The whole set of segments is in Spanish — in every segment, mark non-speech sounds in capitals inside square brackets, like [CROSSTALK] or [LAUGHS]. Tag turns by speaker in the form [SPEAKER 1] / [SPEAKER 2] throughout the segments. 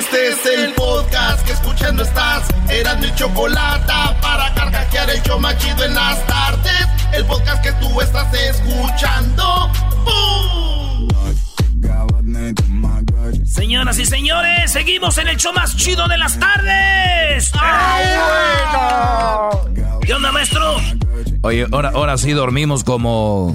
[SPEAKER 1] Este es el podcast que escuchando estás. Eran mi chocolate para carcajear el show machido en las tardes. El podcast que tú estás escuchando. ¡Bum!
[SPEAKER 2] Señoras y señores, seguimos en el show más chido de las tardes. ¡Ay, bueno! ¿Qué onda, maestro?
[SPEAKER 3] Oye, ahora, ahora sí dormimos como,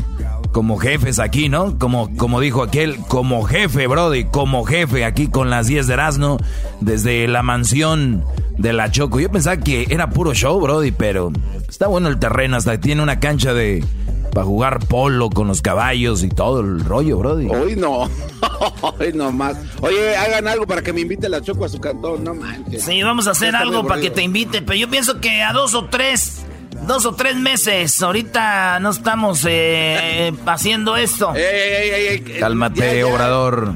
[SPEAKER 3] como jefes aquí, ¿no? Como, como dijo aquel, como jefe, Brody, como jefe aquí con las 10 de Erasmo, desde la mansión de la Choco. Yo pensaba que era puro show, Brody, pero está bueno el terreno, hasta tiene una cancha de para jugar polo con los caballos y todo el rollo, Brody.
[SPEAKER 4] Hoy no, [LAUGHS] hoy no más. Oye, hagan algo para que me invite la Choco a su cantón, no manches.
[SPEAKER 2] Sí, vamos a hacer algo para que te invite, pero yo pienso que a dos o tres, dos o tres meses, ahorita no estamos eh, [LAUGHS] haciendo esto.
[SPEAKER 4] Ey, ey, ey,
[SPEAKER 3] Cálmate,
[SPEAKER 4] ya, ya.
[SPEAKER 3] obrador.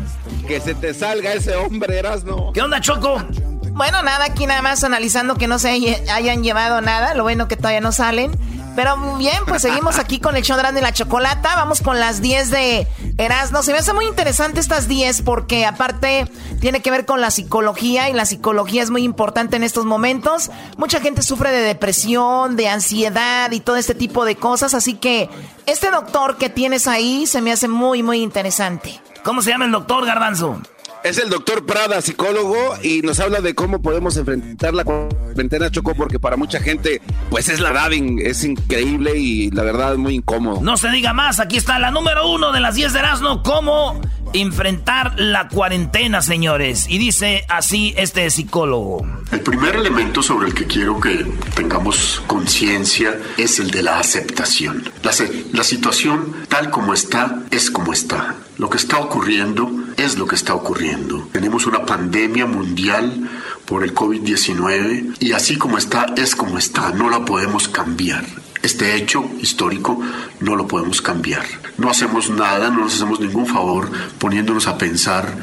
[SPEAKER 4] Que se te salga ese hombre, Erasno.
[SPEAKER 2] ¿Qué onda, Choco?
[SPEAKER 5] Bueno, nada, aquí nada más analizando que no se haya- hayan llevado nada. Lo bueno que todavía no salen. Pero muy bien, pues seguimos aquí con el show y la chocolata. Vamos con las 10 de Erasmo. Se me hace muy interesante estas 10 porque aparte tiene que ver con la psicología y la psicología es muy importante en estos momentos. Mucha gente sufre de depresión, de ansiedad y todo este tipo de cosas. Así que este doctor que tienes ahí se me hace muy, muy interesante.
[SPEAKER 2] ¿Cómo se llama el doctor Garbanzo?
[SPEAKER 4] Es el doctor Prada, psicólogo, y nos habla de cómo podemos enfrentar la cuarentena, Choco, porque para mucha gente, pues es la in- es increíble y la verdad muy incómodo.
[SPEAKER 2] No se diga más, aquí está la número uno de las 10 de Erasmo, cómo enfrentar la cuarentena, señores. Y dice así este psicólogo.
[SPEAKER 6] El primer elemento sobre el que quiero que tengamos conciencia es el de la aceptación. La, la situación tal como está es como está. Lo que está ocurriendo es lo que está ocurriendo. Tenemos una pandemia mundial por el COVID-19 y así como está es como está. No la podemos cambiar. Este hecho histórico no lo podemos cambiar. No hacemos nada, no nos hacemos ningún favor poniéndonos a pensar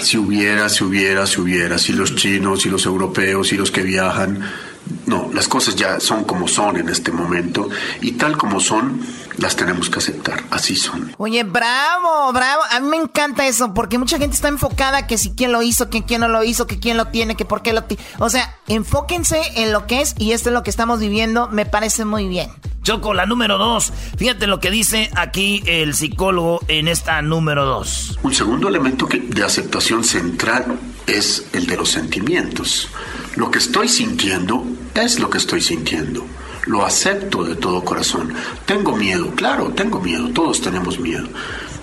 [SPEAKER 6] si hubiera, si hubiera, si hubiera, si los chinos, si los europeos, si los que viajan. No, las cosas ya son como son en este momento y tal como son, las tenemos que aceptar. Así son.
[SPEAKER 5] Oye, bravo, bravo. A mí me encanta eso porque mucha gente está enfocada que si quién lo hizo, que quién no lo hizo, que quién lo tiene, que por qué lo tiene. O sea, enfóquense en lo que es y esto es lo que estamos viviendo. Me parece muy bien.
[SPEAKER 2] Choco, la número dos. Fíjate lo que dice aquí el psicólogo en esta número dos.
[SPEAKER 6] Un segundo elemento que- de aceptación central es el de los sentimientos. Lo que estoy sintiendo es lo que estoy sintiendo. Lo acepto de todo corazón. Tengo miedo, claro, tengo miedo, todos tenemos miedo.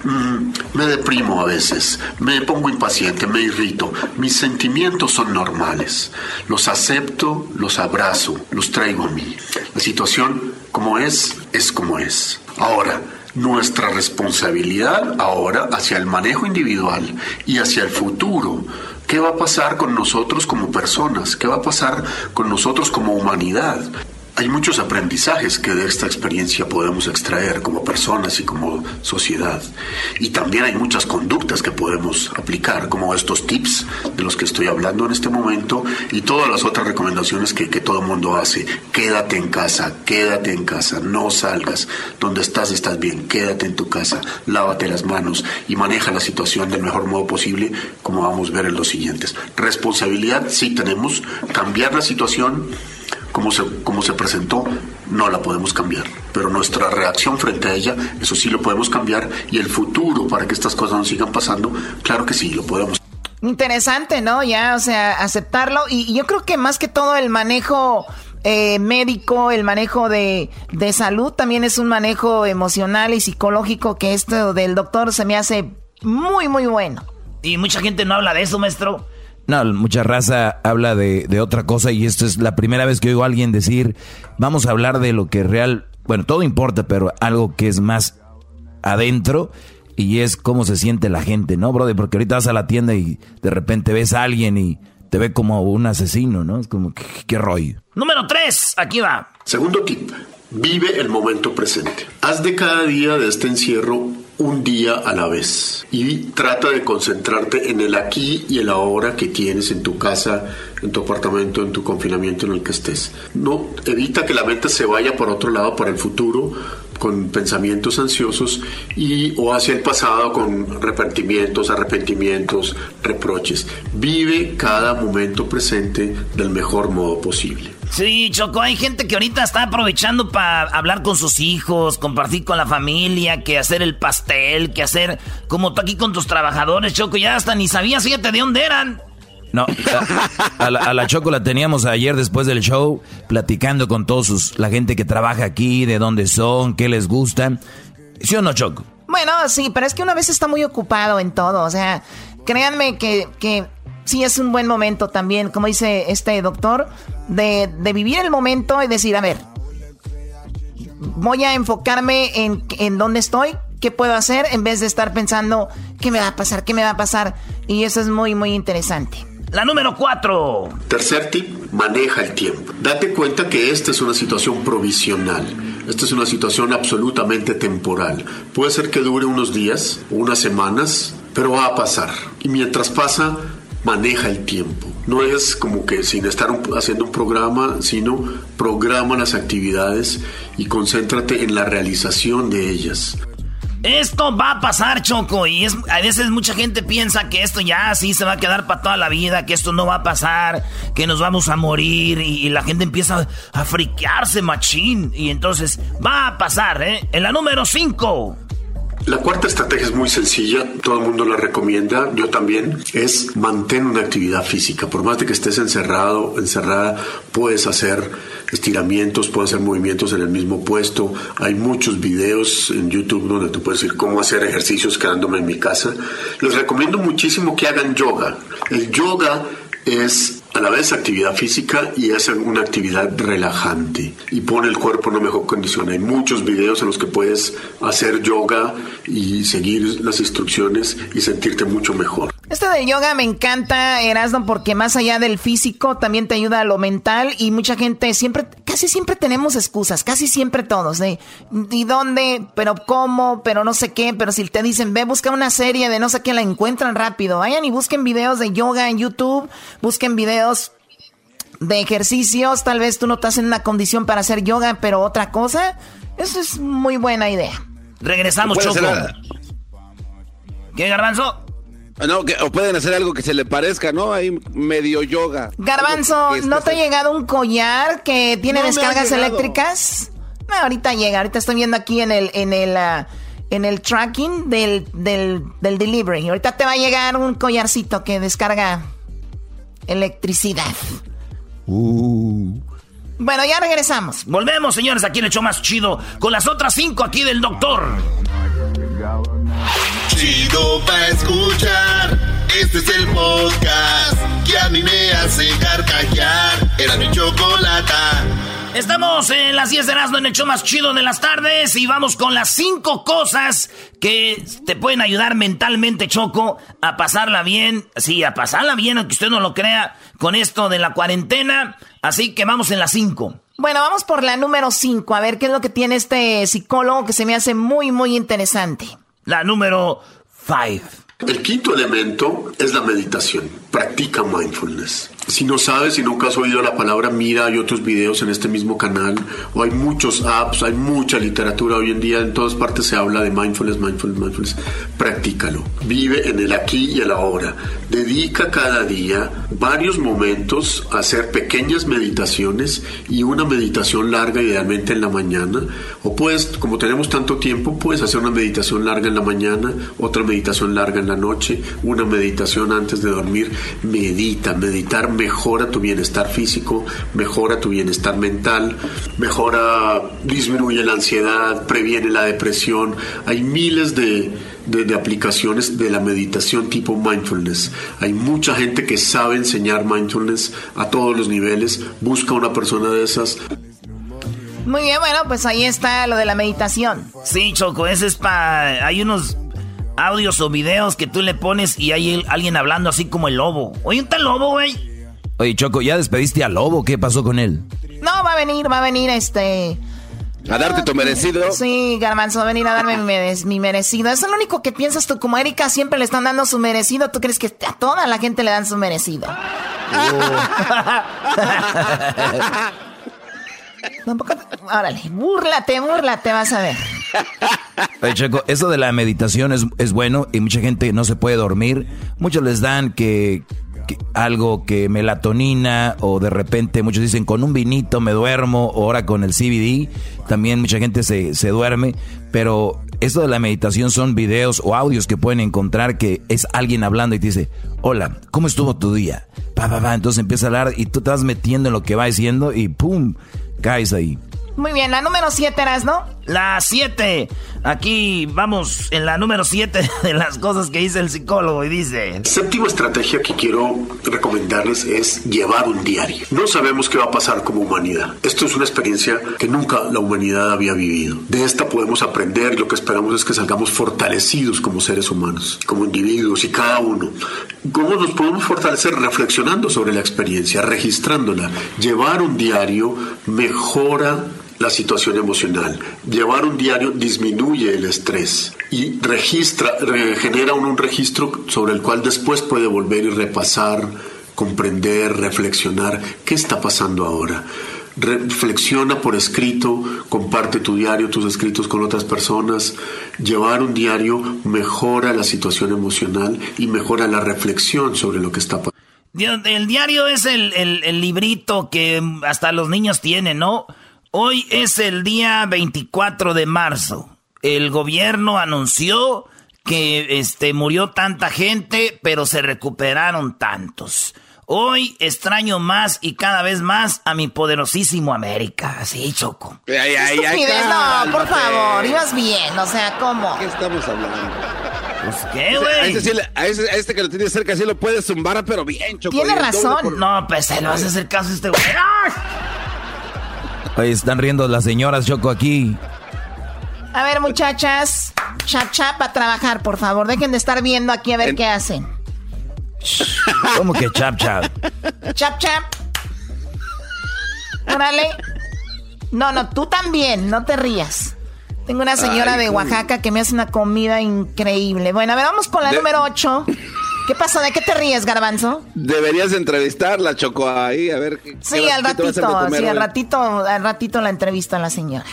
[SPEAKER 6] Mm, me deprimo a veces, me pongo impaciente, me irrito. Mis sentimientos son normales. Los acepto, los abrazo, los traigo a mí. La situación como es, es como es. Ahora, nuestra responsabilidad ahora hacia el manejo individual y hacia el futuro. ¿Qué va a pasar con nosotros como personas? ¿Qué va a pasar con nosotros como humanidad? Hay muchos aprendizajes que de esta experiencia podemos extraer como personas y como sociedad. Y también hay muchas conductas que podemos aplicar, como estos tips de los que estoy hablando en este momento y todas las otras recomendaciones que, todo el mundo hace. Quédate en casa, quédate en casa, no salgas. Donde estás estás bien, quédate en tu casa, lávate las manos y maneja la situación del mejor modo posible, como vamos a ver en los siguientes. Responsabilidad sí tenemos, cambiar la situación como se, como se presentó, no la podemos cambiar. Pero nuestra reacción frente a ella, eso sí lo podemos cambiar. Y el futuro para que estas cosas no sigan pasando, claro que sí, lo podemos.
[SPEAKER 5] Interesante, ¿no? Ya, o sea, aceptarlo. Y, yo creo que más que todo el manejo eh, médico, el manejo de, de, salud, también es un manejo emocional y psicológico que esto del doctor se me hace muy, muy bueno.
[SPEAKER 2] Y mucha gente no habla de eso, maestro.
[SPEAKER 3] No, mucha raza habla de, de otra cosa y esto es la primera vez que oigo a alguien decir, vamos a hablar de lo que real, bueno, todo importa, pero algo que es más adentro y es cómo se siente la gente, ¿no, brother? Porque ahorita vas a la tienda y de repente ves a alguien y te ve como un asesino, ¿no? Es como, ¿qué, rollo?
[SPEAKER 2] Número 3, aquí va.
[SPEAKER 6] Segundo tip, vive el momento presente. Haz de cada día de este encierro un día a la vez y trata de concentrarte en el aquí y el ahora que tienes en tu casa, en tu apartamento, en tu confinamiento en el que estés. No evita que la mente se vaya por otro lado para el futuro con pensamientos ansiosos y o hacia el pasado con arrepentimientos, arrepentimientos, reproches. Vive cada momento presente del mejor modo posible.
[SPEAKER 2] Sí, Choco, hay gente que ahorita está aprovechando para hablar con sus hijos, compartir con la familia, que hacer el pastel, que hacer como tú aquí con tus trabajadores, Choco, ya hasta ni sabías, fíjate de dónde eran.
[SPEAKER 3] No, a, la, Choco la teníamos ayer después del show, platicando con todos sus, la gente que trabaja aquí, de dónde son, qué les gustan. ¿Sí o no, Choco?
[SPEAKER 5] Bueno, sí, pero es que una vez está muy ocupado en todo. O sea, créanme que, que sí es un buen momento también, como dice este doctor, de, de vivir el momento y decir, a ver, voy a enfocarme en, en dónde estoy, qué puedo hacer, en vez de estar pensando, ¿qué me va a pasar? ¿Qué me va a pasar? Y eso es muy, muy interesante.
[SPEAKER 2] La número cuatro.
[SPEAKER 6] Tercer tip, maneja el tiempo. Date cuenta que esta es una situación provisional. Esta es una situación absolutamente temporal. Puede ser que dure unos días, unas semanas, pero va a pasar. Y mientras pasa, maneja el tiempo. No es como que sin estar haciendo un programa, sino programa las actividades y concéntrate en la realización de ellas.
[SPEAKER 2] Esto va a pasar, Choco. Y es, a veces mucha gente piensa que esto ya sí se va a quedar para toda la vida, que esto no va a pasar, que nos vamos a morir. Y, la gente empieza a friquearse, machín. Y entonces va a pasar, ¿eh? En la número 5.
[SPEAKER 6] La cuarta estrategia es muy sencilla, todo el mundo la recomienda, yo también, es mantén una actividad física. Por más de que estés encerrado, encerrada, puedes hacer estiramientos, puedes hacer movimientos en el mismo puesto. Hay muchos videos en YouTube donde tú puedes decir cómo hacer ejercicios quedándome en mi casa. Les recomiendo muchísimo que hagan yoga. El yoga es a la vez actividad física y es una actividad relajante y pone el cuerpo en una mejor condición. Hay muchos videos en los que puedes hacer yoga y seguir las instrucciones y sentirte mucho mejor.
[SPEAKER 5] Esto de yoga me encanta, Erasmo, porque más allá del físico también te ayuda a lo mental y mucha gente siempre, casi siempre tenemos excusas, casi siempre todos, de ¿y dónde? ¿Pero cómo? ¿Pero no sé qué? Pero si te dicen, ve, busca una serie de no sé qué, la encuentran rápido. Vayan y busquen videos de yoga en YouTube, busquen videos de ejercicios, tal vez tú no estás en una condición para hacer yoga, pero otra cosa, eso es muy buena idea.
[SPEAKER 2] Regresamos, Choco. ¿Qué, Garbanzo?
[SPEAKER 4] No, que, o pueden hacer algo que se le parezca, ¿no? Ahí medio yoga.
[SPEAKER 5] Garbanzo, ¿no te ha llegado un collar que tiene descargas eléctricas? No, ahorita llega, ahorita estoy viendo aquí en el, en el, ah, en el tracking del, del, del delivery. Ahorita te va a llegar un collarcito que descarga electricidad. Uh. Bueno, ya regresamos.
[SPEAKER 2] Volvemos, señores, aquí en el show más chido con las otras cinco aquí del doctor.
[SPEAKER 1] Chido pa' escuchar. Este es el podcast que a mí me hace carcajear. Era mi chocolata.
[SPEAKER 2] Estamos en las 10 de Erasmo en el show más chido de las tardes y vamos con las 5 cosas que te pueden ayudar mentalmente, Choco, a pasarla bien. Sí, a pasarla bien, aunque usted no lo crea, con esto de la cuarentena. Así que vamos en las 5.
[SPEAKER 5] Bueno, vamos por la número 5, a ver qué es lo que tiene este psicólogo que se me hace muy, muy interesante.
[SPEAKER 2] La número 5.
[SPEAKER 6] El quinto elemento es la meditación. Practica mindfulness. Si no sabes, si nunca has oído la palabra, mira, hay otros videos en este mismo canal, o hay muchos apps, hay mucha literatura hoy en día, en todas partes se habla de mindfulness, mindfulness, mindfulness. Practícalo. Vive en el aquí y el ahora. Dedica cada día varios momentos a hacer pequeñas meditaciones y una meditación larga, idealmente en la mañana. O puedes, como tenemos tanto tiempo, puedes hacer una meditación larga en la mañana, otra meditación larga en la noche, una meditación antes de dormir. Medita, meditar mejora tu bienestar físico, mejora tu bienestar mental, mejora, disminuye la ansiedad, previene la depresión. Hay miles de, de, aplicaciones de la meditación tipo mindfulness. Hay mucha gente que sabe enseñar mindfulness a todos los niveles. Busca una persona de esas.
[SPEAKER 5] Muy bien, bueno, pues ahí está lo de la meditación.
[SPEAKER 2] Sí, Choco, ese es para... Hay unos audios o videos que tú le pones y hay alguien hablando así como el lobo. Oye, un tal lobo, güey.
[SPEAKER 3] Oye, Choco, ¿ya despediste al lobo? ¿Qué pasó con él?
[SPEAKER 5] No, va a venir, va a venir este...
[SPEAKER 4] A darte tu merecido.
[SPEAKER 5] Sí, Garbanzo, va a venir a darme mi, merecido. Eso es lo único que piensas tú. Como Erika siempre le están dando su merecido, ¿tú crees que a toda la gente le dan su merecido? [LAUGHS] órale, búrlate, búrlate, vas a ver.
[SPEAKER 3] Oye, Choco, eso de la meditación es, es bueno y mucha gente no se puede dormir. Muchos les dan que algo que melatonina o de repente muchos dicen con un vinito me duermo o ahora con el CBD también mucha gente se, se duerme, pero esto de la meditación son videos o audios que pueden encontrar que es alguien hablando y te dice, hola, ¿cómo estuvo tu día? Pa, pa, pa. Entonces empieza a hablar y tú te vas metiendo en lo que va diciendo y ¡pum! caes ahí.
[SPEAKER 5] Muy bien, la número 7 eras, ¿no?
[SPEAKER 2] La 7. Aquí vamos en la número 7 [LAUGHS] de las cosas que dice el psicólogo y dice...
[SPEAKER 6] Séptima estrategia que quiero recomendarles es llevar un diario. No sabemos qué va a pasar como humanidad. Esto es una experiencia que nunca la humanidad había vivido. De esta podemos aprender y lo que esperamos es que salgamos fortalecidos como seres humanos, como individuos y cada uno. ¿Cómo nos podemos fortalecer? Reflexionando sobre la experiencia, registrándola. Llevar un diario mejora la situación emocional. Llevar un diario disminuye el estrés y registra, genera un, registro sobre el cual después puede volver y repasar, comprender, reflexionar qué está pasando ahora. Reflexiona por escrito, comparte tu diario, tus escritos con otras personas. Llevar un diario mejora la situación emocional y mejora la reflexión sobre lo que está pasando.
[SPEAKER 2] El diario es el, el librito que hasta los niños tienen, ¿no? Hoy es el día 24 de marzo. El gobierno anunció que este, murió tanta gente, pero se recuperaron tantos. Hoy extraño más y cada vez más a mi poderosísimo América. Así, Choco.
[SPEAKER 5] Ay, ay, ay, no, por favor, ibas bien. O sea, ¿cómo?
[SPEAKER 4] ¿Qué estamos hablando?
[SPEAKER 2] Pues qué, güey.
[SPEAKER 4] A, este que lo tiene cerca sí lo puedes zumbar, pero bien, Choco.
[SPEAKER 5] Tiene razón.
[SPEAKER 2] No, pues se lo vas a hacer caso a este güey.
[SPEAKER 3] Ahí están riendo las señoras, Choco, aquí.
[SPEAKER 5] A ver, muchachas, chap chap a trabajar, por favor. Dejen de estar viendo aquí a ver qué hacen.
[SPEAKER 3] ¿Cómo que chap chap?
[SPEAKER 5] Chap chap. Órale. No, no, tú también, no te rías. Tengo una señora de Oaxaca que me hace una comida increíble. Bueno, a ver, vamos con la número 8. ¿Qué pasó? ¿De qué te ríes, Garbanzo?
[SPEAKER 4] Deberías entrevistarla, Choco, ahí, a ver.
[SPEAKER 5] sí, al ratito, sí, al ratito, al ratito la entrevista a la señora.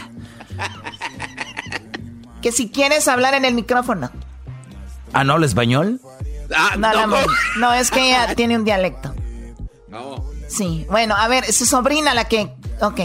[SPEAKER 5] [LAUGHS] que si quieres hablar en el micrófono.
[SPEAKER 3] ¿Ah, no habla español?
[SPEAKER 4] Ah,
[SPEAKER 5] no, no, no, es que ella [LAUGHS] tiene un dialecto. No. Sí, bueno, a ver, es su sobrina la que... Ok.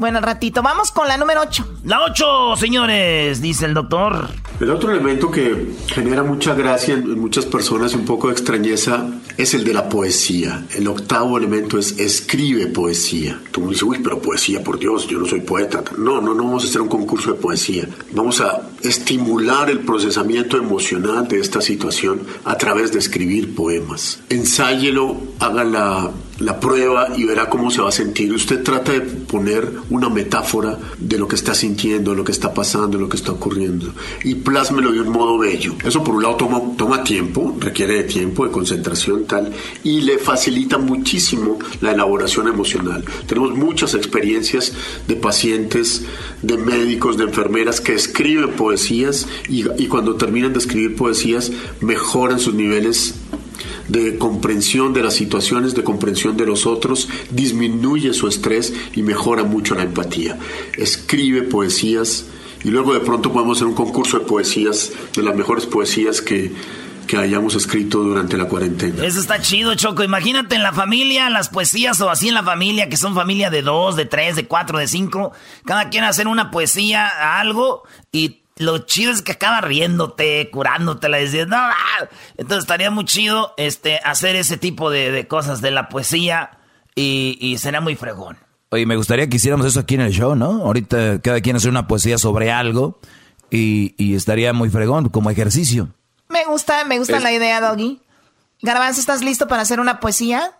[SPEAKER 5] Bueno, ratito. Vamos con la número 8.
[SPEAKER 2] La 8, señores, dice el doctor.
[SPEAKER 6] El otro elemento que genera mucha gracia en muchas personas y un poco de extrañeza es el de la poesía. El octavo elemento es escribe poesía. Tú me dices, uy, pero poesía, por Dios, yo no soy poeta. No, no, no vamos a hacer un concurso de poesía. Vamos a estimular el procesamiento emocional de esta situación a través de escribir poemas. Ensáyelo, haga la la prueba y verá cómo se va a sentir. Usted trata de poner una metáfora de lo que está sintiendo, lo que está pasando, lo que está ocurriendo y plásmelo de un modo bello. Eso por un lado toma, toma tiempo, requiere de tiempo, de concentración tal y le facilita muchísimo la elaboración emocional. Tenemos muchas experiencias de pacientes, de médicos, de enfermeras que escriben poesías y, y cuando terminan de escribir poesías mejoran sus niveles de comprensión de las situaciones, de comprensión de los otros, disminuye su estrés y mejora mucho la empatía. Escribe poesías y luego de pronto podemos hacer un concurso de poesías, de las mejores poesías que, que hayamos escrito durante la cuarentena.
[SPEAKER 2] Eso está chido, Choco. Imagínate en la familia, las poesías o así en la familia, que son familia de dos, de tres, de cuatro, de cinco. Cada quien hacer una poesía a algo y lo chido es que acaba riéndote, curándotela, diciendo, no, entonces estaría muy chido este, hacer ese tipo de, cosas de la poesía y, y, sería muy fregón.
[SPEAKER 3] Oye, me gustaría que hiciéramos eso aquí en el show, ¿no? Ahorita cada quien hace una poesía sobre algo y, y estaría muy fregón como ejercicio.
[SPEAKER 5] Me gusta, me gusta la idea, Doggy. Garbanzo, ¿estás listo para hacer una poesía?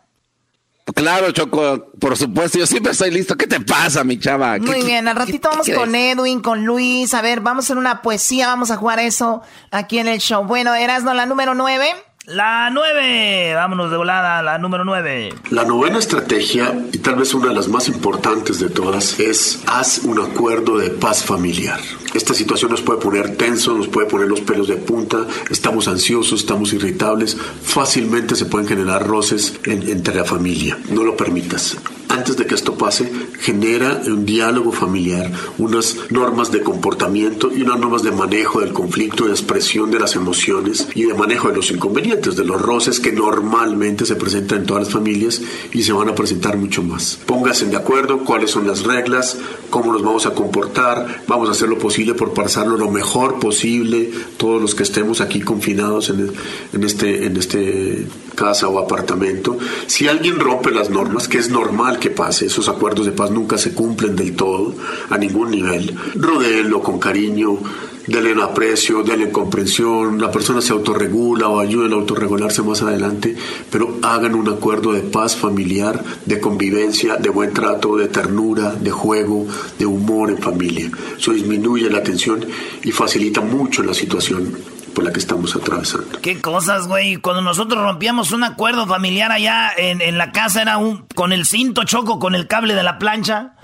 [SPEAKER 4] Claro, Choco, por supuesto, yo siempre estoy listo. ¿Qué te pasa, mi chava?
[SPEAKER 5] Muy bien, al ratito vamos con Edwin, con Luis. A ver, vamos a hacer una poesía, vamos a jugar eso aquí en el show. Bueno, Erasno, la número nueve.
[SPEAKER 2] La nueve, vámonos de volada, la número nueve.
[SPEAKER 6] La novena estrategia, y tal vez una de las más importantes de todas, es haz un acuerdo de paz familiar. Esta situación nos puede poner tensos, nos puede poner los pelos de punta, estamos ansiosos, estamos irritables, fácilmente se pueden generar roces entre la familia. No lo permitas antes de que esto pase, genera un diálogo familiar, unas normas de comportamiento y unas normas de manejo del conflicto, de expresión de las emociones y de manejo de los inconvenientes, de los roces que normalmente se presentan en todas las familias y se van a presentar mucho más. Pónganse de acuerdo cuáles son las reglas, cómo nos vamos a comportar, vamos a hacer lo posible por pasarlo lo mejor posible, todos los que estemos aquí confinados en, en este, en este casa o apartamento. Si alguien rompe las normas, que es normal que pase, esos acuerdos de paz nunca se cumplen del todo, a ningún nivel, rodéenlo con cariño, denle aprecio, denle comprensión, la persona se autorregula o ayuden a autorregularse más adelante, pero hagan un acuerdo de paz familiar, de convivencia, de buen trato, de ternura, de juego, de humor en familia. Eso disminuye la tensión y facilita mucho la situación por la que estamos atravesando.
[SPEAKER 2] Qué cosas, güey. Cuando nosotros rompíamos un acuerdo familiar allá en, la casa era un con el cinto choco con el cable de la plancha.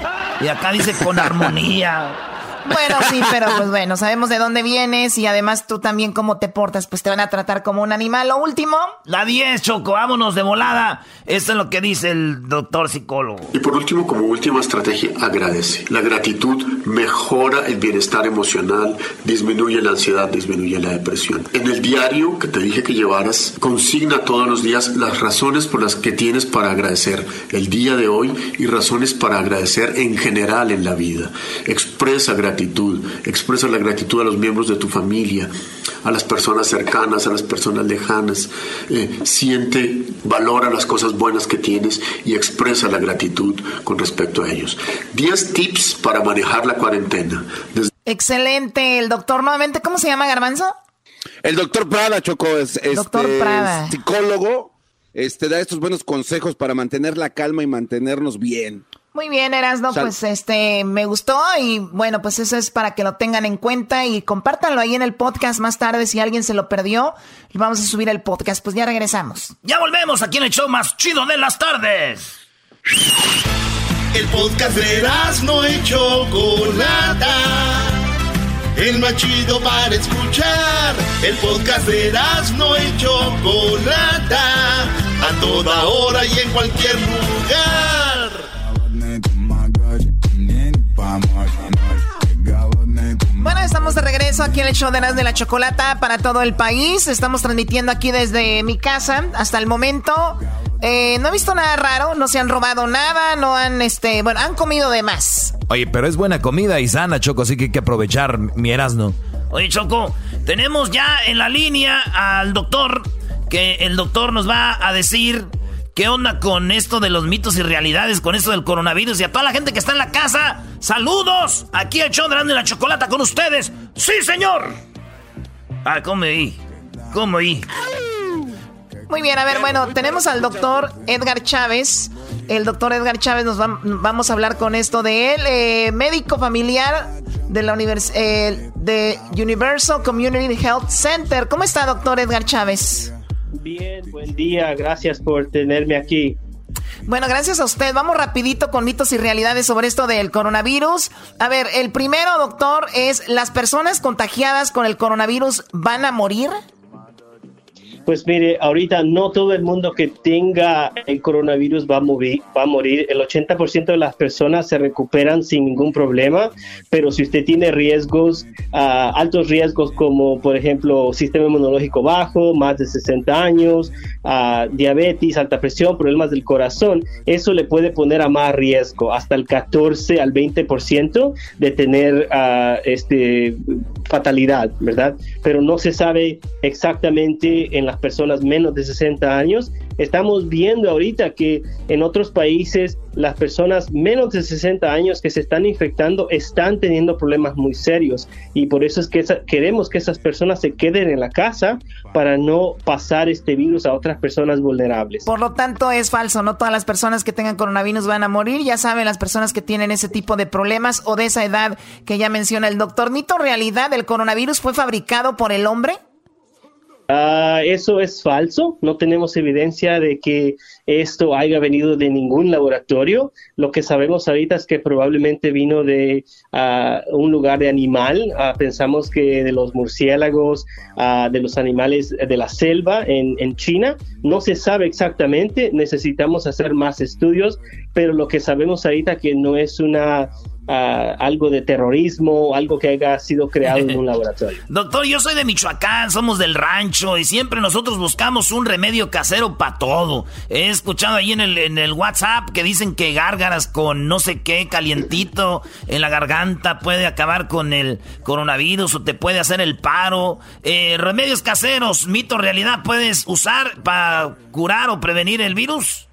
[SPEAKER 2] Y acá dice con armonía.
[SPEAKER 5] Bueno, sí, pero pues bueno, sabemos de dónde vienes y además tú también cómo te portas, pues te van a tratar como un animal. Lo último.
[SPEAKER 2] La 10, Choco, vámonos de volada. Esto es lo que dice el doctor psicólogo.
[SPEAKER 6] Y por último, como última estrategia, agradece. La gratitud mejora el bienestar emocional, disminuye la ansiedad, disminuye la depresión. En el diario que te dije que llevaras, consigna todos los días las razones por las que tienes para agradecer el día de hoy y razones para agradecer en general en la vida. Expresa gratitud gratitud, expresa la gratitud a los miembros de tu familia, a las personas cercanas, a las personas lejanas, eh, siente, valora las cosas buenas que tienes y expresa la gratitud con respecto a ellos. 10 tips para manejar la cuarentena.
[SPEAKER 5] Excelente, el doctor nuevamente, ¿cómo se llama Garbanzo?
[SPEAKER 4] El doctor Prada, Choco, es,
[SPEAKER 5] doctor este, Prada.
[SPEAKER 4] psicólogo, este, da estos buenos consejos para mantener la calma y mantenernos bien.
[SPEAKER 5] Muy bien, Erasno, pues este me gustó y bueno, pues eso es para que lo tengan en cuenta y compártanlo ahí en el podcast más tarde si alguien se lo perdió. Vamos a subir el podcast, pues ya regresamos.
[SPEAKER 2] Ya volvemos aquí en el show más chido de las tardes.
[SPEAKER 1] El podcast de Erasno y Chocolata. El más chido para escuchar. El podcast de Erasno y Chocolata. A toda hora y en cualquier lugar.
[SPEAKER 5] Bueno, estamos de regreso aquí en el show de las de la chocolata para todo el país. Estamos transmitiendo aquí desde mi casa hasta el momento. Eh, no he visto nada raro, no se han robado nada, no han, este, bueno, han comido de más.
[SPEAKER 3] Oye, pero es buena comida y sana, Choco, así que hay que aprovechar mi Erasmo.
[SPEAKER 2] Oye, Choco, tenemos ya en la línea al doctor, que el doctor nos va a decir ¿Qué onda con esto de los mitos y realidades, con esto del coronavirus y a toda la gente que está en la casa? ¡Saludos! Aquí el show de la chocolata con ustedes. ¡Sí, señor! Ah, ¿cómo oí? ¿Cómo oí?
[SPEAKER 5] Muy bien, a ver, bueno, tenemos al doctor Edgar Chávez. El doctor Edgar Chávez nos va, vamos a hablar con esto de él, eh, médico familiar de la eh, de Universal Community Health Center. ¿Cómo está, doctor Edgar Chávez?
[SPEAKER 7] Bien, buen día, gracias por tenerme aquí.
[SPEAKER 5] Bueno, gracias a usted. Vamos rapidito con mitos y realidades sobre esto del coronavirus. A ver, el primero, doctor, es ¿las personas contagiadas con el coronavirus van a morir?
[SPEAKER 7] Pues mire, ahorita no todo el mundo que tenga el coronavirus va a, morir, va a morir. El 80% de las personas se recuperan sin ningún problema, pero si usted tiene riesgos, uh, altos riesgos como por ejemplo sistema inmunológico bajo, más de 60 años, uh, diabetes, alta presión, problemas del corazón, eso le puede poner a más riesgo, hasta el 14 al 20% de tener uh, este, fatalidad, ¿verdad? Pero no se sabe exactamente en las personas menos de 60 años. Estamos viendo ahorita que en otros países las personas menos de 60 años que se están infectando están teniendo problemas muy serios y por eso es que queremos que esas personas se queden en la casa para no pasar este virus a otras personas vulnerables.
[SPEAKER 5] Por lo tanto es falso, no todas las personas que tengan coronavirus van a morir, ya saben las personas que tienen ese tipo de problemas o de esa edad que ya menciona el doctor. Mito realidad, ¿el coronavirus fue fabricado por el hombre?
[SPEAKER 7] Uh, eso es falso, no tenemos evidencia de que esto haya venido de ningún laboratorio. Lo que sabemos ahorita es que probablemente vino de uh, un lugar de animal. Uh, pensamos que de los murciélagos, de los animales de la selva en, en China. No se sabe exactamente, necesitamos hacer más estudios, pero lo que sabemos ahorita que no es una algo de terrorismo, algo que haya sido creado en un [LAUGHS] laboratorio.
[SPEAKER 2] Doctor, yo soy de Michoacán, somos del rancho y siempre nosotros buscamos un remedio casero para todo. He escuchado ahí en el, en el WhatsApp que dicen que gárgaras con no sé qué calientito en la garganta puede acabar con el coronavirus o te puede hacer el paro. Eh, remedios caseros, mito, realidad, puedes usar para curar o prevenir el virus.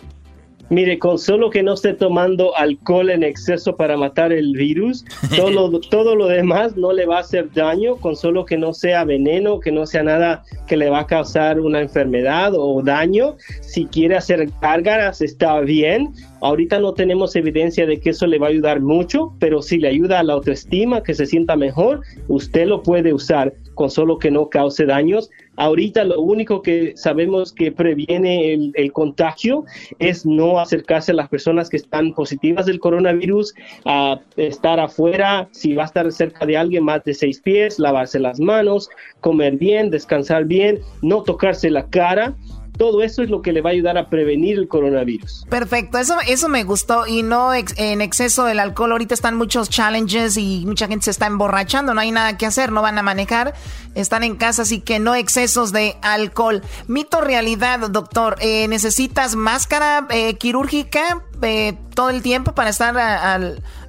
[SPEAKER 7] Mire, con solo que no esté tomando alcohol en exceso para matar el virus, [LAUGHS] todo, todo lo demás no le va a hacer daño, con solo que no sea veneno, que no sea nada que le va a causar una enfermedad o daño. Si quiere hacer gárgaras, está bien. Ahorita no tenemos evidencia de que eso le va a ayudar mucho, pero si le ayuda a la autoestima, que se sienta mejor, usted lo puede usar con solo que no cause daños. Ahorita lo único que sabemos que previene el, contagio es no acercarse a las personas que están positivas del coronavirus, a estar afuera, si va a estar cerca de alguien más de seis pies, lavarse las manos, comer bien, descansar bien, no tocarse la cara todo eso es lo que le va a ayudar a prevenir el coronavirus.
[SPEAKER 5] Perfecto, eso, eso me gustó y no en exceso del alcohol. Ahorita están muchos challenges y mucha gente se está emborrachando, no hay nada que hacer, no van a manejar, están en casa, así que no excesos de alcohol. Mito realidad, doctor, eh, ¿necesitas máscara eh, quirúrgica eh, todo el tiempo para estar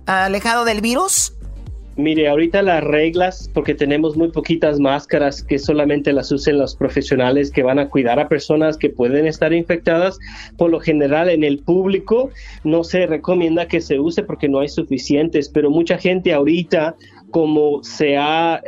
[SPEAKER 5] alejado del virus?
[SPEAKER 7] Mire, ahorita las reglas, porque tenemos muy poquitas máscaras que solamente las usen los profesionales que van a cuidar a personas que pueden estar infectadas, por lo general en el público no se recomienda que se use porque no hay suficientes, pero mucha gente ahorita como se, ha,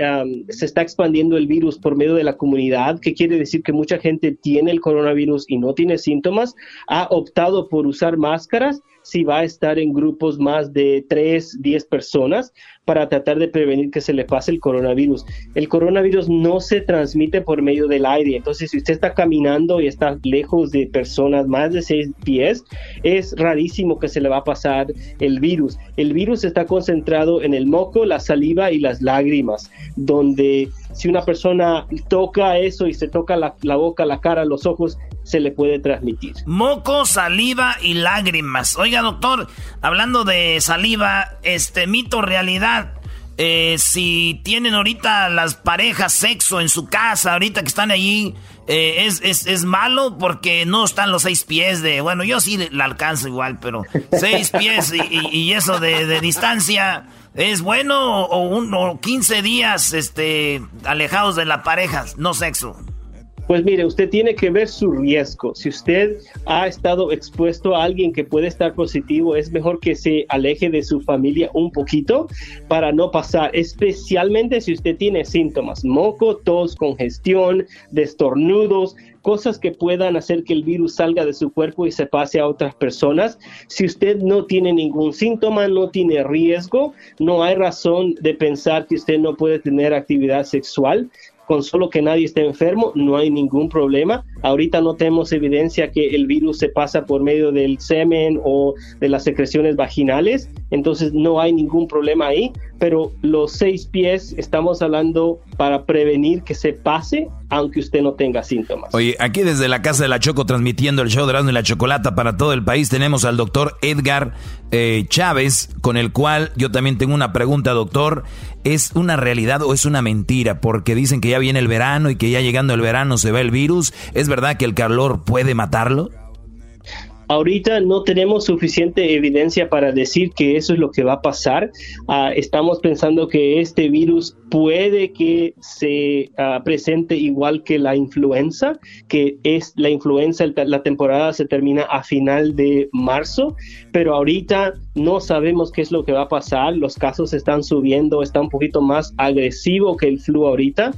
[SPEAKER 7] se está expandiendo el virus por medio de la comunidad, que quiere decir que mucha gente tiene el coronavirus y no tiene síntomas, ha optado por usar máscaras si va a estar en grupos más de 3, 10 personas para tratar de prevenir que se le pase el coronavirus. El coronavirus no se transmite por medio del aire, entonces si usted está caminando y está lejos de personas más de 6 pies, es rarísimo que se le va a pasar el virus. El virus está concentrado en el moco, la saliva y las lágrimas, donde si una persona toca eso y se toca la, la boca, la cara, los ojos, se le puede transmitir.
[SPEAKER 2] Moco, saliva y lágrimas. Oiga, doctor, hablando de saliva, este mito realidad. Eh, si tienen ahorita las parejas sexo en su casa, ahorita que están allí, eh, es, es, malo porque no están los seis pies de. Bueno, yo sí la alcanzo igual, pero seis pies y, eso de, distancia. ¿Es bueno o, un, o 15 días este, alejados de la pareja, no sexo?
[SPEAKER 7] Pues mire, usted tiene que ver su riesgo. Si usted ha estado expuesto a alguien que puede estar positivo, es mejor que se aleje de su familia un poquito para no pasar, especialmente si usted tiene síntomas, moco, tos, congestión, destornudos, cosas que puedan hacer que el virus salga de su cuerpo y se pase a otras personas. Si usted no tiene ningún síntoma, no tiene riesgo, no hay razón de pensar que usted no puede tener actividad sexual con solo que nadie esté enfermo, no hay ningún problema. Ahorita no tenemos evidencia que el virus se pasa por medio del semen o de las secreciones vaginales. Entonces no hay ningún problema ahí, pero los seis pies estamos hablando para prevenir que se pase aunque usted no tenga síntomas.
[SPEAKER 3] Oye, aquí desde la Casa de la Choco transmitiendo el show de Erasmo y la Chocolata para todo el país tenemos al doctor Edgar eh, Chávez, con el cual yo también tengo una pregunta, doctor. ¿Es una realidad o es una mentira? Porque dicen que ya viene el verano y que ya llegando el verano se va el virus. ¿Es verdad que el calor puede matarlo?
[SPEAKER 7] Ahorita no tenemos suficiente evidencia para decir que eso es lo que va a pasar. Ah, estamos pensando que este virus puede que se ah, presente igual que la influenza, que es la influenza, la temporada se termina a final de marzo, pero ahorita no sabemos qué es lo que va a pasar. Los casos están subiendo, está un poquito más agresivo que el flu ahorita.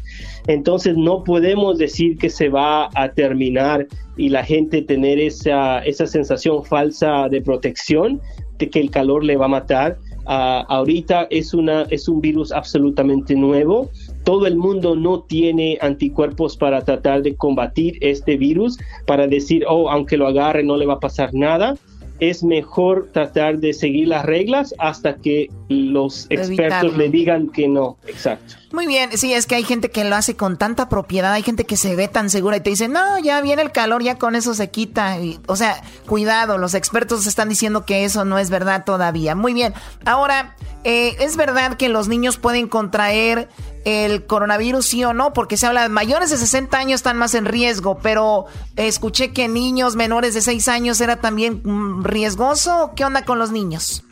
[SPEAKER 7] Entonces no podemos decir que se va a terminar y la gente tener esa, esa sensación falsa de protección, de que el calor le va a matar. Ah, ahorita es, una, es un virus absolutamente nuevo. Todo el mundo no tiene anticuerpos para tratar de combatir este virus, para decir, oh, aunque lo agarre no le va a pasar nada es mejor tratar de seguir las reglas hasta que los expertos le digan que no. Exacto.
[SPEAKER 5] Muy bien, sí, es que hay gente que lo hace con tanta propiedad, hay gente que se ve tan segura y te dice, no, ya viene el calor, ya con eso se quita. Y, o sea, cuidado, los expertos están diciendo que eso no es verdad todavía. Muy bien, ahora, eh, ¿es verdad que los niños pueden contraer el coronavirus, sí o no? Porque se habla de mayores de 60 años están más en riesgo, pero escuché que niños menores de 6 años era también mm, riesgoso. ¿Qué onda con los niños?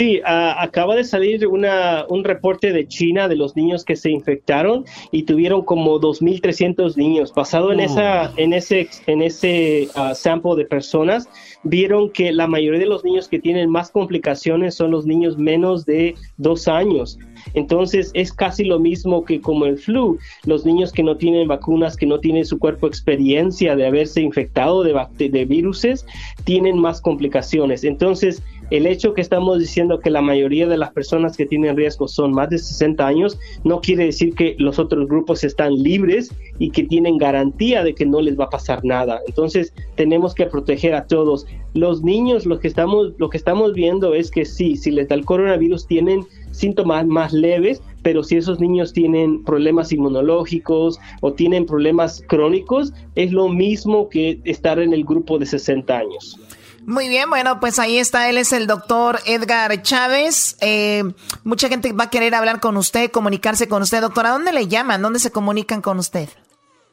[SPEAKER 7] Sí, acaba de salir una, un reporte de China de los niños que se infectaron y tuvieron como 2.300 niños. Basado en, esa, en ese, en ese uh, sample de personas, vieron que la mayoría de los niños que tienen más complicaciones son los niños menos de dos años. Entonces es casi lo mismo que como el flu. Los niños que no tienen vacunas, que no tienen su cuerpo experiencia de haberse infectado de, de viruses, tienen más complicaciones. Entonces, el hecho que estamos diciendo que la mayoría de las personas que tienen riesgo son más de 60 años, no quiere decir que los otros grupos están libres y que tienen garantía de que no les va a pasar nada. Entonces, tenemos que proteger a todos. Los niños, lo que estamos, lo que estamos viendo es que sí, si les da el coronavirus, tienen síntomas más leves, pero si esos niños tienen problemas inmunológicos o tienen problemas crónicos, es lo mismo que estar en el grupo de 60 años.
[SPEAKER 5] Muy bien, bueno, pues ahí está, él es el doctor Edgar Chávez. Eh, mucha gente va a querer hablar con usted, comunicarse con usted. Doctor, ¿a dónde le llaman? ¿Dónde se comunican con usted?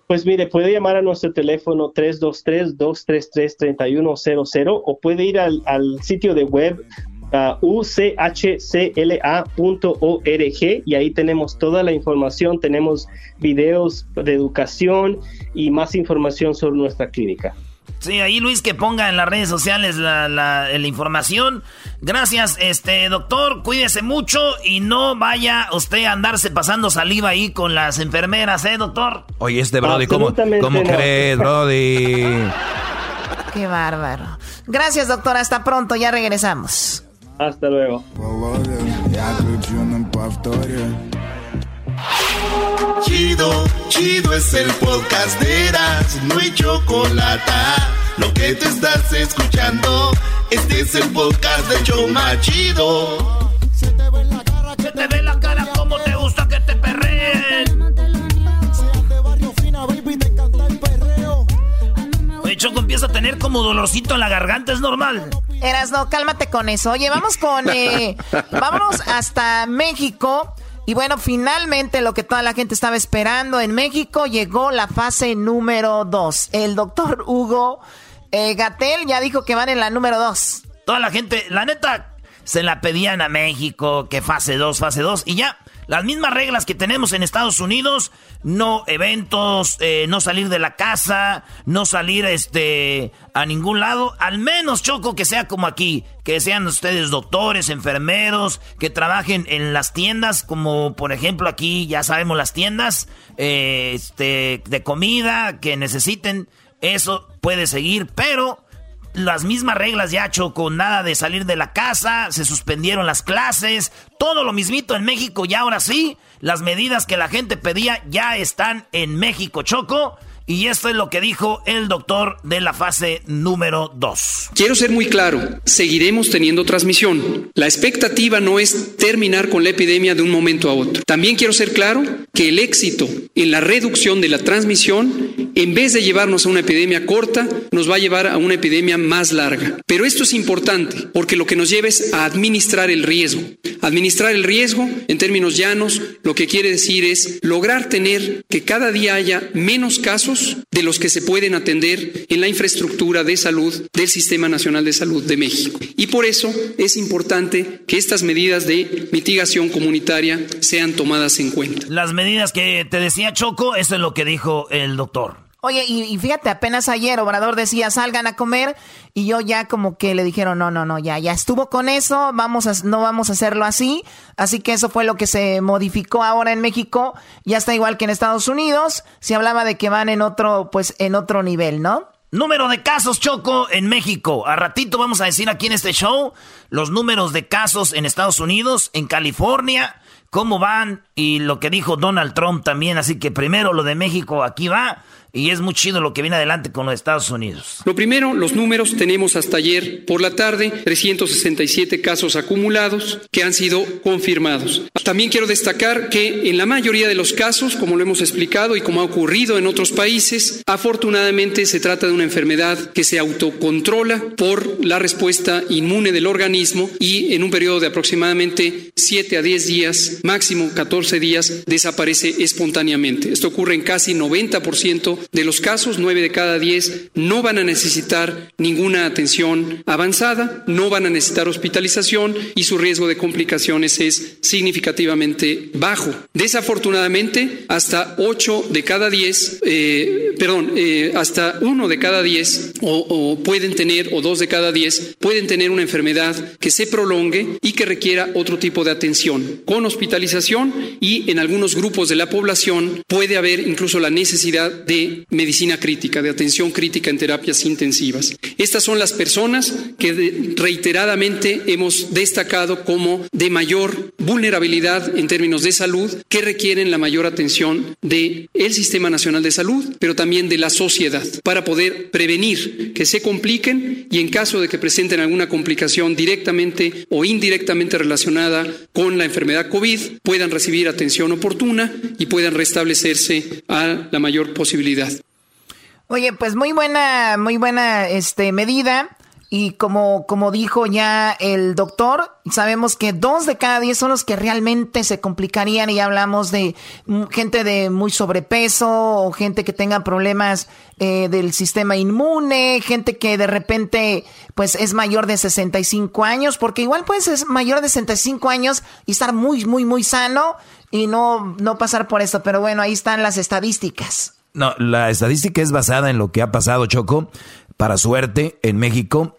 [SPEAKER 7] Pues mire, puede llamar a nuestro teléfono 323-233-3100 o puede ir al, sitio de web uh, uchcla.org y ahí tenemos toda la información, tenemos videos de educación y más información sobre nuestra clínica.
[SPEAKER 2] Sí, ahí Luis que ponga en las redes sociales la, la, información. Gracias, este doctor, cuídese mucho y no vaya usted a andarse pasando saliva ahí con las enfermeras, ¿eh, doctor?
[SPEAKER 3] Oye, este Brody, ¿cómo, ¿cómo crees, Brody? [LAUGHS]
[SPEAKER 5] Qué bárbaro. Gracias, doctor, hasta pronto, ya regresamos.
[SPEAKER 7] Hasta luego.
[SPEAKER 1] Chido, chido es el podcast de Eras, no hay chocolate. Lo que te estás escuchando, este es el podcast de Choma Chido.
[SPEAKER 2] Se te ve en la cara, se te ve la cara como te gusta que te perreen. Oye, Choco empieza a tener como dolorcito en la garganta, es normal.
[SPEAKER 5] Eras, no, cálmate con eso. Oye, vamos con. Eh, [LAUGHS] vámonos hasta México. Y bueno, finalmente lo que toda la gente estaba esperando en México llegó la fase número 2. El doctor Hugo eh, Gatel ya dijo que van en la número 2.
[SPEAKER 2] Toda la gente, la neta, se la pedían a México, que fase 2, fase 2, y ya. Las mismas reglas que tenemos en Estados Unidos, no eventos, eh, no salir de la casa, no salir este a ningún lado, al menos Choco que sea como aquí, que sean ustedes doctores, enfermeros, que trabajen en las tiendas, como por ejemplo aquí ya sabemos las tiendas eh, este, de comida que necesiten, eso puede seguir, pero las mismas reglas ya, Choco, nada de salir de la casa, se suspendieron las clases, todo lo mismito en México y ahora sí, las medidas que la gente pedía ya están en México, Choco. Y esto es lo que dijo el doctor de la fase número 2.
[SPEAKER 8] Quiero ser muy claro, seguiremos teniendo transmisión. La expectativa no es terminar con la epidemia de un momento a otro. También quiero ser claro que el éxito en la reducción de la transmisión, en vez de llevarnos a una epidemia corta, nos va a llevar a una epidemia más larga. Pero esto es importante porque lo que nos lleva es a administrar el riesgo. Administrar el riesgo, en términos llanos, lo que quiere decir es lograr tener que cada día haya menos casos de los que se pueden atender en la infraestructura de salud del Sistema Nacional de Salud de México. Y por eso es importante que estas medidas de mitigación comunitaria sean tomadas en cuenta.
[SPEAKER 2] Las medidas que te decía Choco, eso es lo que dijo el doctor.
[SPEAKER 5] Oye, y, fíjate, apenas ayer Obrador decía salgan a comer y yo ya como que le dijeron no, no, no, ya, ya estuvo con eso, vamos a, no vamos a hacerlo así, así que eso fue lo que se modificó ahora en México, ya está igual que en Estados Unidos, se hablaba de que van en otro, pues en otro nivel, ¿no?
[SPEAKER 2] Número de casos, Choco, en México. A ratito vamos a decir aquí en este show los números de casos en Estados Unidos, en California, cómo van y lo que dijo Donald Trump también. Así que primero lo de México, aquí va. Y es muy chido lo que viene adelante con los Estados Unidos.
[SPEAKER 8] Lo primero, los números. Tenemos hasta ayer por la tarde 367 casos acumulados que han sido confirmados. También quiero destacar que en la mayoría de los casos, como lo hemos explicado y como ha ocurrido en otros países, afortunadamente se trata de una enfermedad que se autocontrola por la respuesta inmune del organismo y en un periodo de aproximadamente 7 a 10 días, máximo 14 días, desaparece espontáneamente. Esto ocurre en casi 90% de los casos, 9 de cada 10 no van a necesitar ninguna atención avanzada, no van a necesitar hospitalización y su riesgo de complicaciones es significativamente bajo. Desafortunadamente, hasta 8 de cada 10, eh, perdón, eh, hasta 1 de cada 10 o, o pueden tener, o 2 de cada 10, pueden tener una enfermedad que se prolongue y que requiera otro tipo de atención, con hospitalización y en algunos grupos de la población puede haber incluso la necesidad de medicina crítica, de atención crítica en terapias intensivas. Estas son las personas que reiteradamente hemos destacado como de mayor vulnerabilidad en términos de salud, que requieren la mayor atención del el Sistema Nacional de Salud, pero también de la sociedad, para poder prevenir que se compliquen y en caso de que presenten alguna complicación directamente o indirectamente relacionada con la enfermedad COVID, puedan recibir atención oportuna y puedan restablecerse a la mayor posibilidad
[SPEAKER 5] Oye, pues muy buena, muy buena este, medida. Y como, como dijo ya el doctor, sabemos que dos de cada diez son los que realmente se complicarían y hablamos de gente de muy sobrepeso o gente que tenga problemas eh, del sistema inmune, gente que de repente pues es mayor de 65 años, porque igual puedes ser mayor de 65 años y estar muy, muy, muy sano y no, no pasar por esto. Pero bueno, ahí están las estadísticas.
[SPEAKER 3] No, la estadística es basada en lo que ha pasado, Choco. Para suerte, en México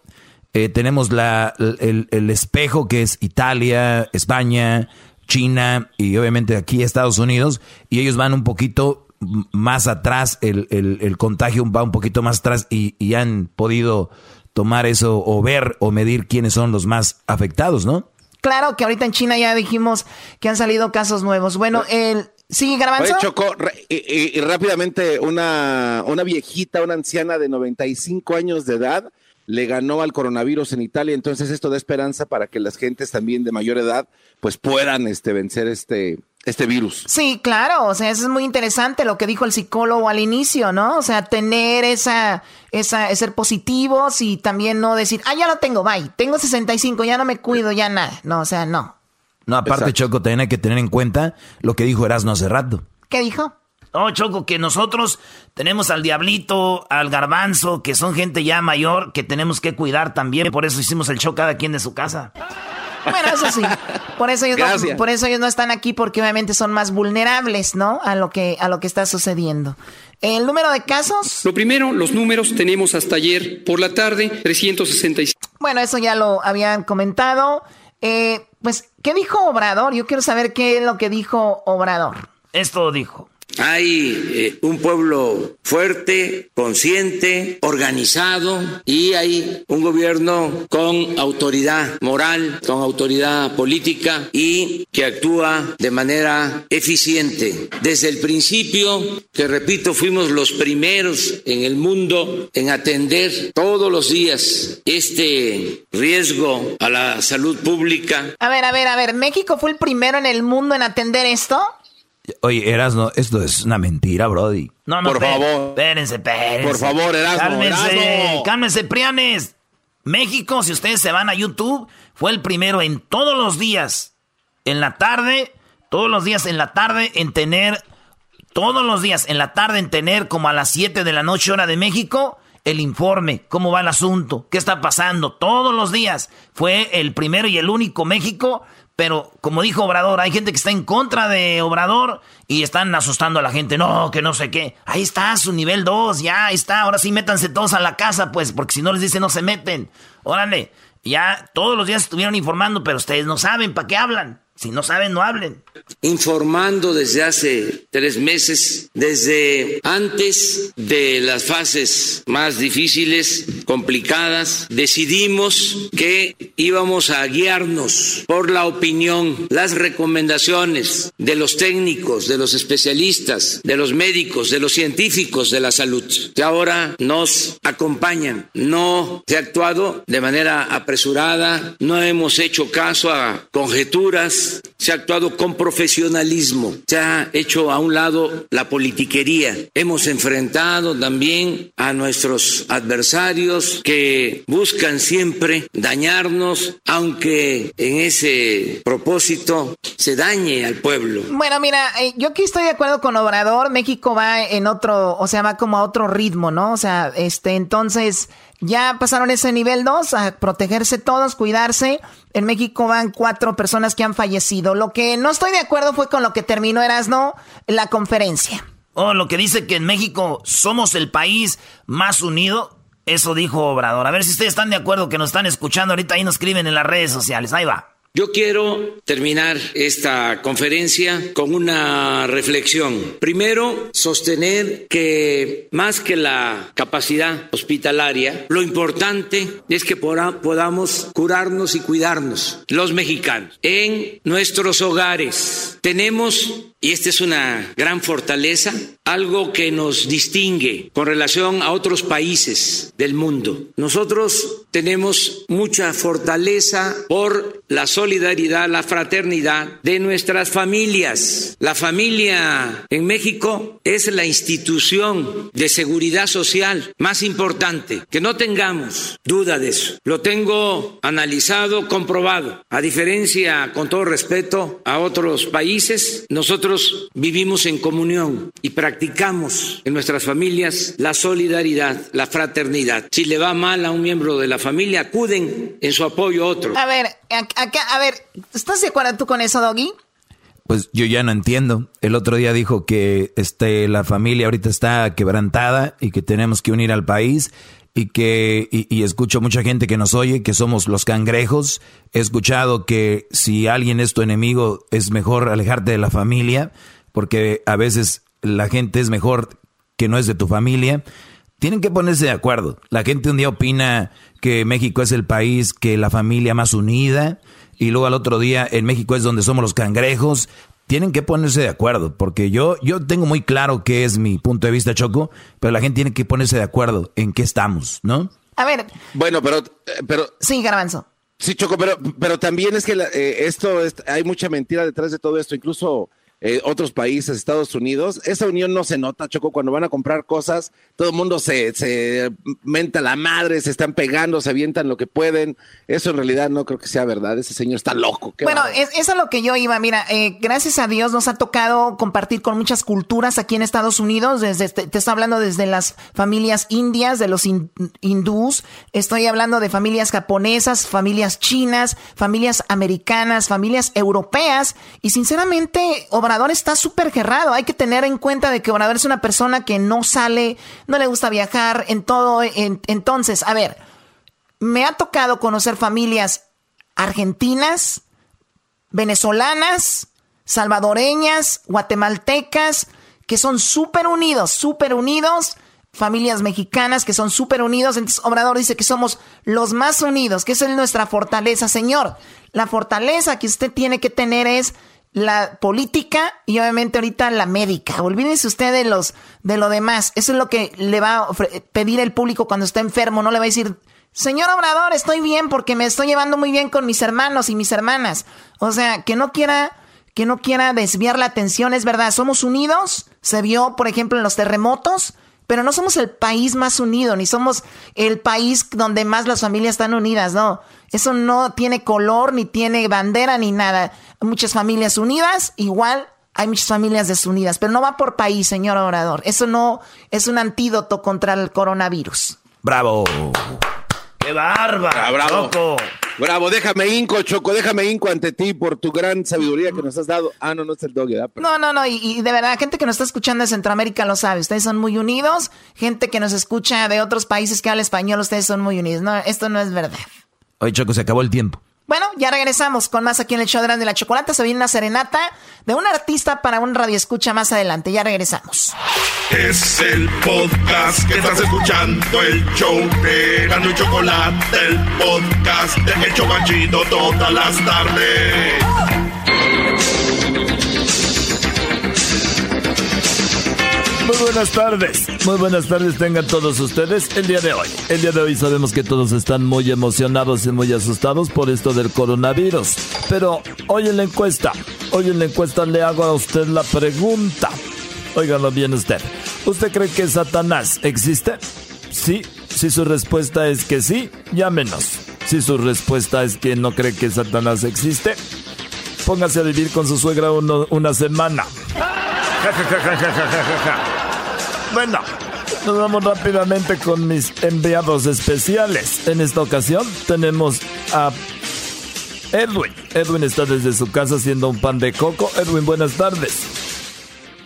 [SPEAKER 3] eh, tenemos la, el, espejo que es Italia, España, China y obviamente aquí Estados Unidos. Y ellos van un poquito más atrás, el, el contagio va un poquito más atrás y, y han podido tomar eso o ver o medir quiénes son los más afectados, ¿no?
[SPEAKER 5] Claro que ahorita en China ya dijimos que han salido casos nuevos. Bueno, el, Sí, Garbanzo.
[SPEAKER 4] Oye, Choco, y, rápidamente, una, una viejita, una anciana de 95 años de edad, le ganó al coronavirus en Italia, entonces esto da esperanza para que las gentes también de mayor edad pues puedan este, vencer este, este virus.
[SPEAKER 5] Sí, claro, o sea, eso es muy interesante lo que dijo el psicólogo al inicio, ¿no? O sea, tener esa, esa, ser positivos y también no decir, ah, ya lo tengo, bye, tengo 65, ya no me cuido, ya nada. No, o sea, no.
[SPEAKER 3] No, aparte, Choco, también hay que tener en cuenta lo que dijo Erasmo hace rato.
[SPEAKER 5] ¿Qué dijo?
[SPEAKER 2] No, Choco, que nosotros tenemos al Diablito, al Garbanzo, que son gente ya mayor que tenemos que cuidar también. Por eso hicimos el show cada quien de su casa.
[SPEAKER 5] Bueno, eso sí. Por eso, ellos no, por eso ellos no están aquí porque obviamente son más vulnerables, ¿no? A lo que, a lo que está sucediendo. ¿El número de casos?
[SPEAKER 8] Lo primero, los números tenemos hasta ayer por la tarde, 365.
[SPEAKER 5] Bueno, eso ya lo habían comentado. Eh, pues, ¿qué dijo Obrador? Yo quiero saber qué es lo que dijo Obrador.
[SPEAKER 2] Esto dijo.
[SPEAKER 9] Hay eh, un pueblo fuerte, consciente, organizado y hay un gobierno con autoridad moral, con autoridad política y que actúa de manera eficiente. Desde el principio, que repito, fuimos los primeros en el mundo en atender todos los días este riesgo a la salud pública.
[SPEAKER 5] A ver, a ver, a ver, ¿México fue el primero en el mundo en atender esto?
[SPEAKER 3] Oye, Erasno, esto es una mentira, Brody.
[SPEAKER 2] No, no,
[SPEAKER 4] Por favor.
[SPEAKER 2] Espérense, espérense.
[SPEAKER 4] Por favor, Erasmo,
[SPEAKER 2] Cálmense,
[SPEAKER 4] Erasmo.
[SPEAKER 2] cálmense, Prianes. México, si ustedes se van a YouTube, fue el primero en todos los días, en la tarde, todos los días en la tarde, en tener, todos los días en la tarde, en tener como a las 7 de la noche, hora de México, el informe, cómo va el asunto, qué está pasando, todos los días. Fue el primero y el único México pero como dijo Obrador, hay gente que está en contra de Obrador y están asustando a la gente. No, que no sé qué. Ahí está su nivel 2, ya ahí está. Ahora sí métanse todos a la casa, pues, porque si no les dice no se meten. Órale, ya todos los días estuvieron informando, pero ustedes no saben para qué hablan. Si no saben, no hablen.
[SPEAKER 9] Informando desde hace tres meses, desde antes de las fases más difíciles, complicadas, decidimos que íbamos a guiarnos por la opinión, las recomendaciones de los técnicos, de los especialistas, de los médicos, de los científicos de la salud, que ahora nos acompañan. No se ha actuado de manera apresurada, no hemos hecho caso a conjeturas, se ha actuado con profesionalismo, se ha hecho a un lado la politiquería. Hemos enfrentado también a nuestros adversarios que buscan siempre dañarnos, aunque en ese propósito se dañe al pueblo.
[SPEAKER 5] Bueno, mira, eh, yo aquí estoy de acuerdo con Obrador. México va en otro, o sea, va como a otro ritmo, ¿no? O sea, este, entonces ya pasaron ese nivel 2 a protegerse todos, cuidarse. En México van cuatro personas que han fallecido. Lo que no estoy de acuerdo fue con lo que terminó Erasno la conferencia.
[SPEAKER 2] Oh, lo que dice que en México somos el país más unido. Eso dijo Obrador. A ver si ustedes están de acuerdo que nos están escuchando ahorita ahí nos escriben en las redes sociales. Ahí va.
[SPEAKER 9] Yo quiero terminar esta conferencia con una reflexión. Primero, sostener que más que la capacidad hospitalaria, lo importante es que podamos curarnos y cuidarnos los mexicanos en nuestros hogares. Tenemos, y esta es una gran fortaleza, algo que nos distingue con relación a otros países del mundo. Nosotros tenemos mucha fortaleza por la solidaridad, la fraternidad de nuestras familias. La familia en México es la institución de seguridad social más importante. Que no tengamos duda de eso. Lo tengo analizado, comprobado. A diferencia, con todo respeto, a otros países, nosotros vivimos en comunión y practicamos en nuestras familias la solidaridad, la fraternidad. Si le va mal a un miembro de la familia, acuden en su apoyo a otro.
[SPEAKER 5] A ver, acá, a ver, ¿estás de acuerdo tú con eso, Doggy?
[SPEAKER 3] Pues yo ya no entiendo. El otro día dijo que este, la familia ahorita está quebrantada y que tenemos que unir al país y que y, escucho mucha gente que nos oye que somos los cangrejos. He escuchado que si alguien es tu enemigo es mejor alejarte de la familia porque a veces la gente es mejor que no es de tu familia. Tienen que ponerse de acuerdo. La gente un día opina que México es el país que la familia más unida y luego al otro día en México es donde somos los cangrejos. Tienen que ponerse de acuerdo, porque yo, yo tengo muy claro qué es mi punto de vista, Choco, pero la gente tiene que ponerse de acuerdo en qué estamos, ¿no?
[SPEAKER 5] A ver.
[SPEAKER 4] Bueno, pero... pero
[SPEAKER 5] sí, Garbanzo.
[SPEAKER 4] Sí, Choco, pero, pero también es que la, eh, esto, es, hay mucha mentira detrás de todo esto, incluso... Eh, otros países, Estados Unidos, esa unión no se nota, Choco, cuando van a comprar cosas, todo el mundo se, se menta la madre, se están pegando, se avientan lo que pueden. Eso en realidad no creo que sea verdad, ese señor está loco.
[SPEAKER 5] Bueno, es, eso es lo que yo iba, mira, eh, gracias a Dios nos ha tocado compartir con muchas culturas aquí en Estados Unidos, desde te, te estoy hablando desde las familias indias, de los in, hindús, estoy hablando de familias japonesas, familias chinas, familias americanas, familias europeas, y sinceramente, Obrador está súper cerrado. Hay que tener en cuenta de que Obrador es una persona que no sale, no le gusta viajar, en todo. En, entonces, a ver, me ha tocado conocer familias argentinas, venezolanas, salvadoreñas, guatemaltecas, que son súper unidos, súper unidos, familias mexicanas que son súper unidos. Entonces Obrador dice que somos los más unidos, que esa es nuestra fortaleza, Señor. La fortaleza que usted tiene que tener es la política y obviamente ahorita la médica. Olvídense usted de los de lo demás. Eso es lo que le va a pedir el público cuando está enfermo. No le va a decir, señor Obrador, estoy bien porque me estoy llevando muy bien con mis hermanos y mis hermanas. O sea, que no quiera que no quiera desviar la atención, es verdad. Somos unidos. Se vio, por ejemplo, en los terremotos. Pero no somos el país más unido, ni somos el país donde más las familias están unidas, no. Eso no tiene color, ni tiene bandera, ni nada. Hay muchas familias unidas, igual hay muchas familias desunidas, pero no va por país, señor orador. Eso no es un antídoto contra el coronavirus.
[SPEAKER 10] Bravo.
[SPEAKER 2] ¡Qué bárbaro!
[SPEAKER 4] Ah, bravo. Bravo, déjame inco, Choco, déjame inco ante ti por tu gran sabiduría que nos has dado. Ah, no, no es el doggy,
[SPEAKER 5] No, no, no, y, de verdad, gente que nos está escuchando de Centroamérica lo sabe. Ustedes son muy unidos. Gente que nos escucha de otros países que habla español, ustedes son muy unidos. No, esto no es verdad.
[SPEAKER 10] Oye, Choco, se acabó el tiempo.
[SPEAKER 5] Bueno, ya regresamos con más aquí en el show de la chocolate. Se viene una serenata de un artista para un radio escucha más adelante. Ya regresamos.
[SPEAKER 1] Es el podcast que estás escuchando, el show de y Chocolate, el podcast de El Chocachito todas las tardes.
[SPEAKER 10] Buenas tardes, muy buenas tardes tengan todos ustedes el día de hoy. El día de hoy sabemos que todos están muy emocionados y muy asustados por esto del coronavirus. Pero hoy en la encuesta, hoy en la encuesta le hago a usted la pregunta. Óigalo bien usted. ¿Usted cree que Satanás existe? Sí. Si su respuesta es que sí, llámenos. Si su respuesta es que no cree que Satanás existe, póngase a vivir con su suegra una semana. Bueno, nos vamos rápidamente con mis enviados especiales. En esta ocasión tenemos a Edwin. Edwin está desde su casa haciendo un pan de coco. Edwin, buenas tardes.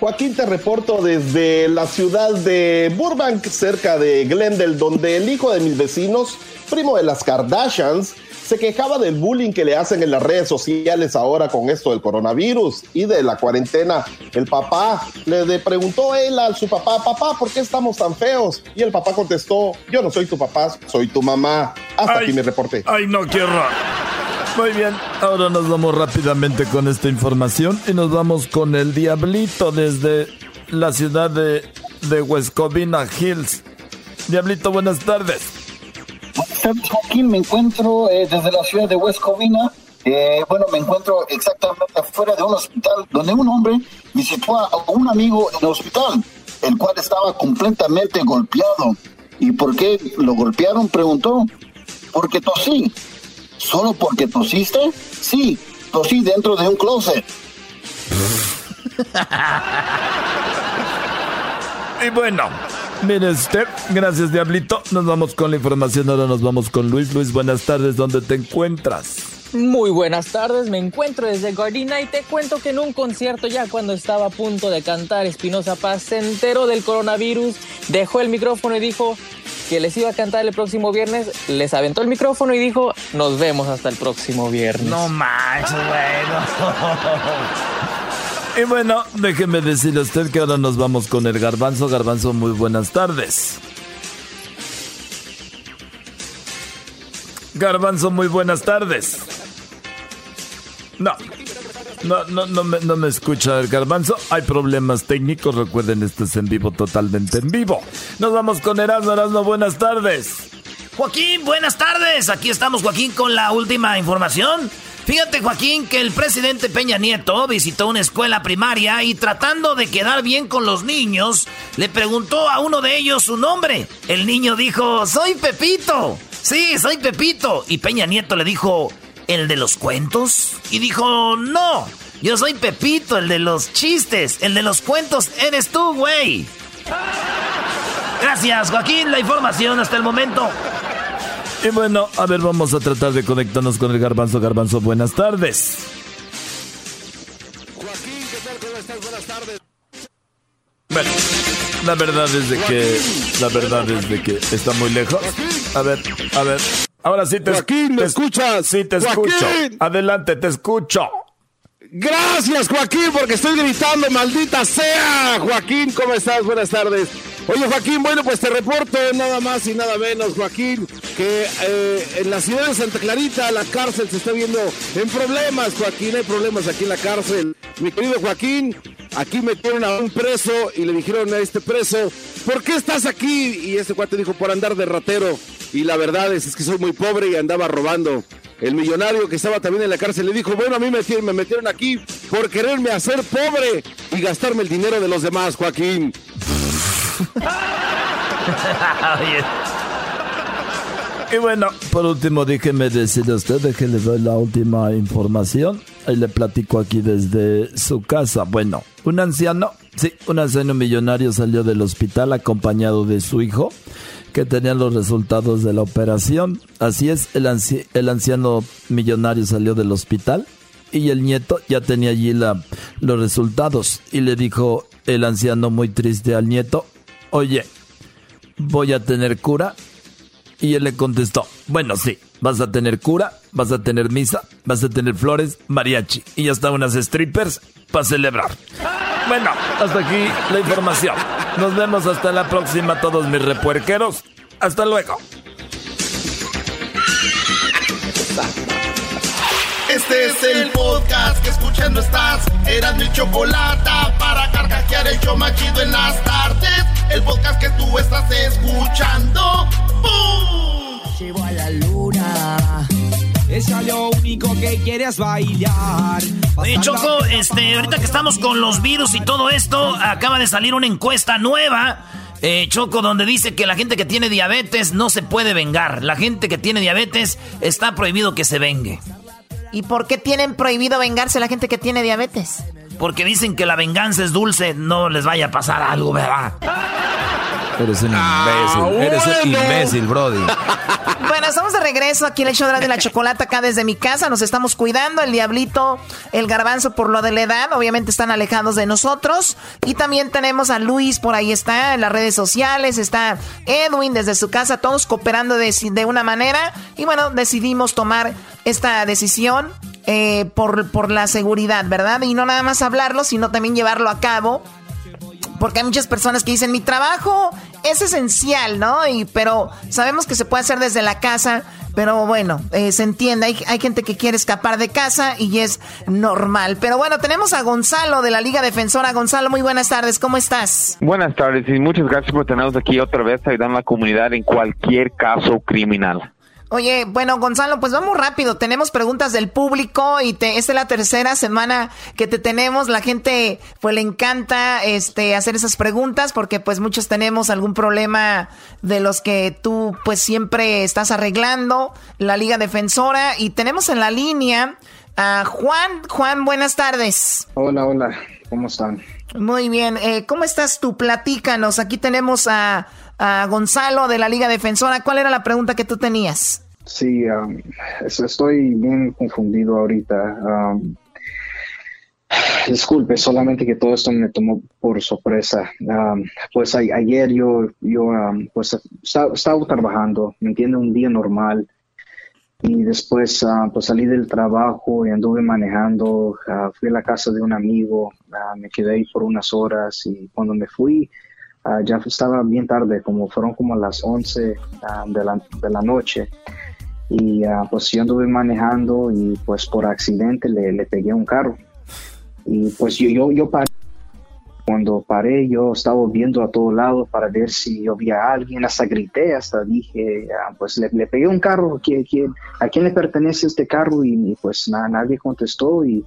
[SPEAKER 11] Joaquín, te reporto desde la ciudad de Burbank, cerca de Glendale, donde el hijo de mis vecinos, primo de las Kardashians, se quejaba del bullying que le hacen en las redes sociales ahora con esto del coronavirus y de la cuarentena. El papá le preguntó él a su papá, papá, ¿por qué estamos tan feos? Y el papá contestó, yo no soy tu papá, soy tu mamá. Hasta aquí me reporté.
[SPEAKER 10] Ay, no, qué Muy bien, ahora nos vamos rápidamente con esta información y nos vamos con el Diablito desde la ciudad de, de West Covina Hills. Diablito, buenas tardes.
[SPEAKER 12] Joaquín, me encuentro eh, desde la ciudad de West Covina. Eh, bueno, me encuentro exactamente afuera de un hospital donde un hombre visitó a un amigo en el hospital, el cual estaba completamente golpeado. ¿Y por qué lo golpearon? Preguntó. Porque tosí. ¿Solo porque tosiste? Sí, tosí dentro de un closet. [LAUGHS]
[SPEAKER 10] y bueno, Mire usted, gracias Diablito. Nos vamos con la información, ahora nos vamos con Luis. Luis, buenas tardes, ¿dónde te encuentras?
[SPEAKER 13] Muy buenas tardes, me encuentro desde Gardina y te cuento que en un concierto ya cuando estaba a punto de cantar Espinosa Paz se enteró del coronavirus, dejó el micrófono y dijo que les iba a cantar el próximo viernes, les aventó el micrófono y dijo nos vemos hasta el próximo viernes.
[SPEAKER 2] No manches, güey.
[SPEAKER 10] Y bueno, déjeme decirle a usted que ahora nos vamos con el garbanzo. Garbanzo, muy buenas tardes. Garbanzo, muy buenas tardes. No, no, no, no me, no me escucha el garbanzo. Hay problemas técnicos. Recuerden, esto es en vivo, totalmente en vivo. Nos vamos con Erasmo. Erasmo, buenas tardes.
[SPEAKER 2] Joaquín, buenas tardes. Aquí estamos, Joaquín, con la última información. Fíjate, Joaquín, que el presidente Peña Nieto visitó una escuela primaria y tratando de quedar bien con los niños, le preguntó a uno de ellos su nombre. El niño dijo, soy Pepito. Sí, soy Pepito. Y Peña Nieto le dijo, ¿el de los cuentos? Y dijo, no, yo soy Pepito, el de los chistes, el de los cuentos eres tú, güey. Gracias, Joaquín, la información hasta el momento.
[SPEAKER 10] Y bueno, a ver, vamos a tratar de conectarnos con el garbanzo. Garbanzo, buenas tardes.
[SPEAKER 14] Joaquín, ¿qué tal? ¿Cómo estás? Buenas tardes.
[SPEAKER 10] Bueno, la verdad es de que, la verdad es de que está muy lejos. A ver, a ver. Ahora sí te,
[SPEAKER 11] Joaquín, ¿me escuchas?
[SPEAKER 10] Sí, te escucho. Adelante, te escucho.
[SPEAKER 4] Gracias, Joaquín, porque estoy gritando, maldita sea. Joaquín, ¿cómo estás? Buenas tardes. Oye, Joaquín, bueno, pues te reporto nada más y nada menos, Joaquín, que eh, en la ciudad de Santa Clarita la cárcel se está viendo en problemas, Joaquín, hay problemas aquí en la cárcel. Mi querido Joaquín, aquí metieron a un preso y le dijeron a este preso, ¿por qué estás aquí? Y este cuate dijo, por andar de ratero. Y la verdad es, es que soy muy pobre y andaba robando. El millonario que estaba también en la cárcel le dijo, bueno, a mí me, me metieron aquí por quererme hacer pobre y gastarme el dinero de los demás, Joaquín.
[SPEAKER 10] Y bueno, por último, déjeme decirle a usted que le doy la última información. Y le platico aquí desde su casa. Bueno, un anciano, sí, un anciano millonario salió del hospital acompañado de su hijo, que tenía los resultados de la operación. Así es, el, el anciano millonario salió del hospital y el nieto ya tenía allí la, los resultados. Y le dijo el anciano muy triste al nieto, oye, ¿voy a tener cura? Y él le contestó, bueno, sí, vas a tener cura, vas a tener misa, vas a tener flores, mariachi y hasta unas strippers para celebrar. Bueno, hasta aquí la información. Nos vemos hasta la próxima todos mis repuerqueros. Hasta luego.
[SPEAKER 1] Este es el podcast que escuchando estás. Eran mi chocolate para carcajear el yo machido en las tardes. El podcast que tú estás escuchando. ¡Bum!
[SPEAKER 15] Llevo a la luna. Es lo único que quieres bailar.
[SPEAKER 2] Oye, Choco, este, ahorita que estamos con los virus y todo esto, acaba de salir una encuesta nueva. Eh, Choco, donde dice que la gente que tiene diabetes no se puede vengar. La gente que tiene diabetes está prohibido que se vengue.
[SPEAKER 5] ¿Y por qué tienen prohibido vengarse la gente que tiene diabetes?
[SPEAKER 2] Porque dicen que la venganza es dulce, no les vaya a pasar algo, ¿verdad? [LAUGHS]
[SPEAKER 3] Eres un ah, imbécil, eres un imbécil, Brody. [LAUGHS]
[SPEAKER 5] Bueno, estamos de regreso aquí en el show de la chocolate acá desde mi casa. Nos estamos cuidando. El diablito, el garbanzo por lo de la edad, obviamente están alejados de nosotros. Y también tenemos a Luis por ahí está en las redes sociales. Está Edwin desde su casa, todos cooperando de, de una manera. Y bueno, decidimos tomar esta decisión eh, por, por la seguridad, ¿verdad? Y no nada más hablarlo, sino también llevarlo a cabo porque hay muchas personas que dicen, mi trabajo es esencial, ¿no? Y, pero sabemos que se puede hacer desde la casa, pero bueno, eh, se entiende, hay, hay, gente que quiere escapar de casa y es normal. Pero bueno, tenemos a Gonzalo de la Liga Defensora. Gonzalo, muy buenas tardes, ¿cómo estás?
[SPEAKER 16] Buenas tardes y muchas gracias por tenernos aquí otra vez ayudando a la comunidad en cualquier caso criminal.
[SPEAKER 5] Oye, bueno, Gonzalo, pues vamos rápido. Tenemos preguntas del público y te, esta es la tercera semana que te tenemos. La gente, pues le encanta este hacer esas preguntas porque pues muchos tenemos algún problema de los que tú pues siempre estás arreglando. La Liga Defensora y tenemos en la línea a Juan. Juan, buenas tardes.
[SPEAKER 17] Hola, hola. ¿Cómo están?
[SPEAKER 5] Muy bien. Eh, ¿Cómo estás tú? Platícanos. Aquí tenemos a a Gonzalo de la Liga Defensora. ¿Cuál era la pregunta que tú tenías?
[SPEAKER 17] Sí, um, estoy bien confundido ahorita. Um, disculpe, solamente que todo esto me tomó por sorpresa. Um, pues ayer yo, yo pues estaba, trabajando, me entiende, un día normal. Y después uh, pues salí del trabajo y anduve manejando, uh, fui a la casa de un amigo, uh, me quedé ahí por unas horas y cuando me fui, Ah, ya estaba bien tarde, como fueron como las 11 ah, de, la, de, la, noche. Y uh, pues yo anduve manejando y pues por accidente le, le pegué un carro. Y pues yo, yo, yo paré. Cuando paré, yo estaba viendo a todo lado para ver si había alguien, hasta grité, hasta dije, pues le, le, pegué un carro, ¿quién, quién, a quién le pertenece este carro? Y, pues nada, nadie contestó y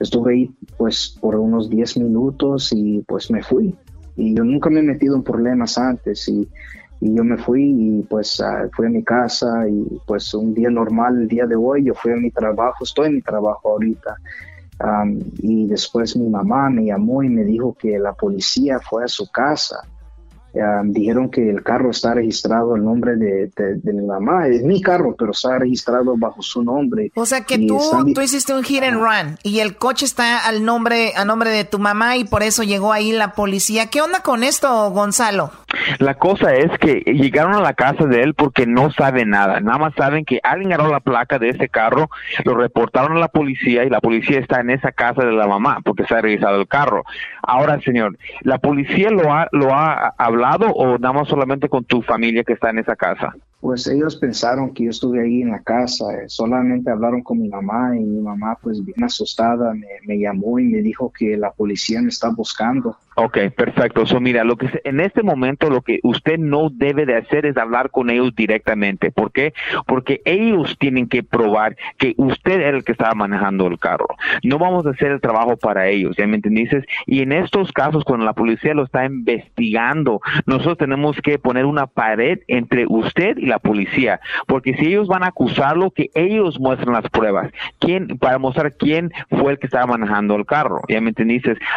[SPEAKER 17] estuve ahí pues por unos 10 minutos y pues me fui y yo nunca me he metido en problemas antes y, y yo me fui y pues uh, fui a mi casa y pues un día normal el día de hoy yo fui a mi trabajo, estoy en mi trabajo ahorita y después mi mamá me llamó y me dijo que la policía fue a su casa dijeron que el carro está registrado el nombre de, mi mamá. Es mi carro, pero está registrado bajo su nombre.
[SPEAKER 5] O sea que tú, tú hiciste un hit and run y el coche está al nombre, a nombre de tu mamá y por eso llegó ahí la policía. ¿Qué onda con esto, Gonzalo?
[SPEAKER 16] La cosa es que llegaron a la casa de él porque no saben nada. Nada más saben que alguien agarró la placa de ese carro, lo reportaron a la policía y la policía está en esa casa de la mamá porque se ha revisado el carro. Ahora, señor, ¿la policía lo ha, lo ha hablado o nada más solamente con tu familia que está en esa casa?
[SPEAKER 17] Pues ellos pensaron que yo estuve ahí en la casa, eh, solamente hablaron con mi mamá y mi mamá pues bien asustada me, llamó y me dijo que la policía me está buscando.
[SPEAKER 16] Ok, perfecto. So, mira, lo que en este momento lo que usted no debe de hacer es hablar con ellos directamente. ¿Por qué? Porque ellos tienen que probar que usted era el que estaba manejando el carro. No vamos a hacer el trabajo para ellos, ¿ya me entiendes? Y en estos casos, cuando la policía lo está investigando, nosotros tenemos que poner una pared entre usted y la policía, porque si ellos van a acusarlo, que ellos muestren las pruebas, quién para mostrar quién fue el que estaba manejando el carro, ¿ya me entiendes?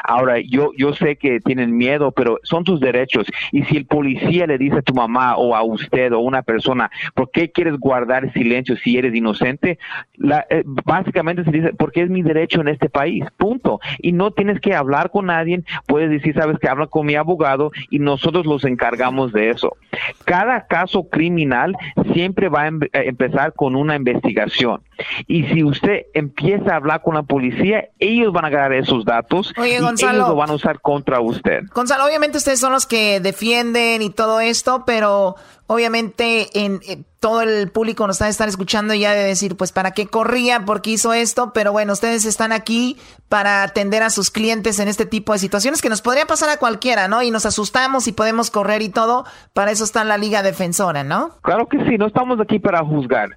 [SPEAKER 16] Ahora, yo, yo sé que tienen miedo, pero son tus derechos. Y si el policía le dice a tu mamá o a usted o a una persona, ¿por qué quieres guardar silencio si eres inocente? La, eh, básicamente se dice, porque es mi derecho en este país, punto. Y no tienes que hablar con nadie, puedes decir, sabes que habla con mi abogado y nosotros los encargamos de eso. Cada caso criminal siempre va a em, eh, empezar con una investigación. Y si usted empieza a hablar con la policía, ellos van a agarrar esos datos y ellos lo van a usar contra usted.
[SPEAKER 5] Gonzalo, obviamente ustedes son los que defienden y todo esto, pero obviamente en, eh, todo el público nos está estar escuchando ya de decir, pues, ¿para qué corría? ¿Por qué hizo esto? Pero bueno, ustedes están aquí para atender a sus clientes en este tipo de situaciones que nos podría pasar a cualquiera, ¿no? Y nos asustamos y podemos correr y todo. Para eso está la Liga Defensora, ¿no?
[SPEAKER 16] Claro que sí, no estamos aquí para juzgar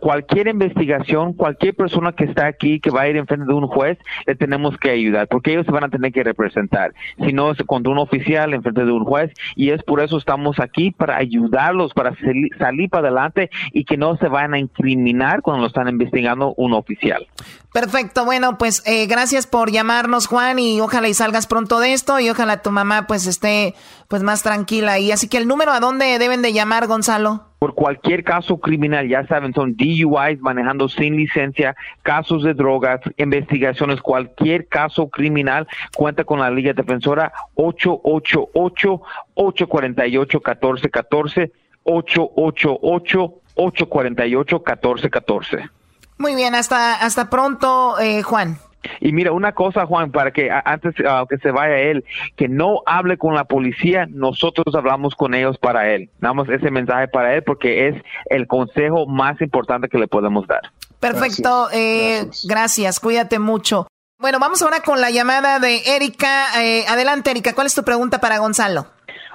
[SPEAKER 16] cualquier investigación, cualquier persona que está aquí, que va a ir en frente de un juez, le tenemos que ayudar, porque ellos se van a tener que representar. Si no es contra un oficial en frente de un juez, y es por eso estamos aquí, para ayudarlos, para salir para adelante y que no se vayan a incriminar cuando lo están investigando un oficial.
[SPEAKER 5] Perfecto, bueno, pues eh, gracias por llamarnos, Juan, y ojalá y salgas pronto de esto, y ojalá tu mamá pues esté pues más tranquila. Y así que el número a dónde deben de llamar, Gonzalo
[SPEAKER 16] por cualquier caso criminal, ya saben, son DUIs manejando sin licencia, casos de drogas, investigaciones, cualquier caso criminal, cuenta con la Liga Defensora 888-848-1414, 888-848-1414.
[SPEAKER 5] Muy bien, hasta, hasta pronto, eh, Juan.
[SPEAKER 16] Y mira, una cosa, Juan, para que antes uh, que se vaya él, que no hable con la policía, nosotros hablamos con ellos para él. Damos ese mensaje para él porque es el consejo más importante que le podemos dar.
[SPEAKER 5] Perfecto, eh, gracias. cuídate mucho. Bueno, vamos ahora con la llamada de Erika. Eh, adelante, Erika, ¿cuál es tu pregunta para Gonzalo?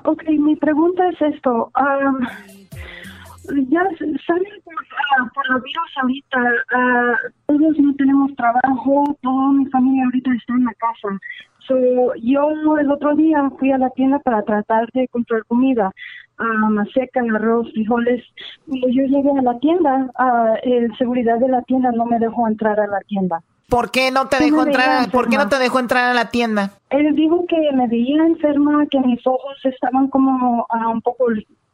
[SPEAKER 18] Ok, mi pregunta es esto. Ya sale por, uh, por la virus ahorita, uh, todos no tenemos trabajo, toda mi familia ahorita está en la casa. So, yo el otro día fui a la tienda para tratar de comprar comida, uh, maseca, arroz, frijoles. Y yo llegué a la tienda, el seguridad de la tienda no me dejó entrar a la tienda.
[SPEAKER 5] ¿Por qué no te dejó entrar? ¿Por qué no te dejó entrar a la tienda?
[SPEAKER 18] Él dijo que me veía enferma, que mis ojos estaban como uh, un poco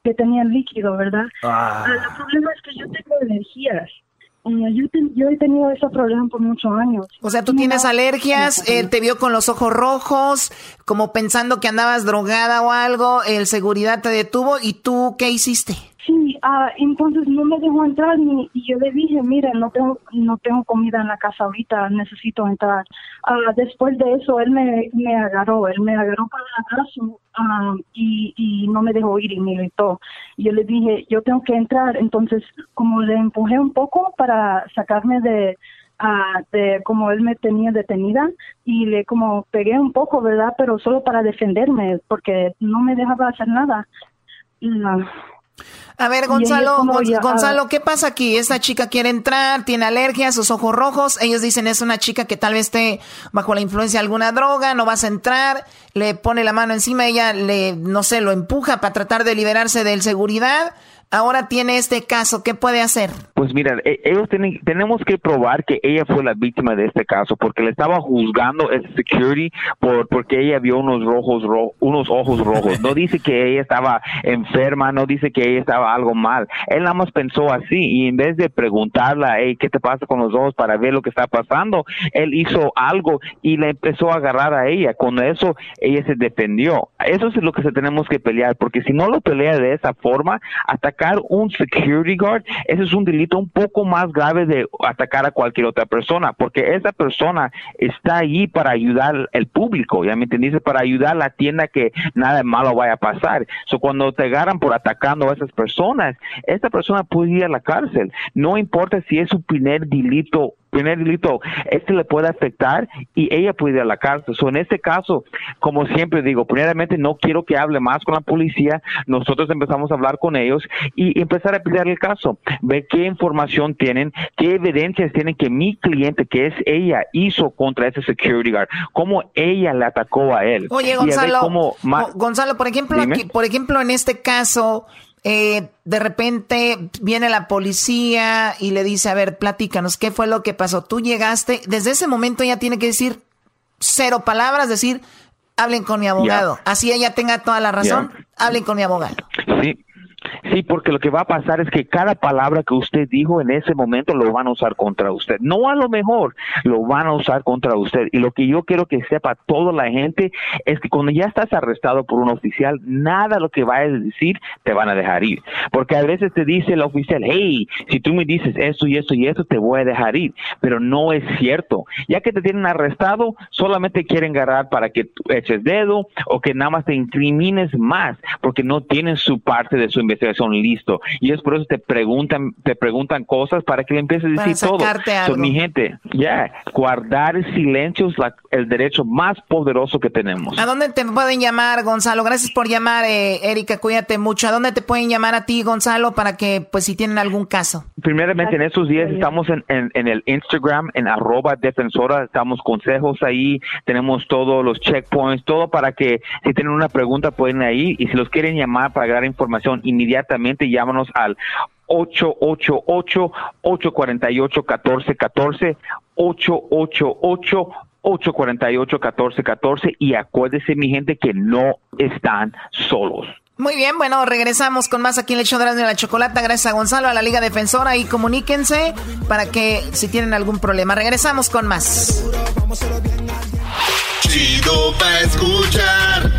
[SPEAKER 18] que tenía líquido, ¿verdad? Ah. ah. El problema es que yo tengo alergias. Yo, yo, he tenido ese problema por muchos años.
[SPEAKER 5] O sea, tú tienes alergias, eh, te vio con los ojos rojos, como pensando que andabas drogada o algo, el seguridad te detuvo y tú, ¿qué hiciste?
[SPEAKER 18] Sí, ah, entonces no me dejó entrar ni, y yo le dije, mire, no tengo, no tengo comida en la casa ahorita, necesito entrar. Ah, después de eso, él me, me agarró, él me agarró para el abrazo ah, y, y no me dejó ir y me gritó. Yo le dije, yo tengo que entrar, entonces como le empujé un poco para sacarme de, de como él me tenía detenida y le como pegué un poco, ¿verdad? Pero solo para defenderme, porque no me dejaba hacer nada.
[SPEAKER 5] A ver, Gonzalo, Gonzalo, ¿qué pasa aquí? Esta chica quiere entrar, tiene alergias, sus ojos rojos. Ellos dicen es una chica que tal vez esté bajo la influencia de alguna droga, no vas a entrar. Le pone la mano encima, ella le, no sé, lo empuja para tratar de liberarse del seguridad. Ahora tiene este caso, ¿qué puede hacer?
[SPEAKER 16] Pues mira, e, ellos tenemos que probar que ella fue la víctima de este caso, porque le estaba juzgando el security por porque ella vio unos rojos, unos ojos rojos. No dice que ella estaba enferma, no dice que ella estaba algo mal. Él nada más pensó así y en vez de preguntarle, hey, ¿qué te pasa con los ojos para ver lo que está pasando? Él hizo algo y le empezó a agarrar a ella. Con eso ella se defendió. Eso es lo que tenemos que pelear, porque si no lo pelea de esa forma, atacar un security guard, ese es un delito un poco más grave de atacar a cualquier otra persona, porque esa persona está ahí para ayudar al público, ya me entendiste, para ayudar a la tienda que nada malo vaya a pasar. So, cuando te agarran por atacando a esas personas, esa persona puede ir a la cárcel. No importa si es su primer delito primer delito, este le puede afectar y ella puede ir a la cárcel. So, en este caso, como siempre digo, primeramente no quiero que hable más con la policía, nosotros empezamos a hablar con ellos y empezar a pelear el caso, ver qué información tienen, qué evidencias tienen que mi cliente, que es ella, hizo contra ese security guard, cómo ella le atacó a él.
[SPEAKER 5] Oye, Gonzalo, Gonzalo, por ejemplo, por ejemplo, en este caso, eh, de repente viene la policía y le dice, a ver, platícanos, ¿qué fue lo que pasó? Tú llegaste, desde ese momento ella tiene que decir cero palabras, decir, hablen con mi abogado. Así ella tenga toda la razón, hablen con mi abogado.
[SPEAKER 16] Sí, Sí, porque lo que va a pasar es que cada palabra que usted dijo en ese momento lo van a usar contra usted. No a lo mejor lo van a usar contra usted. Y lo que yo quiero que sepa toda la gente es que cuando ya estás arrestado por un oficial, nada lo que vayas a decir te van a dejar ir. Porque a veces te dice el oficial, hey, si tú me dices esto y esto y esto, te voy a dejar ir. Pero no es cierto. Ya que te tienen arrestado, solamente quieren agarrar para que eches dedo o que nada más te incrimines más, porque no tienen su parte de su investigación listo. Y es por eso te preguntan, te preguntan cosas para que le empieces a decir todo. So, mi gente, ya, guardar el silencio es el derecho más poderoso que tenemos.
[SPEAKER 5] ¿A dónde te pueden llamar, Gonzalo? Gracias por llamar, eh, Erika, cuídate mucho. ¿A dónde te pueden llamar a ti, Gonzalo, para que, pues, si tienen algún caso?
[SPEAKER 16] Primeramente, en estos días estamos en, en, el Instagram, en arroba defensora, estamos consejos ahí, tenemos todos los checkpoints, todo para que si tienen una pregunta pueden ir ahí y si los quieren llamar para dar información inmediatamente llámanos al 888-848-1414, 888-848-1414 y acuérdese mi gente que no están solos.
[SPEAKER 5] Muy bien, bueno, regresamos con más aquí en el show de la chocolata. Gracias a Gonzalo, a la Liga Defensora y comuníquense para que si tienen algún problema. Regresamos con más.
[SPEAKER 1] Chido pa escuchar.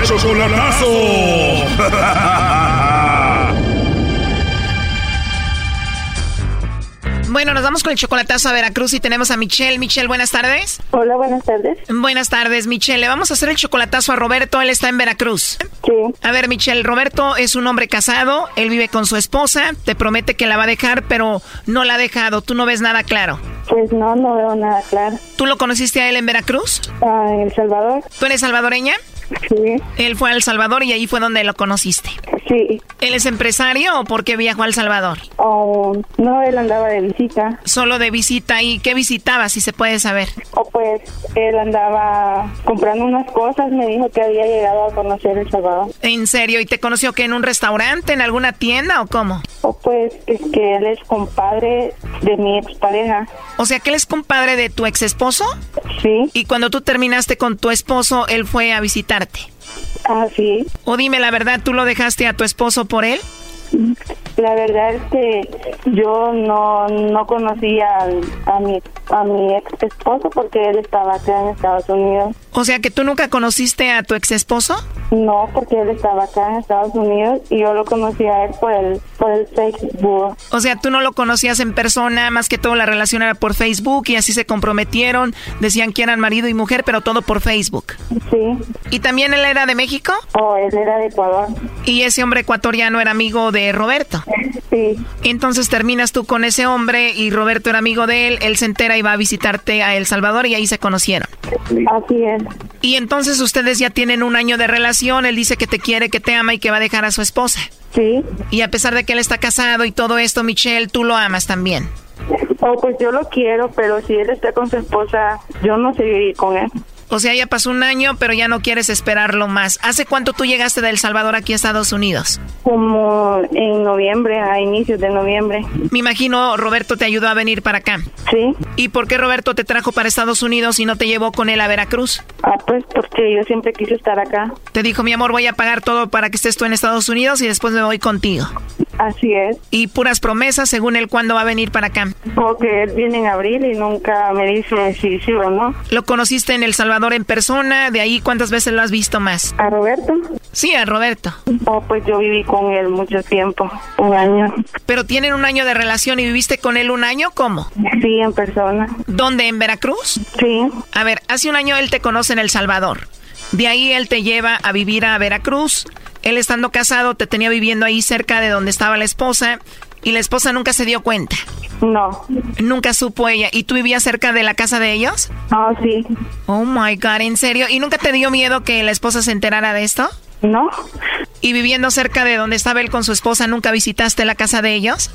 [SPEAKER 19] ¡El chocolatazo!
[SPEAKER 5] Bueno, nos vamos con el chocolatazo a Veracruz y tenemos a Michelle. Michelle, buenas tardes.
[SPEAKER 20] Hola, buenas tardes.
[SPEAKER 5] Buenas tardes, Michelle. Le vamos a hacer el chocolatazo a Roberto. Él está en Veracruz.
[SPEAKER 20] Sí.
[SPEAKER 5] A ver, Michelle, Roberto es un hombre casado. Él vive con su esposa. Te promete que la va a dejar, pero no la ha dejado. ¿Tú no ves nada claro?
[SPEAKER 20] Pues no, no veo nada claro.
[SPEAKER 5] ¿Tú lo conociste a él en Veracruz?
[SPEAKER 20] Ah, en El Salvador.
[SPEAKER 5] ¿Tú eres salvadoreña?
[SPEAKER 20] Sí.
[SPEAKER 5] Él fue a El Salvador y ahí fue donde lo conociste.
[SPEAKER 20] Sí.
[SPEAKER 5] ¿Él es empresario o por qué viajó a El Salvador?
[SPEAKER 20] Oh, no, él andaba de visita.
[SPEAKER 5] Solo de visita. ¿Y qué visitaba, si se puede saber?
[SPEAKER 20] Oh, pues él andaba comprando unas cosas, me dijo que había llegado a conocer El Salvador.
[SPEAKER 5] ¿En serio? ¿Y te conoció que en un restaurante, en alguna tienda o cómo?
[SPEAKER 20] Oh, pues es que él es compadre de mi expareja.
[SPEAKER 5] O sea, que él es compadre de tu ex esposo?
[SPEAKER 20] Sí.
[SPEAKER 5] Y cuando tú terminaste con tu esposo, él fue a
[SPEAKER 20] Ah, sí.
[SPEAKER 5] O dime la verdad, ¿tú lo dejaste a tu esposo por él?
[SPEAKER 20] La verdad es que yo no, no conocía a, a, mi, a mi ex esposo porque él estaba acá en Estados Unidos.
[SPEAKER 5] O sea que tú nunca conociste a tu ex esposo?
[SPEAKER 20] No, porque él estaba acá en Estados Unidos y yo lo conocí a él por el, por el Facebook.
[SPEAKER 5] O sea, tú no lo conocías en persona, más que todo la relación era por Facebook y así se comprometieron, decían que eran marido y mujer, pero todo por Facebook.
[SPEAKER 20] Sí.
[SPEAKER 5] ¿Y también él era de México?
[SPEAKER 20] Oh, él era de Ecuador.
[SPEAKER 5] ¿Y ese hombre ecuatoriano era amigo de Roberto?
[SPEAKER 20] Sí.
[SPEAKER 5] Entonces terminas tú con ese hombre y Roberto era amigo de él, él se entera y va a visitarte a El Salvador y ahí se conocieron.
[SPEAKER 20] Así es.
[SPEAKER 5] Y entonces ustedes ya tienen un año de relación, él dice que te quiere, que te ama y que va a dejar a su esposa.
[SPEAKER 20] Sí.
[SPEAKER 5] Y a pesar de que él está casado y todo esto, Michelle, tú lo amas también.
[SPEAKER 20] Oh, pues yo lo quiero, pero si él está con su esposa, yo no seguiría con él.
[SPEAKER 5] O sea, ya pasó un año, pero ya no quieres esperarlo más. ¿Hace cuánto tú llegaste de El Salvador aquí a Estados Unidos?
[SPEAKER 20] Como en noviembre, a inicios de noviembre.
[SPEAKER 5] Me imagino Roberto te ayudó a venir para acá.
[SPEAKER 20] Sí.
[SPEAKER 5] ¿Y por qué Roberto te trajo para Estados Unidos y no te llevó con él a Veracruz?
[SPEAKER 20] Ah, pues porque yo siempre quise estar acá.
[SPEAKER 5] Te dijo, mi amor, voy a pagar todo para que estés tú en Estados Unidos y después me voy contigo.
[SPEAKER 20] Así es.
[SPEAKER 5] Y puras promesas, según él, ¿cuándo va a venir para acá?
[SPEAKER 20] Porque él viene en abril y nunca me dice si sí o no.
[SPEAKER 5] ¿Lo conociste en El Salvador en persona? ¿De ahí cuántas veces lo has visto más?
[SPEAKER 20] ¿A Roberto?
[SPEAKER 5] Sí, a Roberto.
[SPEAKER 20] Oh, pues yo viví con él mucho tiempo, un año.
[SPEAKER 5] ¿Pero tienen un año de relación y viviste con él un año? ¿Cómo?
[SPEAKER 20] Sí, en persona.
[SPEAKER 5] ¿Dónde? ¿En Veracruz?
[SPEAKER 20] Sí.
[SPEAKER 5] A ver, hace un año él te conoce en El Salvador. De ahí él te lleva a vivir a Veracruz. Él estando casado te tenía viviendo ahí cerca de donde estaba la esposa y la esposa nunca se dio cuenta.
[SPEAKER 20] No.
[SPEAKER 5] Nunca supo ella. ¿Y tú vivías cerca de la casa de ellos?
[SPEAKER 20] Ah, sí.
[SPEAKER 5] Oh my God, ¿en serio? ¿Y nunca te dio miedo que la esposa se enterara de esto?
[SPEAKER 20] No.
[SPEAKER 5] ¿Y viviendo cerca de donde estaba él con su esposa, nunca visitaste la casa de ellos?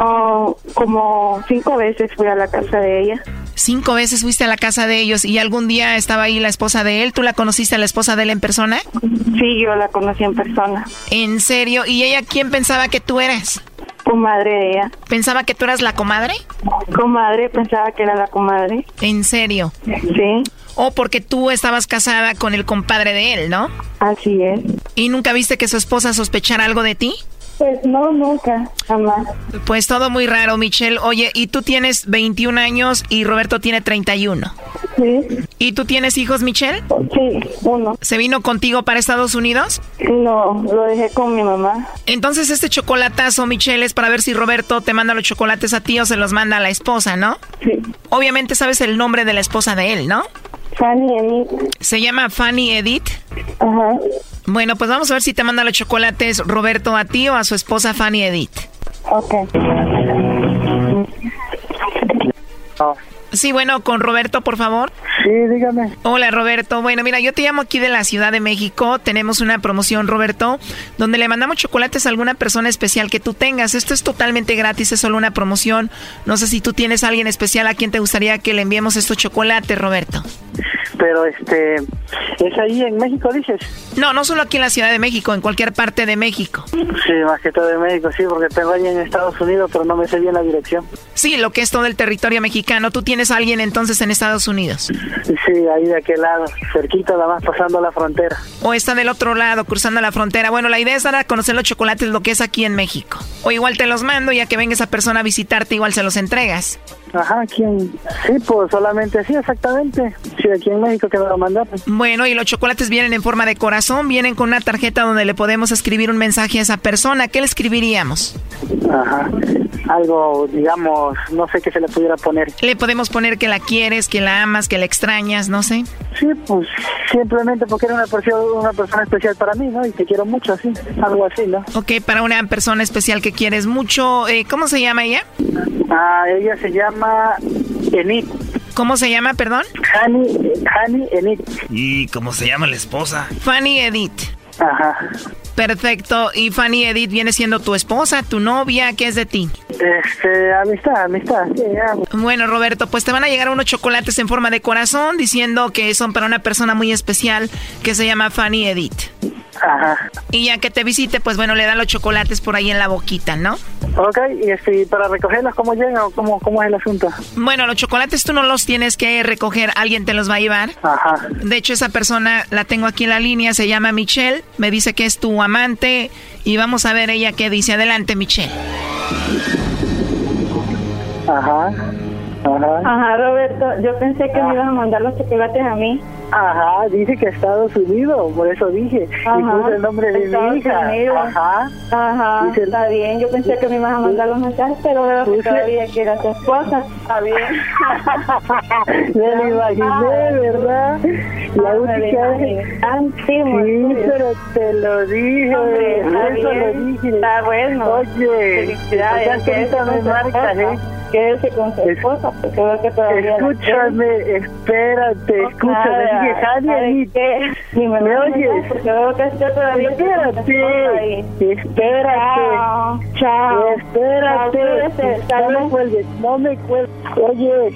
[SPEAKER 20] Oh, como cinco veces fui a la casa de ella.
[SPEAKER 5] Cinco veces fuiste a la casa de ellos y algún día estaba ahí la esposa de él. ¿Tú la conociste a la esposa de él en persona?
[SPEAKER 20] Sí, yo la conocí en persona.
[SPEAKER 5] ¿En serio? ¿Y ella quién pensaba que tú eras?
[SPEAKER 20] Comadre de ella.
[SPEAKER 5] ¿Pensaba que tú eras la comadre?
[SPEAKER 20] Comadre, pensaba que era la comadre.
[SPEAKER 5] ¿En serio?
[SPEAKER 20] Sí.
[SPEAKER 5] O porque tú estabas casada con el compadre de él, ¿no?
[SPEAKER 20] Así es.
[SPEAKER 5] ¿Y nunca viste que su esposa sospechara algo de ti?
[SPEAKER 20] Pues no, nunca, jamás.
[SPEAKER 5] Pues todo muy raro, Michelle. Oye, y tú tienes 21 años y Roberto tiene 31.
[SPEAKER 20] Sí.
[SPEAKER 5] ¿Y tú tienes hijos, Michelle?
[SPEAKER 20] Sí, uno.
[SPEAKER 5] ¿Se vino contigo para Estados Unidos?
[SPEAKER 20] No, lo dejé con mi mamá.
[SPEAKER 5] Entonces este chocolatazo, Michelle, es para ver si Roberto te manda los chocolates a ti o se los manda a la esposa, ¿no?
[SPEAKER 20] Sí.
[SPEAKER 5] Obviamente sabes el nombre de la esposa de él, ¿no?
[SPEAKER 20] Fanny Edith.
[SPEAKER 5] ¿Se llama Fanny Edith?
[SPEAKER 20] Ajá.
[SPEAKER 5] Bueno, pues vamos a ver si te manda los chocolates Roberto a ti o a su esposa Fanny Edith.
[SPEAKER 20] Ok.
[SPEAKER 5] Sí, bueno, con Roberto, por favor.
[SPEAKER 21] Sí, dígame.
[SPEAKER 5] Hola, Roberto. Bueno, mira, yo te llamo aquí de la Ciudad de México. Tenemos una promoción, Roberto, donde le mandamos chocolates a alguna persona especial que tú tengas. Esto es totalmente gratis, es solo una promoción. No sé si tú tienes a alguien especial a quien te gustaría que le enviemos estos chocolates, Roberto.
[SPEAKER 21] Pero este, ¿es ahí en México, dices?
[SPEAKER 5] No, no solo aquí en la Ciudad de México, en cualquier parte de México.
[SPEAKER 21] Sí, más que todo de México, sí, porque tengo ahí en Estados Unidos, pero no me sé bien la dirección.
[SPEAKER 5] Sí, lo que es todo el territorio mexicano. ¿Tú tienes a alguien entonces en Estados Unidos?
[SPEAKER 21] Sí, ahí de aquel lado, cerquita, nada más pasando la frontera.
[SPEAKER 5] O está del otro lado, cruzando la frontera. Bueno, la idea es dar a conocer los chocolates, lo que es aquí en México. O igual te los mando, ya que venga esa persona a visitarte, igual se los entregas.
[SPEAKER 21] Ajá, aquí en... Sí, pues solamente así, exactamente. Sí, aquí en México que me lo mandaron.
[SPEAKER 5] Bueno, y los chocolates vienen en forma de corazón, vienen con una tarjeta donde le podemos escribir un mensaje a esa persona. ¿Qué le escribiríamos?
[SPEAKER 21] Ajá, algo, digamos, no sé qué se le pudiera poner.
[SPEAKER 5] Le podemos poner que la quieres, que la amas, que la extrañas, no sé.
[SPEAKER 21] Sí, pues simplemente porque era una persona, una persona especial para mí, ¿no? Y te quiero mucho, así, algo así, ¿no?
[SPEAKER 5] Ok, para una persona especial que quieres mucho, eh, ¿cómo se llama ella?
[SPEAKER 21] Ah, ella se llama Enid.
[SPEAKER 5] ¿Cómo se llama, perdón?
[SPEAKER 21] Hani, Hani Enid.
[SPEAKER 3] ¿Y cómo se llama la esposa?
[SPEAKER 5] Fanny Edith.
[SPEAKER 21] Ajá.
[SPEAKER 5] Perfecto. ¿Y Fanny Edith viene siendo tu esposa, tu novia? ¿Qué es de ti?
[SPEAKER 21] Este, amistad, amistad. Sí, amo.
[SPEAKER 5] Bueno, Roberto, pues te van a llegar unos chocolates en forma de corazón diciendo que son para una persona muy especial que se llama Fanny Edith.
[SPEAKER 21] Ajá.
[SPEAKER 5] Y ya que te visite, pues bueno, le dan los chocolates por ahí en la boquita, ¿no?
[SPEAKER 21] Ok, y este, para recogerlos, ¿cómo llegan o cómo, cómo es el asunto?
[SPEAKER 5] Bueno, los chocolates tú no los tienes que recoger, alguien te los va a llevar.
[SPEAKER 21] Ajá.
[SPEAKER 5] De hecho, esa persona la tengo aquí en la línea, se llama Michelle, me dice que es tu amante y vamos a ver ella qué dice. Adelante, Michelle.
[SPEAKER 21] Ajá. Ajá.
[SPEAKER 20] Ajá, Roberto, yo pensé que me iban a mandar los chocolates a mí.
[SPEAKER 21] Ajá, dice que Estados Unidos, por eso dije.
[SPEAKER 20] Ajá,
[SPEAKER 21] y puse el nombre de
[SPEAKER 20] Estados
[SPEAKER 21] mi hija.
[SPEAKER 20] Unidos.
[SPEAKER 21] Ajá.
[SPEAKER 20] Ajá,
[SPEAKER 21] Dice-
[SPEAKER 20] está bien. Yo pensé que me ibas a mandar los mensajes, pero veo que todavía que era tu esposa. Está bien. [LAUGHS]
[SPEAKER 21] Me lo imaginé, ¿verdad? La
[SPEAKER 20] Ah, lo imaginé. Antiguo,
[SPEAKER 21] Sí, pero te lo dije.
[SPEAKER 20] Hombre, está
[SPEAKER 21] eso lo
[SPEAKER 20] bien.
[SPEAKER 21] dije.
[SPEAKER 20] Está bueno.
[SPEAKER 21] Oye,
[SPEAKER 20] Felicidades.
[SPEAKER 21] ya que me marcas, ¿eh?
[SPEAKER 20] Quédese con su esposa, porque veo que todavía
[SPEAKER 21] Escúchame, espérate, escúchame. Dije, Javi.
[SPEAKER 20] Ni me
[SPEAKER 21] ¿Me
[SPEAKER 20] lo
[SPEAKER 21] oyes?
[SPEAKER 20] Porque veo que todavía.
[SPEAKER 21] Espérate, espérate.
[SPEAKER 20] Chao.
[SPEAKER 21] Espérate. No me cuelgues, no me cuelgues. Oye,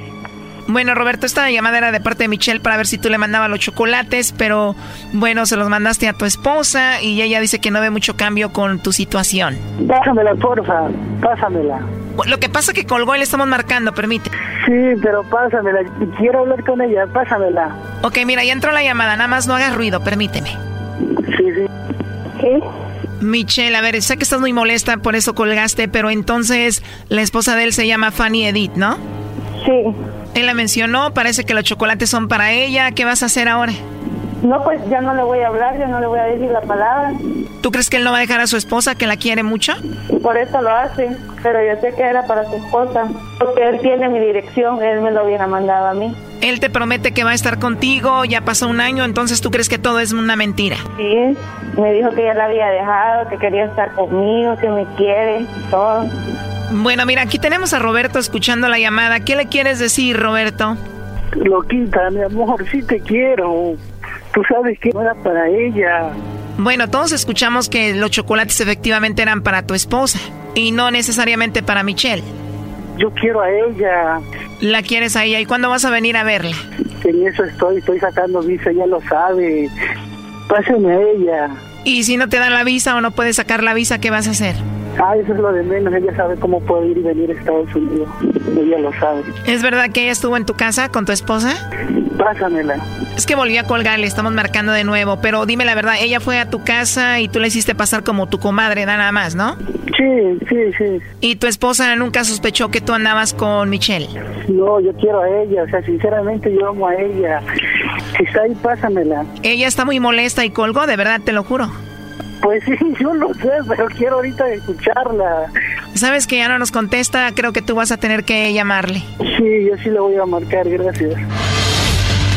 [SPEAKER 5] Bueno, Roberto, esta llamada era de parte de Michelle para ver si tú le mandabas los chocolates, pero bueno, se los mandaste a tu esposa y ella dice que no ve mucho cambio con tu situación.
[SPEAKER 21] pásamela, porfa, pásamela.
[SPEAKER 5] Lo que pasa que colgó y le estamos marcando, permite.
[SPEAKER 21] Sí, pero pásamela. Quiero hablar con ella, pásamela.
[SPEAKER 5] Ok, mira, ya entró la llamada, nada más no hagas ruido, permíteme.
[SPEAKER 21] Sí, sí.
[SPEAKER 20] ¿Qué?
[SPEAKER 5] Michelle, a ver, sé que estás muy molesta, por eso colgaste, pero entonces la esposa de él se llama Fanny Edith, ¿no?
[SPEAKER 20] Sí.
[SPEAKER 5] Él la mencionó, parece que los chocolates son para ella, ¿qué vas a hacer ahora?
[SPEAKER 20] No, pues ya no le voy a hablar, ya no le voy a decir la palabra.
[SPEAKER 5] ¿Tú crees que él no va a dejar a su esposa, que la quiere mucho?
[SPEAKER 20] Por eso lo hace. Pero yo sé que era para su esposa. Porque él tiene mi dirección, él me lo hubiera mandado a mí.
[SPEAKER 5] Él te promete que va a estar contigo, ya pasó un año, entonces tú crees que todo es una mentira.
[SPEAKER 20] Sí, me dijo que ya la había dejado, que quería estar conmigo, que me quiere, todo.
[SPEAKER 5] Bueno, mira, aquí tenemos a Roberto escuchando la llamada. ¿Qué le quieres decir, Roberto?
[SPEAKER 21] Loquita, mi amor, sí te quiero. Tú sabes que no era para ella.
[SPEAKER 5] Bueno, todos escuchamos que los chocolates efectivamente eran para tu esposa y no necesariamente para Michelle.
[SPEAKER 21] Yo quiero a ella.
[SPEAKER 5] La quieres a ella y cuándo vas a venir a verla?
[SPEAKER 21] En eso estoy, estoy sacando visa, ella lo sabe. Pásame a ella.
[SPEAKER 5] Y si no te dan la visa o no puedes sacar la visa, ¿qué vas a hacer?
[SPEAKER 21] Ah, eso es lo de menos. Ella sabe cómo puedo ir y venir a Estados Unidos. Ella lo sabe.
[SPEAKER 5] ¿Es verdad que ella estuvo en tu casa con tu esposa?
[SPEAKER 21] Pásamela.
[SPEAKER 5] Es que volví a colgar, le estamos marcando de nuevo, pero dime la verdad, ella fue a tu casa y tú le hiciste pasar como tu comadre, nada más, ¿no?
[SPEAKER 21] Sí, sí, sí.
[SPEAKER 5] ¿Y tu esposa nunca sospechó que tú andabas con Michelle?
[SPEAKER 21] No, yo quiero a ella. O sea, sinceramente yo amo a ella. Si está ahí, pásamela.
[SPEAKER 5] Ella está muy molesta y colgó, de verdad, te lo juro.
[SPEAKER 21] Pues sí, [LAUGHS] yo lo sé, pero quiero ahorita escucharla.
[SPEAKER 5] Sabes que ya no nos contesta, creo que tú vas a tener que llamarle.
[SPEAKER 21] Sí, yo sí le voy a marcar, gracias.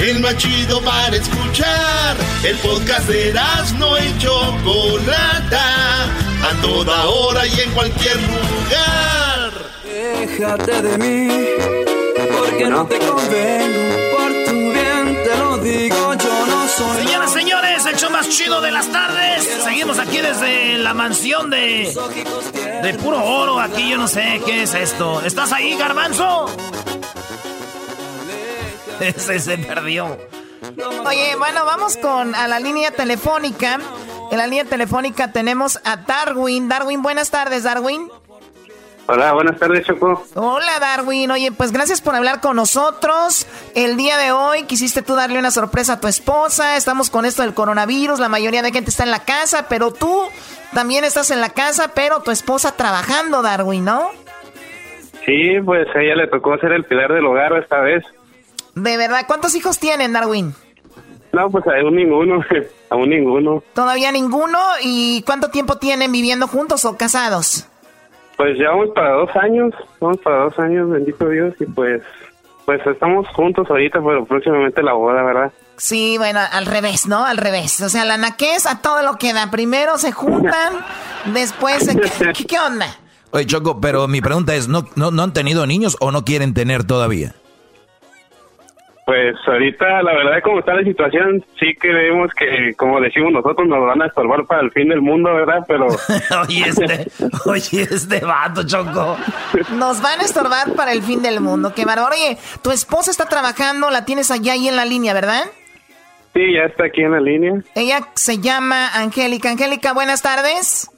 [SPEAKER 1] El más chido para escuchar. El podcast de no y Chocolata. A toda hora y en cualquier lugar.
[SPEAKER 15] Déjate de mí, porque no te convengo. Por tu bien te lo digo, yo no soy.
[SPEAKER 2] Señoras, señores, el show más chido de las tardes. Seguimos aquí desde la mansión de. de puro oro. Aquí yo no sé qué es esto. ¿Estás ahí, Garbanzo? [LAUGHS] Ese se perdió.
[SPEAKER 5] Oye, bueno, vamos con a la línea telefónica. En la línea telefónica tenemos a Darwin. Darwin, buenas tardes, Darwin.
[SPEAKER 22] Hola, buenas tardes, Choco.
[SPEAKER 5] Hola, Darwin. Oye, pues gracias por hablar con nosotros. El día de hoy quisiste tú darle una sorpresa a tu esposa. Estamos con esto del coronavirus. La mayoría de gente está en la casa, pero tú también estás en la casa, pero tu esposa trabajando, Darwin, ¿no?
[SPEAKER 22] Sí, pues a ella le tocó ser el pilar del hogar esta vez.
[SPEAKER 5] De verdad, ¿cuántos hijos tienen, Darwin?
[SPEAKER 22] No, pues aún ninguno, [LAUGHS] aún ninguno.
[SPEAKER 5] Todavía ninguno. ¿Y cuánto tiempo tienen viviendo juntos o casados?
[SPEAKER 22] Pues ya vamos para dos años, vamos para dos años, bendito Dios, y pues, pues estamos juntos ahorita, pero próximamente la boda, ¿verdad?
[SPEAKER 5] Sí, bueno, al revés, ¿no? Al revés. O sea, la naquez a todo lo que da. Primero se juntan, [LAUGHS] después se... ¿Qué, qué onda?
[SPEAKER 3] Oye, Choco, pero mi pregunta es, ¿no, no, ¿no han tenido niños o no quieren tener todavía?
[SPEAKER 22] Pues ahorita, la verdad, como está la situación, sí creemos que, como decimos nosotros, nos van a estorbar para el fin del mundo, ¿verdad? Pero... [LAUGHS]
[SPEAKER 2] oye, este, oye, este vato, Choco.
[SPEAKER 5] Nos van a estorbar para el fin del mundo. Qué bárbaro. Oye, tu esposa está trabajando, la tienes allá ahí en la línea, ¿verdad?
[SPEAKER 22] Sí, ya está aquí en la línea.
[SPEAKER 5] Ella se llama Angélica. Angélica, buenas tardes.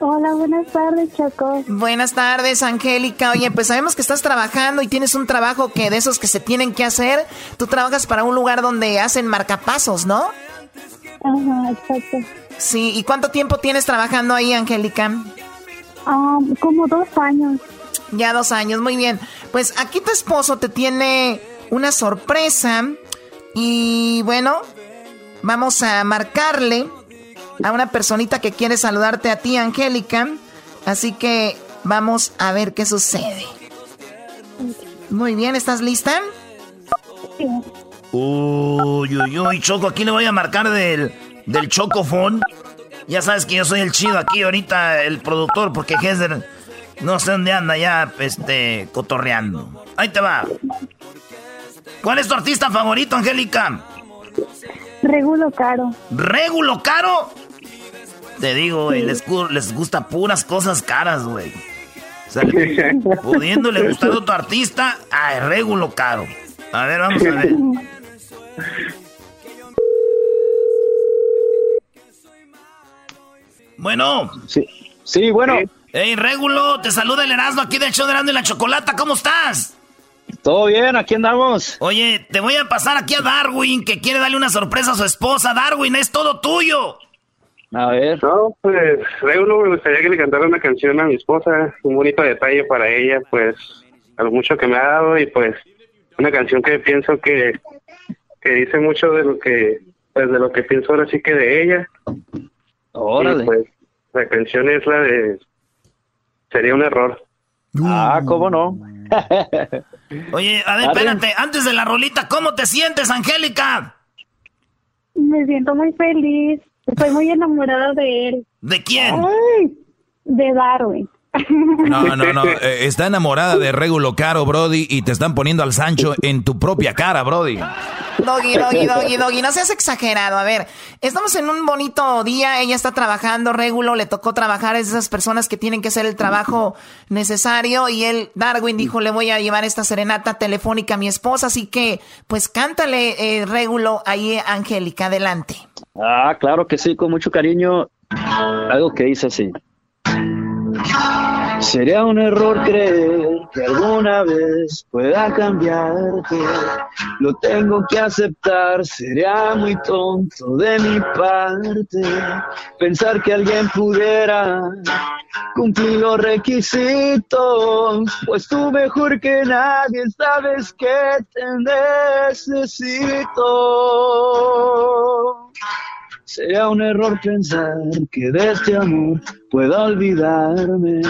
[SPEAKER 20] Hola, buenas tardes, Choco.
[SPEAKER 5] Buenas tardes, Angélica. Oye, pues sabemos que estás trabajando y tienes un trabajo que de esos que se tienen que hacer. Tú trabajas para un lugar donde hacen marcapasos, ¿no?
[SPEAKER 20] Ajá, exacto.
[SPEAKER 5] Sí, ¿y cuánto tiempo tienes trabajando ahí, Angélica?
[SPEAKER 20] Ah, como dos años.
[SPEAKER 5] Ya dos años, muy bien. Pues aquí tu esposo te tiene una sorpresa y bueno, vamos a marcarle a una personita que quiere saludarte a ti, Angélica. Así que vamos a ver qué sucede. Muy bien, ¿estás lista?
[SPEAKER 20] Sí.
[SPEAKER 2] Uy, uy, uy, Choco, aquí le voy a marcar del, del Chocofón. Ya sabes que yo soy el chido aquí ahorita, el productor, porque Hesder no sé dónde anda ya, este, cotorreando. Ahí te va. ¿Cuál es tu artista favorito, Angélica?
[SPEAKER 20] Regulo caro.
[SPEAKER 2] ¿Regulo caro? Te digo, güey, les, les gusta puras cosas caras, güey. O sea, pudiéndole gustar a otro artista, a Regulo caro. A ver, vamos a ver. Bueno.
[SPEAKER 23] Sí, sí bueno.
[SPEAKER 2] Hey, Regulo, te saluda el Erasmo aquí del show de Erasmo y la Chocolata. ¿Cómo estás?
[SPEAKER 23] Todo bien, aquí andamos.
[SPEAKER 2] Oye, te voy a pasar aquí a Darwin, que quiere darle una sorpresa a su esposa. Darwin, es todo tuyo.
[SPEAKER 23] A ver.
[SPEAKER 22] No, pues, Regulo, me gustaría que le cantara una canción a mi esposa, un bonito detalle para ella, pues, a lo mucho que me ha dado y pues, una canción que pienso que, que dice mucho de lo que, pues, de lo que pienso ahora sí que de ella.
[SPEAKER 23] Órale.
[SPEAKER 22] Y, pues, la canción es la de Sería un error.
[SPEAKER 23] Ah, ¿cómo no? [LAUGHS]
[SPEAKER 2] Oye, a ver, espérate, antes de la rolita, ¿cómo te sientes, Angélica?
[SPEAKER 20] Me siento muy feliz. Estoy muy enamorada de él.
[SPEAKER 2] ¿De quién?
[SPEAKER 20] Ay, de Darwin.
[SPEAKER 3] No, no, no. eh, está enamorada de Regulo Caro, Brody, y te están poniendo al Sancho en tu propia cara, Brody.
[SPEAKER 5] Doggy, doggy, doggy, doggy. No seas exagerado. A ver, estamos en un bonito día. Ella está trabajando, Regulo le tocó trabajar. Es de esas personas que tienen que hacer el trabajo necesario. Y él, Darwin, dijo: Le voy a llevar esta serenata telefónica a mi esposa. Así que, pues cántale, eh, Regulo, ahí, Angélica, adelante.
[SPEAKER 23] Ah, claro que sí, con mucho cariño. Algo que dice así. Sería un error creer que alguna vez pueda cambiarte. Lo tengo que aceptar, sería muy tonto de mi parte pensar que alguien pudiera cumplir los requisitos. Pues tú mejor que nadie sabes que te necesito. Sería un error pensar que de este amor pueda olvidarme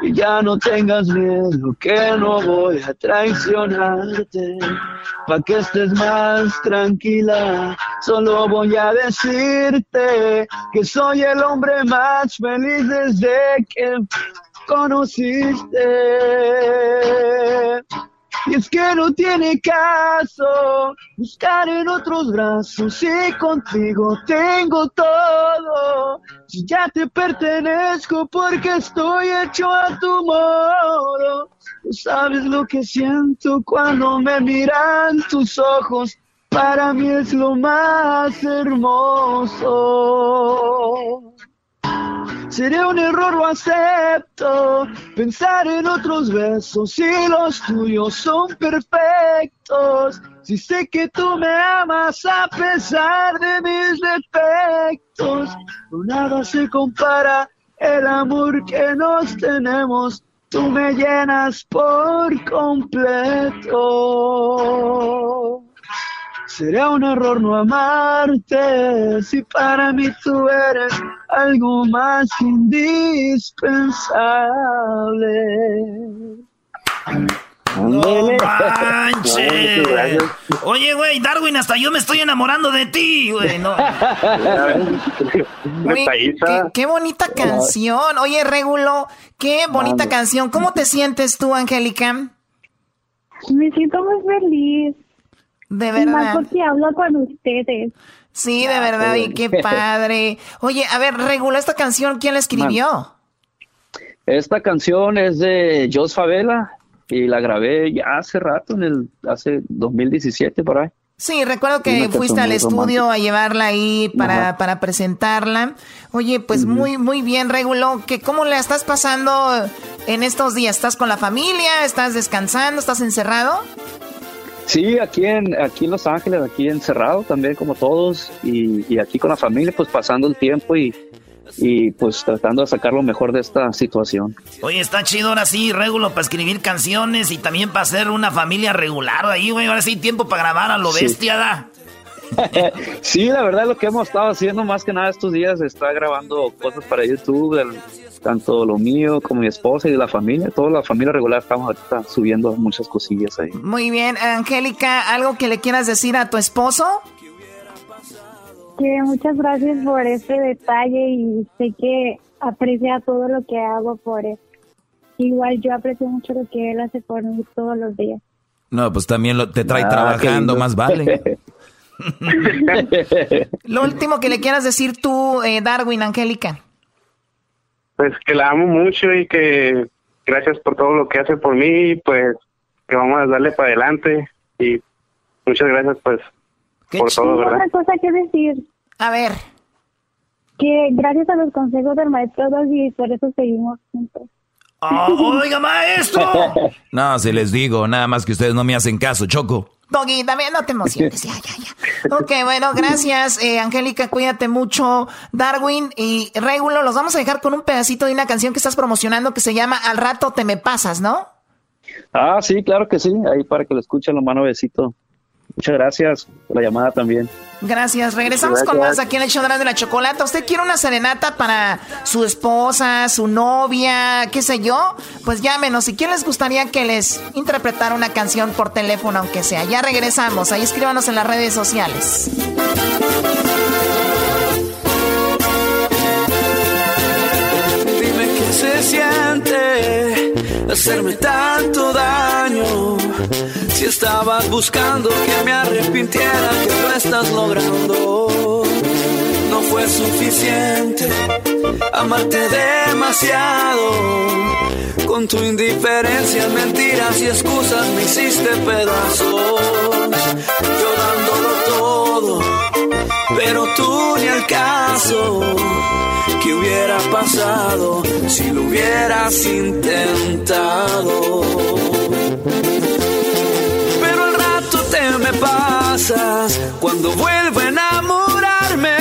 [SPEAKER 23] y ya no tengas miedo que no voy a traicionarte. Pa' que estés más tranquila, solo voy a decirte que soy el hombre más feliz desde que conociste. Y es que no tiene caso buscar en otros brazos si contigo tengo todo. Si ya te pertenezco porque estoy hecho a tu modo. Tú sabes lo que siento cuando me miran tus ojos. Para mí es lo más hermoso. Sería un error, lo acepto. Pensar en otros besos si los tuyos son perfectos. Si sé que tú me amas a pesar de mis defectos, nada se compara el amor que nos tenemos. Tú me llenas por completo. Sería un error no amarte si para mí tú eres algo más indispensable.
[SPEAKER 2] No manches. Oye, güey, Darwin, hasta yo me estoy enamorando de ti, güey. No. [LAUGHS]
[SPEAKER 5] Qué, qué bonita canción. Oye, Regulo, qué bonita canción. ¿Cómo te sientes tú, Angélica?
[SPEAKER 20] Me siento muy feliz.
[SPEAKER 5] De
[SPEAKER 20] Y más
[SPEAKER 5] verdad.
[SPEAKER 20] porque hablo con ustedes.
[SPEAKER 5] Sí, de verdad, y qué [LAUGHS] padre. Oye, a ver, Regulo, esta canción, ¿quién la escribió?
[SPEAKER 23] Esta canción es de Jos Favela y la grabé ya hace rato, en el hace 2017 por ahí.
[SPEAKER 5] Sí, recuerdo que fuiste al estudio a llevarla ahí para, para presentarla. Oye, pues muy, muy bien, Regulo. ¿Que ¿Cómo le estás pasando en estos días? ¿Estás con la familia? ¿Estás descansando? ¿Estás encerrado?
[SPEAKER 24] Sí, aquí en, aquí en Los Ángeles, aquí encerrado también como todos y, y aquí con la familia, pues pasando el tiempo y, y pues tratando de sacar lo mejor de esta situación.
[SPEAKER 2] Oye, está chido ahora sí, regulo para escribir canciones y también para ser una familia regular ahí, güey. Ahora sí, tiempo para grabar a lo bestia, da. [LAUGHS]
[SPEAKER 24] sí, la verdad lo que hemos estado haciendo más que nada estos días está grabando cosas para YouTube, tanto lo mío como mi esposa y la familia, toda la familia regular estamos ahorita subiendo muchas cosillas ahí.
[SPEAKER 5] Muy bien, Angélica, ¿algo que le quieras decir a tu esposo?
[SPEAKER 25] que muchas gracias por este detalle y sé que aprecia todo lo que hago por él. Igual yo aprecio mucho lo que él hace por mí todos los días.
[SPEAKER 3] No, pues también lo, te trae ah, trabajando, más vale. [LAUGHS]
[SPEAKER 5] lo último que le quieras decir tú, eh, Darwin, Angélica.
[SPEAKER 22] Pues que la amo mucho y que gracias por todo lo que hace por mí, pues que vamos a darle para adelante y muchas gracias pues por todo,
[SPEAKER 25] otra cosa que decir.
[SPEAKER 5] A ver.
[SPEAKER 25] Que gracias a los consejos del maestro y por eso seguimos juntos.
[SPEAKER 2] Oh, ¡Oiga, maestro! [LAUGHS]
[SPEAKER 3] no, si les digo, nada más que ustedes no me hacen caso, Choco.
[SPEAKER 5] Doggy, también no te emociones, ya, ya, ya. Ok, bueno, gracias, eh, Angélica, cuídate mucho. Darwin y Regulo, los vamos a dejar con un pedacito de una canción que estás promocionando que se llama Al rato te me pasas, ¿no?
[SPEAKER 24] Ah, sí, claro que sí, ahí para que lo escuchen, lo mano besito. Muchas gracias por la llamada también.
[SPEAKER 5] Gracias. Regresamos con más aquí en el show de la chocolata. ¿Usted quiere una serenata para su esposa, su novia, qué sé yo? Pues llámenos. Si quién les gustaría que les interpretara una canción por teléfono, aunque sea. Ya regresamos. Ahí escríbanos en las redes sociales.
[SPEAKER 23] Dime qué se siente hacerme tanto daño si estabas buscando que me arrepintiera, que lo estás logrando. No fue suficiente amarte demasiado. Con tu indiferencia, mentiras y excusas me hiciste pedazos. Yo dándolo todo, pero tú ni al caso. ¿Qué hubiera pasado si lo hubieras intentado? Pasas cuando vuelvo a enamorarme,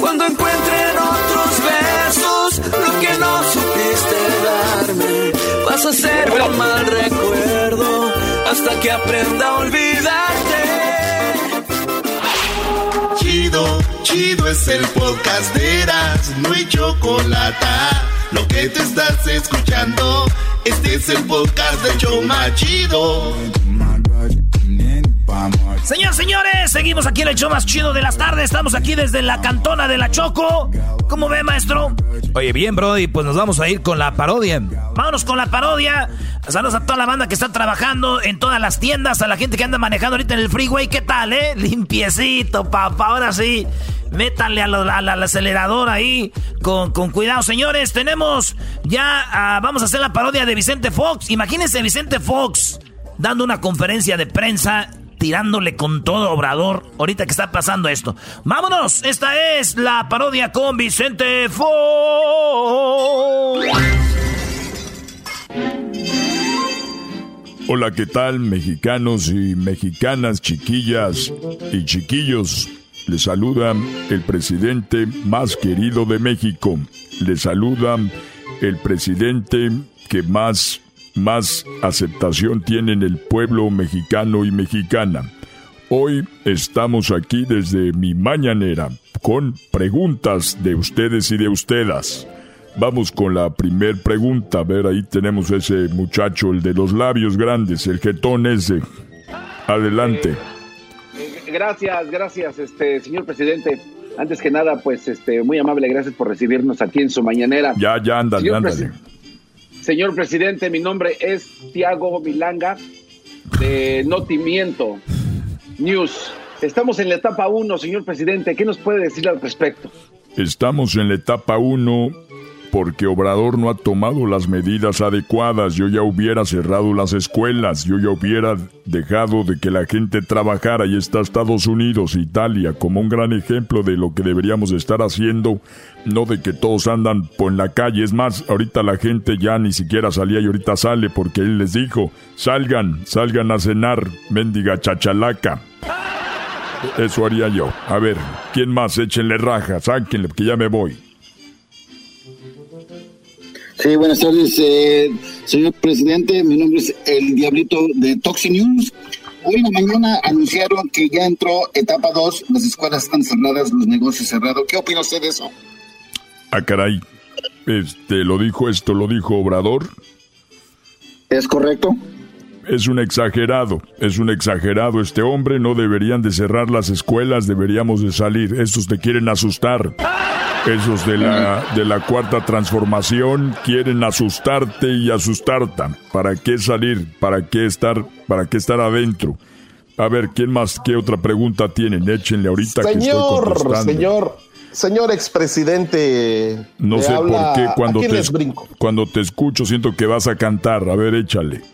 [SPEAKER 23] cuando encuentre en otros besos lo que no supiste darme. Vas a ser un mal recuerdo hasta que aprenda a olvidarte.
[SPEAKER 1] Chido, chido es el podcast de Eras, no hay chocolate. Lo que te estás escuchando, este es el podcast de Choma Chido.
[SPEAKER 2] Señores, señores, seguimos aquí en el show más chido de las tardes. Estamos aquí desde la cantona de la Choco. ¿Cómo ve, maestro?
[SPEAKER 3] Oye, bien, Brody, pues nos vamos a ir con la parodia.
[SPEAKER 2] Vámonos con la parodia. Saludos a toda la banda que está trabajando en todas las tiendas, a la gente que anda manejando ahorita en el freeway. ¿Qué tal, eh? [LAUGHS] Limpiecito, papá. Ahora sí, métanle al acelerador ahí con, cuidado. Señores, tenemos ya, ah, vamos a hacer la parodia de Vicente Fox. Imagínense Vicente Fox dando una conferencia de prensa tirándole con todo Obrador ahorita que está pasando esto. Vámonos, esta es la parodia con Vicente Fox.
[SPEAKER 19] Hola, ¿qué tal mexicanos y mexicanas, chiquillas y chiquillos? Les saluda el presidente más querido de México. Les saluda el presidente que más más aceptación tienen el pueblo mexicano y mexicana. Hoy estamos aquí desde mi mañanera con preguntas de ustedes y de ustedes. Vamos con la primer pregunta. A ver, ahí tenemos ese muchacho, el de los labios grandes, el jetón ese. Adelante.
[SPEAKER 26] Gracias, gracias, este señor presidente. Antes que nada, pues, este, muy amable, gracias por recibirnos aquí en su mañanera.
[SPEAKER 19] Ya, ya, ándale, ándale.
[SPEAKER 26] Señor presidente, mi nombre es Tiago Milanga de Notimiento News. Estamos en la etapa 1, señor presidente. ¿Qué nos puede decir al respecto?
[SPEAKER 19] Estamos en la etapa 1 porque Obrador no ha tomado las medidas adecuadas. Yo ya hubiera cerrado las escuelas, yo ya hubiera dejado de que la gente trabajara. Y está Estados Unidos, Italia, como un gran ejemplo de lo que deberíamos estar haciendo, no de que todos andan por la calle. Es más, ahorita la gente ya ni siquiera salía y ahorita sale porque él les dijo, salgan, salgan a cenar, mendiga chachalaca. Eso haría yo. A ver, ¿quién más? Échenle raja, sáquenle, que ya me voy.
[SPEAKER 12] Sí, buenas tardes, eh, señor presidente. Mi nombre es el Diablito de Toxi News. Hoy en la mañana anunciaron que ya entró etapa 2, las escuelas están cerradas, los negocios cerrados. ¿Qué opina usted de eso?
[SPEAKER 19] Ah, caray. Este, lo dijo esto, lo dijo Obrador.
[SPEAKER 12] ¿Es correcto?
[SPEAKER 19] Es un exagerado, es un exagerado este hombre, no deberían de cerrar las escuelas, deberíamos de salir. Estos te quieren asustar. Esos de la, de la cuarta transformación quieren asustarte y asustarte. ¿Para qué salir? ¿Para qué estar, para qué estar adentro? A ver, ¿quién más? ¿Qué otra pregunta tienen? Échenle ahorita
[SPEAKER 11] señor,
[SPEAKER 19] que estoy
[SPEAKER 11] Señor, señor expresidente.
[SPEAKER 19] No sé por qué cuando te, cuando te escucho siento que vas a cantar. A ver, échale.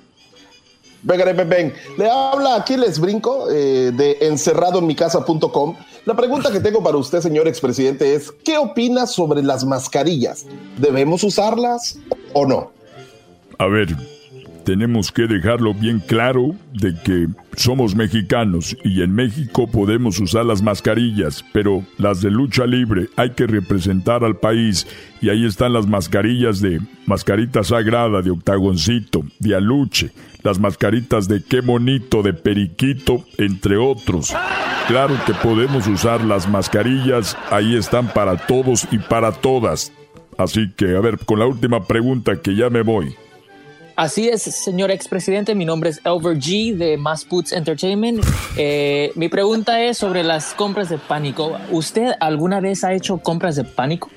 [SPEAKER 11] Venga, ven, ven. Le habla aquí les brinco eh, de encerradoenmicasa.com. La pregunta que tengo para usted, señor expresidente, es: ¿qué opina sobre las mascarillas? ¿Debemos usarlas o no?
[SPEAKER 19] A ver, tenemos que dejarlo bien claro de que somos mexicanos y en México podemos usar las mascarillas, pero las de lucha libre hay que representar al país y ahí están las mascarillas de mascarita sagrada, de octagoncito, de aluche, las mascaritas de qué bonito, de periquito, entre otros. Claro que podemos usar las mascarillas, ahí están para todos y para todas. Así que, a ver, con la última pregunta que ya me voy.
[SPEAKER 27] Así es, señor expresidente. Mi nombre es Elver G de Mass Boots Entertainment. Eh, mi pregunta es sobre las compras de pánico. ¿Usted alguna vez ha hecho compras de pánico?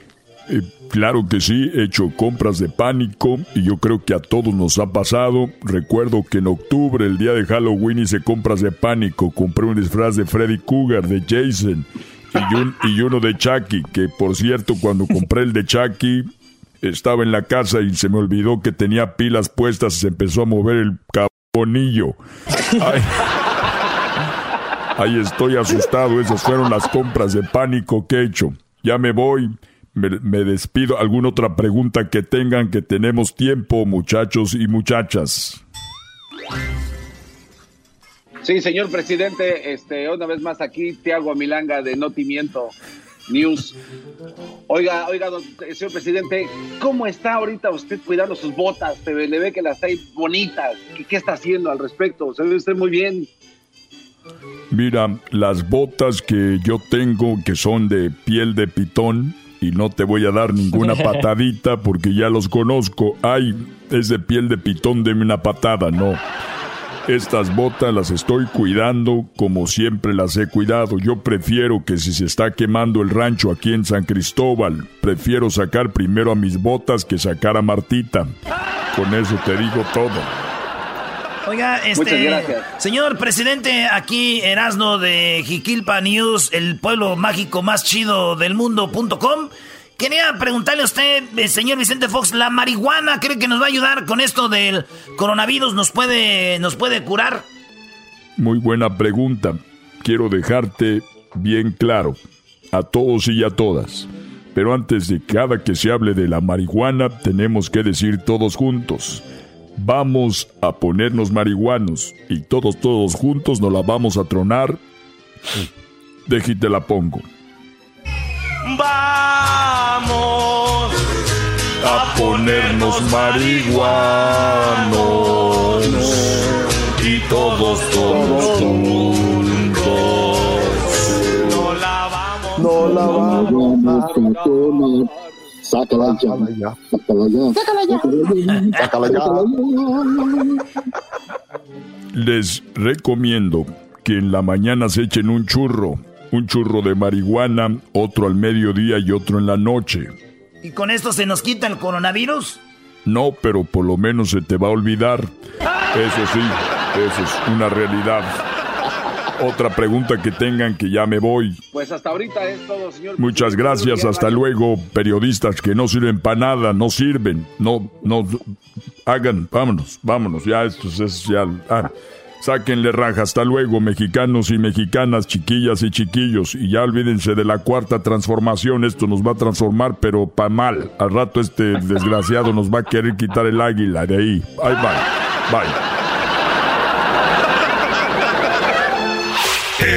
[SPEAKER 19] Eh, claro que sí, he hecho compras de pánico y yo creo que a todos nos ha pasado. Recuerdo que en octubre, el día de Halloween, hice compras de pánico. Compré un disfraz de Freddy Cougar, de Jason y, y uno de Chucky, que por cierto, cuando compré el de Chucky, estaba en la casa y se me olvidó que tenía pilas puestas y se empezó a mover el cabonillo. Ahí estoy asustado. Esas fueron las compras de pánico que he hecho. Ya me voy. Me, despido. ¿Alguna otra pregunta que tengan? Que tenemos tiempo, muchachos y muchachas.
[SPEAKER 26] Sí, señor presidente, este, una vez más aquí, Tiago Milanga de Notimiento News. Oiga, oiga, señor presidente, ¿cómo está ahorita usted cuidando sus botas? Se le ve que las hay bonitas. ¿Qué, ¿Qué, está haciendo al respecto? Se ve usted muy bien.
[SPEAKER 19] Mira, las botas que yo tengo, que son de piel de pitón, y no te voy a dar ninguna [LAUGHS] patadita porque ya los conozco. Ay, es de piel de pitón, deme una patada, no. Estas botas las estoy cuidando como siempre las he cuidado. Yo prefiero que si se está quemando el rancho aquí en San Cristóbal, prefiero sacar primero a mis botas que sacar a Martita. Con eso te digo todo.
[SPEAKER 2] Oiga, este. Señor presidente, aquí Erasno de Jiquilpa News, el pueblo mágico más chido del mundo.com. Quería preguntarle a usted, eh, señor Vicente Fox, ¿la marihuana cree que nos va a ayudar con esto del coronavirus? ¿Nos puede, nos puede curar?
[SPEAKER 19] Muy buena pregunta. Quiero dejarte bien claro, a todos y a todas. Pero antes de cada que se hable de la marihuana, tenemos que decir todos juntos. Vamos a ponernos marihuanos y todos, todos juntos nos la vamos a tronar. Déjate la pongo.
[SPEAKER 1] Vamos
[SPEAKER 19] a ponernos marihuanos y todos, todos juntos.
[SPEAKER 1] No la vamos,
[SPEAKER 12] no la vamos a tomar. Sácala ya. Sácala ya. Sácala ya.
[SPEAKER 11] Sácala ya.
[SPEAKER 19] Les recomiendo que en la mañana se echen un churro un churro de marihuana, otro al mediodía y otro en la noche.
[SPEAKER 2] ¿Y con esto se nos quita el coronavirus?
[SPEAKER 19] No, pero por lo menos se te va a olvidar. Eso sí, eso es una realidad. Otra pregunta que tengan que ya me voy.
[SPEAKER 26] Pues hasta ahorita es todo, señor.
[SPEAKER 19] Muchas gracias, hasta luego, periodistas que no sirven para nada, no sirven, no, no, hagan, vámonos, vámonos, ya esto es ya, ah, sáquenle raja, hasta luego, mexicanos y mexicanas, chiquillas y chiquillos, y ya olvídense de la cuarta transformación, esto nos va a transformar, pero pa' mal, al rato este desgraciado nos va a querer quitar el águila de ahí, bye, bye, bye.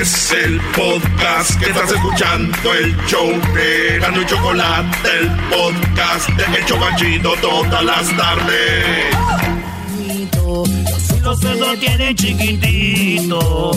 [SPEAKER 1] Es el podcast que estás escuchando, el show de Gano y Chocolate, el podcast de El Chocachito todas las tardes.
[SPEAKER 2] Los dedos tienen chiquitito.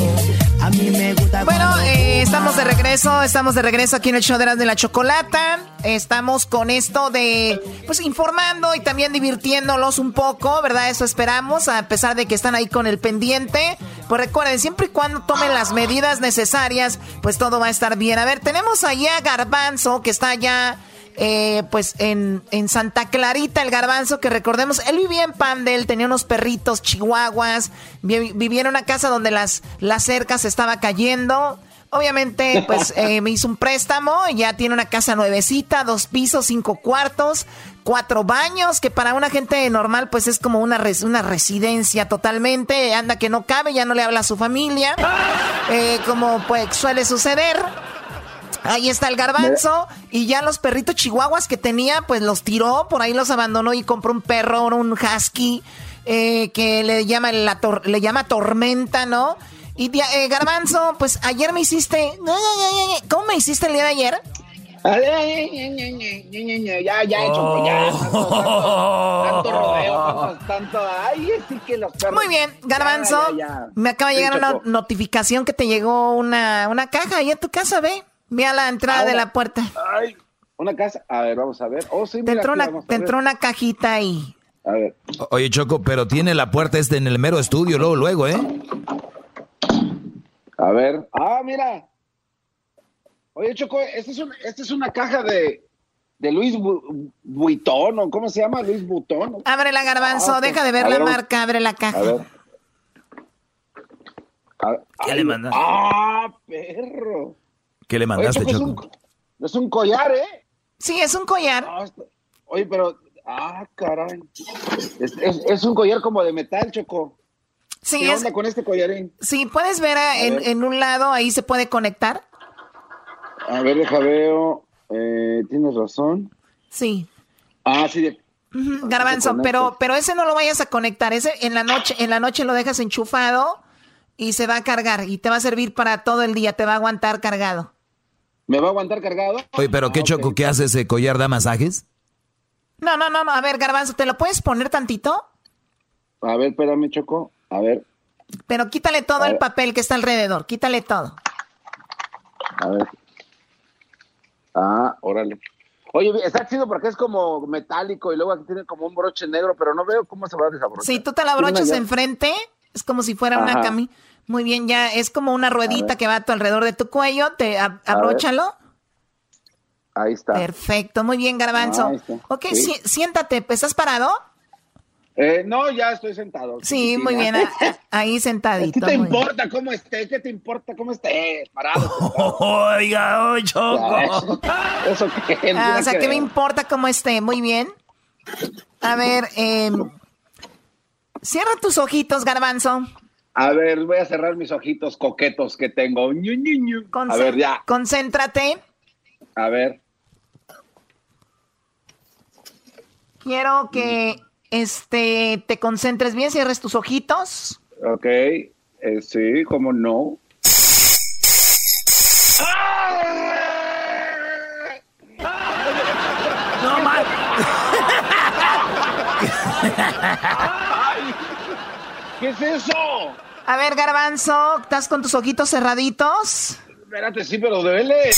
[SPEAKER 5] A mí me gusta. Bueno, eh, estamos de regreso, estamos de regreso aquí en el show de de la chocolata. Estamos con esto de, pues informando y también divirtiéndolos un poco, ¿verdad? Eso esperamos, a pesar de que están ahí con el pendiente. Pues recuerden, siempre y cuando tomen las medidas necesarias, pues todo va a estar bien. A ver, tenemos allá Garbanzo, que está allá eh, pues en, en, Santa Clarita, el garbanzo, que recordemos, él vivía en Pandel, tenía unos perritos chihuahuas, vivía en una casa donde las, las cercas estaba cayendo. Obviamente, pues [LAUGHS] eh, me hizo un préstamo, ya tiene una casa nuevecita, dos pisos, cinco cuartos, cuatro baños, que para una gente normal pues es como una, una residencia totalmente, anda que no cabe, ya no le habla a su familia, [LAUGHS] eh, como pues suele suceder. Ahí está el garbanzo. Y ya los perritos chihuahuas que tenía, pues los tiró, por ahí los abandonó y compró un perro, un husky, eh, que le llama, la le llama tormenta, ¿no? Y eh, garbanzo, pues ayer me hiciste... ¿Cómo me hiciste el día de ayer?
[SPEAKER 26] Ya, ya, hecho, ya. Tanto, rodeo, tanto, Ay, sí que los.
[SPEAKER 5] Muy bien, Garbanzo. Me acaba de llegar una notificación que te llegó una, una caja ahí en tu casa, ve. Ve a la entrada de la puerta.
[SPEAKER 26] Ay, una casa. A ver, vamos a ver. Oh, sí,
[SPEAKER 5] te entró, una, te entró una cajita ahí.
[SPEAKER 26] A ver.
[SPEAKER 3] Oye, Choco, pero tiene la puerta este en el mero estudio, luego, luego, ¿eh?
[SPEAKER 26] A ver. Ah, mira. Oye, Choco, esta es, esta es una caja de, de Luis Vuitton, ¿o cómo se llama? Luis Butón.
[SPEAKER 5] Abre la garbanzo, ah, deja de ver la marca, abre la caja. A ver.
[SPEAKER 3] ¿Qué le mandas?
[SPEAKER 26] Ah, perro.
[SPEAKER 3] ¿Qué le mandaste,
[SPEAKER 26] Choco? Es un, collar, ¿eh?
[SPEAKER 5] Sí, es un collar.
[SPEAKER 26] Ah, oye, pero. Ah, caray. Es, un collar como de metal, Choco.
[SPEAKER 5] Sí,
[SPEAKER 26] ¿Qué onda con este collarín?
[SPEAKER 5] Sí, puedes ver, en, un lado, ahí se puede conectar.
[SPEAKER 26] A ver, deja veo. Eh, Tienes razón.
[SPEAKER 5] Sí.
[SPEAKER 26] Ah, sí, de,
[SPEAKER 5] Garbanzo, pero, pero ese no lo vayas a conectar. Ese en la noche, en la noche lo dejas enchufado y se va a cargar y te va a servir para todo el día, te va a aguantar cargado.
[SPEAKER 26] ¿Me va a aguantar cargado?
[SPEAKER 3] Oye, pero ¿qué ah, choco? ¿Qué hace ese collar? ¿Da masajes?
[SPEAKER 5] No, no, no, no. A ver, Garbanzo, ¿te lo puedes poner tantito?
[SPEAKER 26] A ver, espérame, Choco. A ver.
[SPEAKER 5] Pero quítale todo el papel que está alrededor. Quítale todo.
[SPEAKER 26] A ver. Ah, órale. Oye, está chido porque es como metálico y luego aquí tiene como un broche negro, pero no veo cómo se va a desabrochar.
[SPEAKER 5] Si tú te la brochas enfrente, es como si fuera una camisa. Muy bien, ya es como una ruedita que va a tu alrededor de tu cuello. Te abróchalo.
[SPEAKER 26] Ahí está.
[SPEAKER 5] Perfecto, muy bien, Garbanzo. Ok, siéntate, ¿estás parado?
[SPEAKER 26] Eh, no, ya estoy sentado.
[SPEAKER 5] Sí, muy bien, ahí sentadito.
[SPEAKER 26] ¿Qué te importa cómo esté? ¿Qué te importa cómo esté? Parado. [LAUGHS]
[SPEAKER 2] Oiga, oye, Choco. [LAUGHS]
[SPEAKER 26] ¿Eso qué? [LAUGHS]
[SPEAKER 5] Ah, o sea, ¿qué me importa cómo esté? Muy bien. A ver, eh, cierra tus ojitos, Garbanzo.
[SPEAKER 26] A ver, voy a cerrar mis ojitos coquetos que tengo. a ver, ya.
[SPEAKER 5] Concéntrate.
[SPEAKER 26] A ver.
[SPEAKER 5] Quiero que este te concentres bien, cierres tus ojitos.
[SPEAKER 26] Ok, eh, sí, cómo no.
[SPEAKER 2] No mal. [LAUGHS] [LAUGHS]
[SPEAKER 26] ¿Qué es eso?
[SPEAKER 5] A ver, Garbanzo, ¿estás con tus ojitos cerraditos?
[SPEAKER 26] Espérate, sí, pero duele.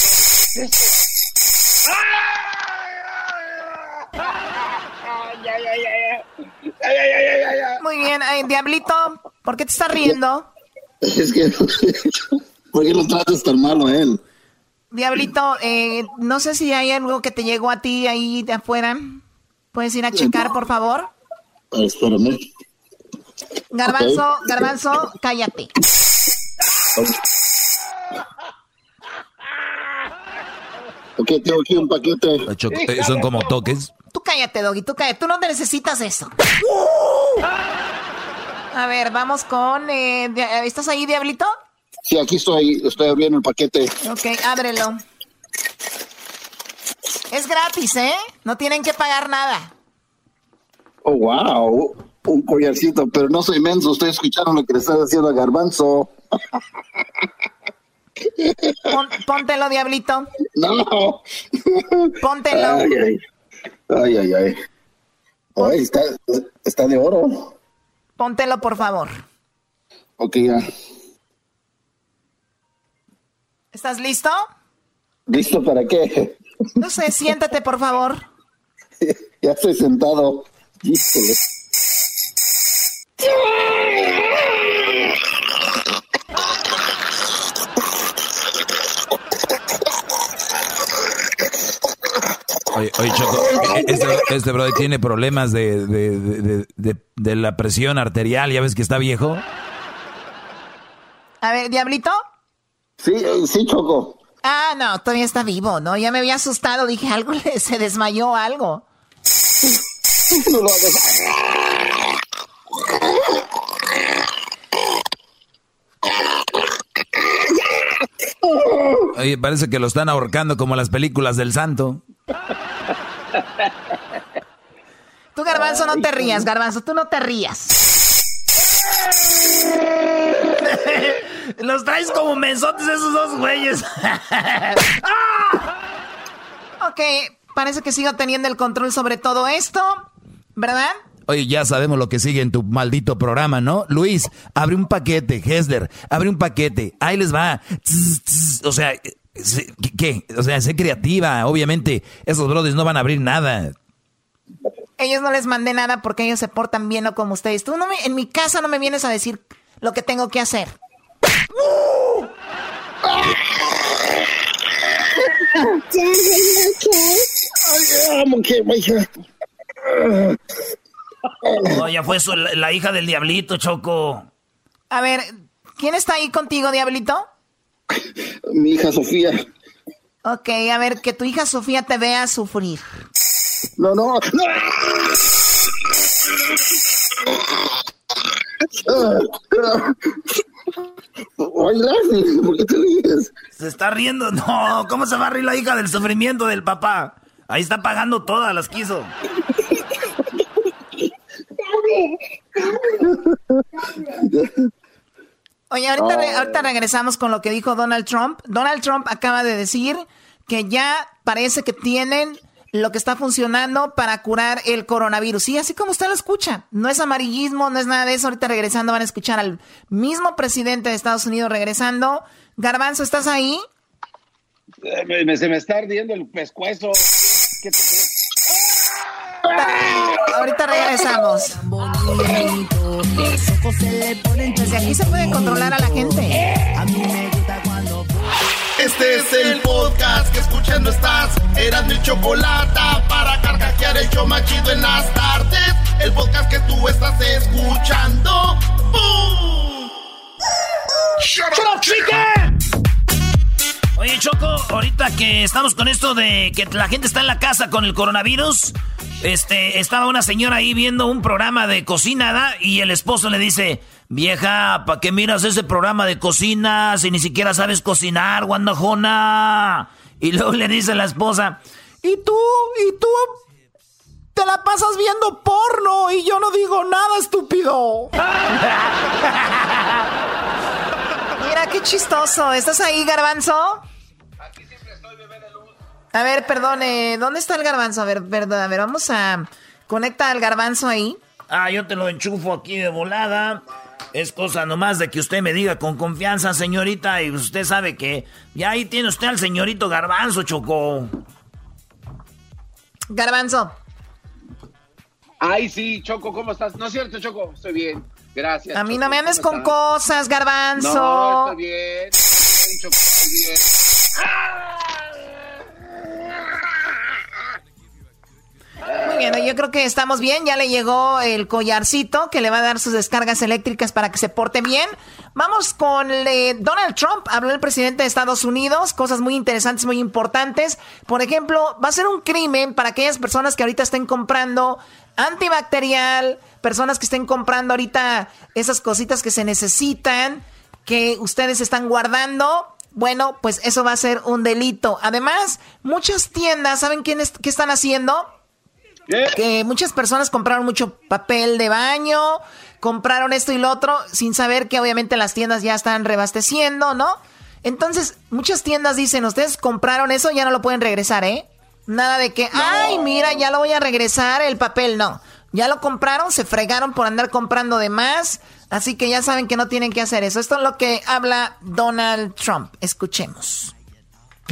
[SPEAKER 5] Muy bien, Diablito, ¿por qué te estás riendo?
[SPEAKER 12] Es que, ¿por qué lo tratas tan malo a él?
[SPEAKER 5] Diablito, eh, no sé si hay algo que te llegó a ti ahí de afuera. ¿Puedes ir a checar, por favor?
[SPEAKER 12] Espérame.
[SPEAKER 5] Garbanzo, Garbanzo, cállate.
[SPEAKER 12] Ok, tengo aquí un paquete.
[SPEAKER 3] Eh, son como toques.
[SPEAKER 5] Tú cállate, Doggy, tú cállate. Tú no necesitas eso. A ver, vamos con... Eh, ¿Estás ahí, Diablito?
[SPEAKER 12] Sí, aquí estoy, estoy abriendo el paquete.
[SPEAKER 5] Ok, ábrelo. Es gratis, ¿eh? No tienen que pagar nada.
[SPEAKER 12] Oh, wow. Un collarcito, pero no soy menso. Estoy escuchando lo que le estás haciendo a Garbanzo.
[SPEAKER 5] póntelo, Diablito.
[SPEAKER 12] No.
[SPEAKER 5] Póntelo.
[SPEAKER 12] Ay, ay. Ay, ay, ay. ay está, está de oro.
[SPEAKER 5] Póntelo, por favor.
[SPEAKER 12] Ok, ya.
[SPEAKER 5] ¿Estás listo?
[SPEAKER 12] ¿Listo para qué?
[SPEAKER 5] No sé, siéntate, por favor. [LAUGHS]
[SPEAKER 12] ya estoy sentado.
[SPEAKER 3] Oye, oye Choco, este, este brother tiene problemas de, de, de, de, la presión arterial, ¿ya ves que está viejo?
[SPEAKER 5] A ver, Diablito.
[SPEAKER 12] Sí, eh, sí, Choco.
[SPEAKER 5] Ah, no, todavía está vivo, ¿no? Ya me había asustado, dije, algo se desmayó algo. No lo
[SPEAKER 3] Oye, parece que lo están ahorcando como las películas del santo.
[SPEAKER 5] Tú, Garbanzo, no te rías, Garbanzo, tú no te rías.
[SPEAKER 2] Los traes como mensotes esos dos güeyes.
[SPEAKER 5] ok, parece que sigo teniendo el control sobre todo esto, ¿verdad?
[SPEAKER 3] Oye, ya sabemos lo que sigue en tu maldito programa, ¿no? Luis, abre un paquete, Hesler, abre un paquete, ahí les va. O sea, ¿qué? O sea, sé creativa, obviamente, esos brothers no van a abrir nada.
[SPEAKER 5] Ellos no les mandé nada porque ellos se portan bien o como ustedes. Tú no me, en mi casa no me vienes a decir lo que tengo que hacer. [LAUGHS]
[SPEAKER 2] No, ya fue la, hija del diablito, Choco.
[SPEAKER 5] A ver, ¿quién está ahí contigo, diablito?
[SPEAKER 12] Mi hija Sofía.
[SPEAKER 5] Ok, a ver, que tu hija Sofía te vea sufrir.
[SPEAKER 12] No, no, no. ¿por qué te ríes?
[SPEAKER 2] Se está riendo. No, ¿cómo se va a reír la hija del sufrimiento del papá? Ahí está pagando todas las quiso.
[SPEAKER 5] Oye, ahorita, ahorita regresamos con lo que dijo Donald Trump. Donald Trump acaba de decir que ya parece que tienen lo que está funcionando para curar el coronavirus. Sí, así como usted lo escucha. No es amarillismo, no es nada de eso. Ahorita regresando van a escuchar al mismo presidente de Estados Unidos regresando. Garbanzo, ¿estás ahí?
[SPEAKER 26] Eh, se me está ardiendo el pescuezo. ¿Qué te
[SPEAKER 5] Ahorita regresamos. Desde aquí se puede controlar a la gente.
[SPEAKER 1] Este es el podcast que escuchando estás. Eran mi chocolate para carcajear el yo machido en las tardes. El podcast que tú estás escuchando. ¡Bum!
[SPEAKER 2] ¡Shut up, chicken! Oye, Choco, ahorita que estamos con esto de que la gente está en la casa con el coronavirus, este, estaba una señora ahí viendo un programa de cocina, Y el esposo le dice, vieja, ¿para qué miras ese programa de cocina si ni siquiera sabes cocinar, guandajona? Y luego le dice la esposa, ¿y tú? ¿Y tú? Te la pasas viendo porno y yo no digo nada, estúpido. [LAUGHS]
[SPEAKER 5] Mira qué chistoso. ¿Estás ahí, garbanzo? A ver, perdone, ¿dónde está el garbanzo? A ver, perdón, a ver, vamos a... Conecta al garbanzo ahí.
[SPEAKER 2] Ah, yo te lo enchufo aquí de volada. Es cosa nomás de que usted me diga con confianza, señorita, y usted sabe que ya ahí tiene usted al señorito Garbanzo, Choco.
[SPEAKER 5] Garbanzo.
[SPEAKER 26] Ay, sí, Choco, ¿cómo estás? No es cierto, Choco, estoy bien. Gracias.
[SPEAKER 5] A mí no me andes con cosas, Garbanzo. No,
[SPEAKER 26] estoy bien. Choco, estoy bien.
[SPEAKER 5] Muy bien, yo creo que estamos bien. Ya le llegó el collarcito que le va a dar sus descargas eléctricas para que se porte bien. Vamos con eh, Donald Trump. Habló el presidente de Estados Unidos. Cosas muy interesantes, muy importantes. Por ejemplo, va a ser un crimen para aquellas personas que ahorita estén comprando antibacterial, personas que estén comprando ahorita esas cositas que se necesitan, que ustedes están guardando. Bueno, pues eso va a ser un delito. Además, muchas tiendas, ¿saben quién qué están haciendo? Que muchas personas compraron mucho papel de baño, compraron esto y lo otro, sin saber que obviamente las tiendas ya están rebasteciendo, ¿no? Entonces, muchas tiendas dicen, ustedes compraron eso, ya no lo pueden regresar, ¿eh? Nada de que, ay, mira, ya lo voy a regresar, el papel, no. Ya lo compraron, se fregaron por andar comprando de más, así que ya saben que no tienen que hacer eso. Esto es lo que habla Donald Trump. Escuchemos.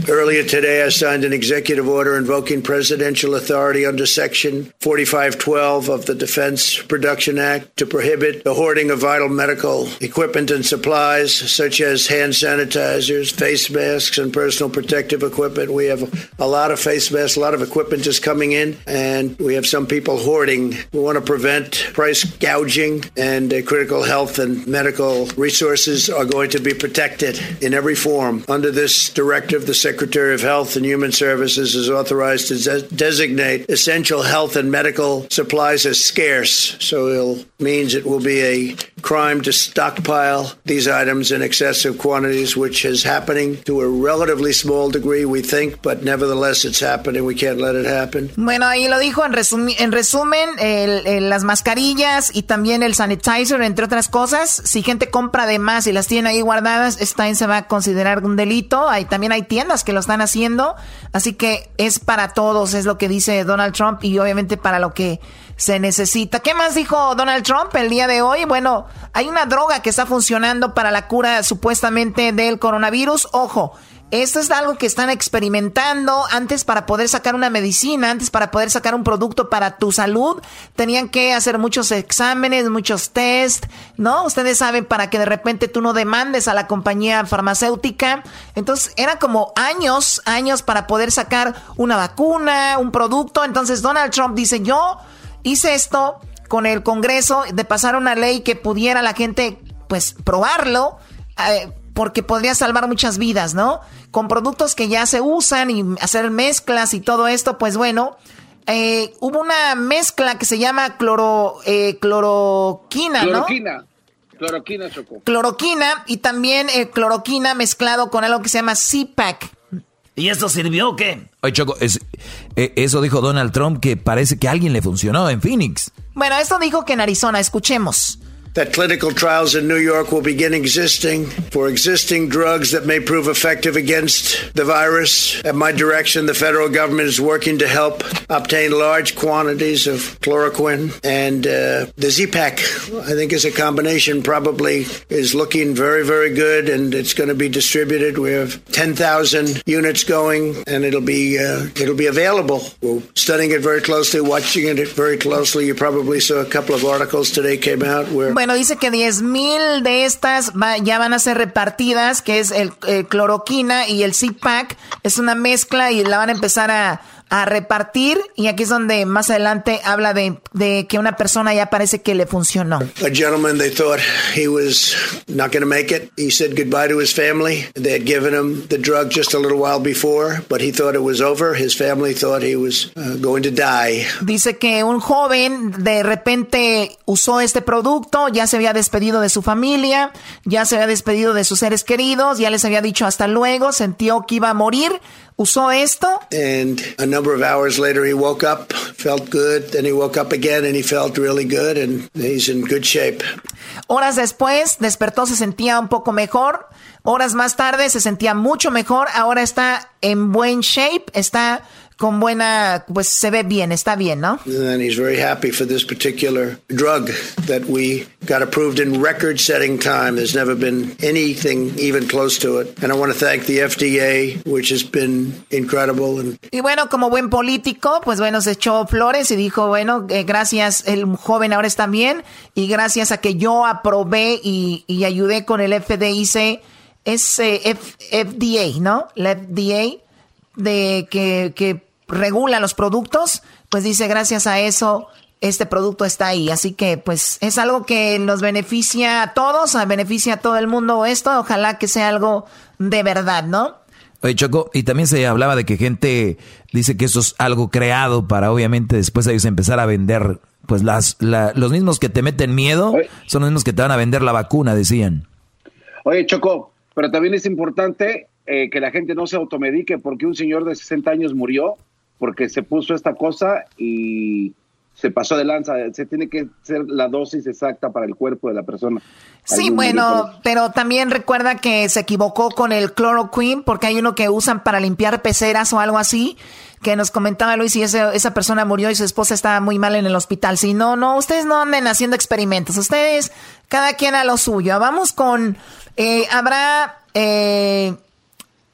[SPEAKER 28] Earlier today, I signed an executive order invoking presidential authority under Section 4512 of the Defense Production Act to prohibit the hoarding of vital medical equipment and supplies, such as hand sanitizers, face masks, and personal protective equipment. We have a lot of face masks, a lot of equipment is coming in, and we have some people hoarding. We want to prevent price gouging, and uh, critical health and medical resources are going to be protected in every form. Under this directive, the Secretary of Health and Human Services is authorized to designate essential health and medical supplies as scarce. So it means it will be a crime to stockpile these items in excessive quantities, which is happening to a relatively small degree, we think, but nevertheless it's happening. We can't let it happen.
[SPEAKER 5] Bueno, ahí lo dijo en, resumi en resumen, el, el, las mascarillas y también el sanitizer, entre otras cosas. Si gente compra de más y las tiene ahí guardadas, esta se va a considerar un delito. Hay, también hay tiendas que lo están haciendo. Así que es para todos, es lo que dice Donald Trump y obviamente para lo que se necesita. ¿Qué más dijo Donald Trump el día de hoy? Bueno, hay una droga que está funcionando para la cura supuestamente del coronavirus. Ojo, esto es algo que están experimentando antes para poder sacar una medicina, antes para poder sacar un producto para tu salud. Tenían que hacer muchos exámenes, muchos test, ¿no? Ustedes saben para que de repente tú no demandes a la compañía farmacéutica. Entonces, era como años, años para poder sacar una vacuna, un producto. Entonces, Donald Trump dice, yo hice esto con el Congreso de pasar una ley que pudiera la gente, pues, probarlo. Eh, porque podría salvar muchas vidas, ¿no? Con productos que ya se usan y hacer mezclas y todo esto, pues bueno, eh, hubo una mezcla que se llama cloro, eh, cloroquina, ¿no?
[SPEAKER 26] Cloroquina. Cloroquina, Choco.
[SPEAKER 5] Cloroquina y también eh, cloroquina mezclado con algo que se llama CPAC.
[SPEAKER 2] ¿Y esto sirvió o qué?
[SPEAKER 3] Oye, Choco, es, eh, eso dijo Donald Trump que parece que a alguien le funcionó en Phoenix.
[SPEAKER 5] Bueno, esto dijo que en Arizona, escuchemos.
[SPEAKER 28] That clinical trials in New York will begin existing for existing drugs that may prove effective against the virus. At my direction, the federal government is working to help obtain large quantities of chloroquine and uh, the Z-Pack. I think is a combination probably is looking very, very good and it's going to be distributed. We have 10,000 units going and it'll be, uh, it'll be available. We're studying it very closely, watching it very closely. You probably saw a couple of articles today came out where
[SPEAKER 5] Bueno, dice que 10 mil de estas ya van a ser repartidas, que es el, cloroquina y el CPAC. Es una mezcla y la van a empezar a a repartir y aquí es donde más adelante habla de, de que una persona ya parece que le funcionó.
[SPEAKER 28] A gentleman they thought he was not going to make it. He said goodbye to his family. They had given him the drug just a little while before, but he thought it was over. His family thought he was uh, going to die.
[SPEAKER 5] Dice que un joven de repente usó este producto, ya se había despedido de su familia, ya se había despedido de sus seres queridos, ya les había dicho hasta luego, sintió que iba a morir usó esto.
[SPEAKER 28] And a number of hours later he woke up, felt good, then he woke up again and he felt really good and he's in good shape.
[SPEAKER 5] Horas después despertó, se sentía un poco mejor. Horas más tarde se sentía mucho mejor. Ahora está en buen shape, está con buena, pues se ve bien, está bien, ¿no?
[SPEAKER 28] And he's very happy for this particular drug that we got approved in record-setting time. There's never been anything even close to it. And I want to thank the FDA, which has been incredible. And
[SPEAKER 5] y bueno, como buen político, pues bueno, se echó flores y dijo, bueno, eh, gracias, el joven ahora está bien y gracias a que yo aprobé y, y ayudé con el FDIC, es eh, FDA, ¿no? La FDA de que, que regula los productos, pues dice, gracias a eso, este producto está ahí. Así que, pues, es algo que nos beneficia a todos, beneficia a todo el mundo esto. Ojalá que sea algo de verdad, ¿no?
[SPEAKER 3] Oye, Choco, y también se hablaba de que gente dice que eso es algo creado para obviamente después ellos empezar a vender, pues las, los mismos que te meten miedo son los mismos que te van a vender la vacuna, decían.
[SPEAKER 26] Oye, Choco, pero también es importante eh, que la gente no se automedique porque un señor de 60 años murió porque se puso esta cosa y se pasó de lanza. Se tiene que ser la dosis exacta para el cuerpo de la persona.
[SPEAKER 5] Sí, bueno, pero también recuerda que se equivocó con el chloroquine porque hay uno que usan para limpiar peceras o algo así que nos comentaba Luis y esa persona murió y su esposa estaba muy mal en el hospital. Si no, no, ustedes no anden haciendo experimentos, ustedes, cada quien a lo suyo. Vamos con, eh, habrá eh,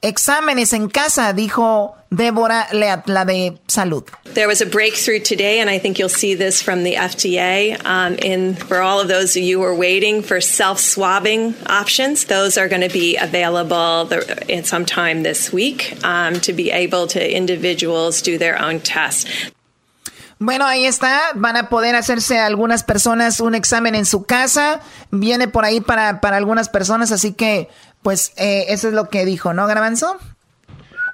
[SPEAKER 5] exámenes en casa, dijo Débora la de salud.
[SPEAKER 29] There was a breakthrough today, and I think you'll see this from the FDA. Um, in for all of those of you who are waiting for self-swabbing options, those are going to be available the, sometime this week um, to be able to individuals do their own test.
[SPEAKER 5] Bueno, ahí está. Van a poder hacerse algunas personas un examen en su casa. Viene por ahí para, para algunas personas, así que pues eh, eso es lo que dijo, ¿no, Garbanzo?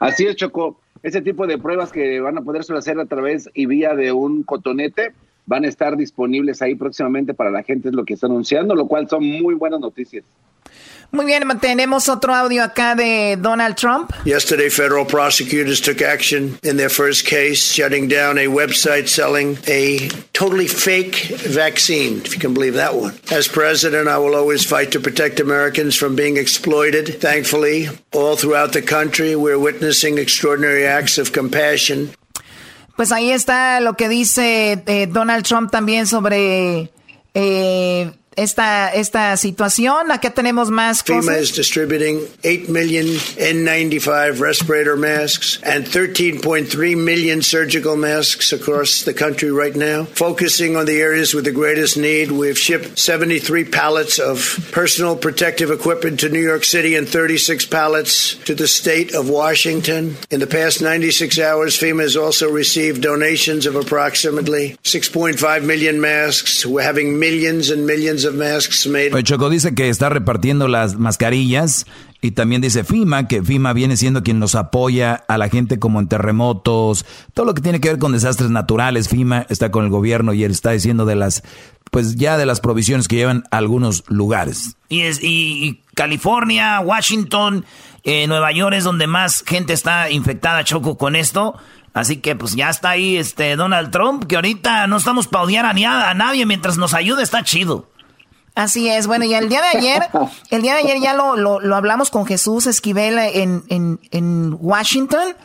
[SPEAKER 26] Así es, Choco. Ese tipo de pruebas que van a poder hacer a través y vía de un cotonete van a estar disponibles ahí próximamente para la gente, es lo que está anunciando, lo cual son muy buenas noticias.
[SPEAKER 5] Muy bien, tenemos otro audio acá de Donald Trump.
[SPEAKER 28] Yesterday, federal prosecutors took action in their first case, shutting down a website selling a totally fake vaccine, if you can believe that one. As president, I will always fight to protect Americans from being exploited. Thankfully, all throughout the country, we're witnessing extraordinary acts of compassion.
[SPEAKER 5] Pues ahí está lo que dice eh, Donald Trump también sobre eh, esta, esta situación. Acá tenemos más
[SPEAKER 28] cosas. FEMA is distributing 8 million N95 respirator masks and 13.3 million surgical masks across the country right now. Focusing on the areas with the greatest need, we've shipped 73 pallets of personal protective equipment to New York City and 36 pallets to the state of Washington. In the past 96 hours, FEMA has also received donations of approximately 6.5 million masks. We're having millions and millions
[SPEAKER 3] Choco dice que está repartiendo las mascarillas y también dice FIMA, que FIMA viene siendo quien nos apoya a la gente como en terremotos, todo lo que tiene que ver con desastres naturales. FIMA está con el gobierno y él está diciendo de las, pues ya de las provisiones que llevan a algunos lugares.
[SPEAKER 2] Y, es, y, California, Washington, eh, Nueva York es donde más gente está infectada, Choco, con esto. Así que pues ya está ahí este Donald Trump, que ahorita no estamos para odiar a, a nadie mientras nos ayude, está chido.
[SPEAKER 5] Así es, bueno, y el día de ayer, [LAUGHS] el día de ayer ya lo, lo, hablamos con Jesús Esquivel en, en, en Washington.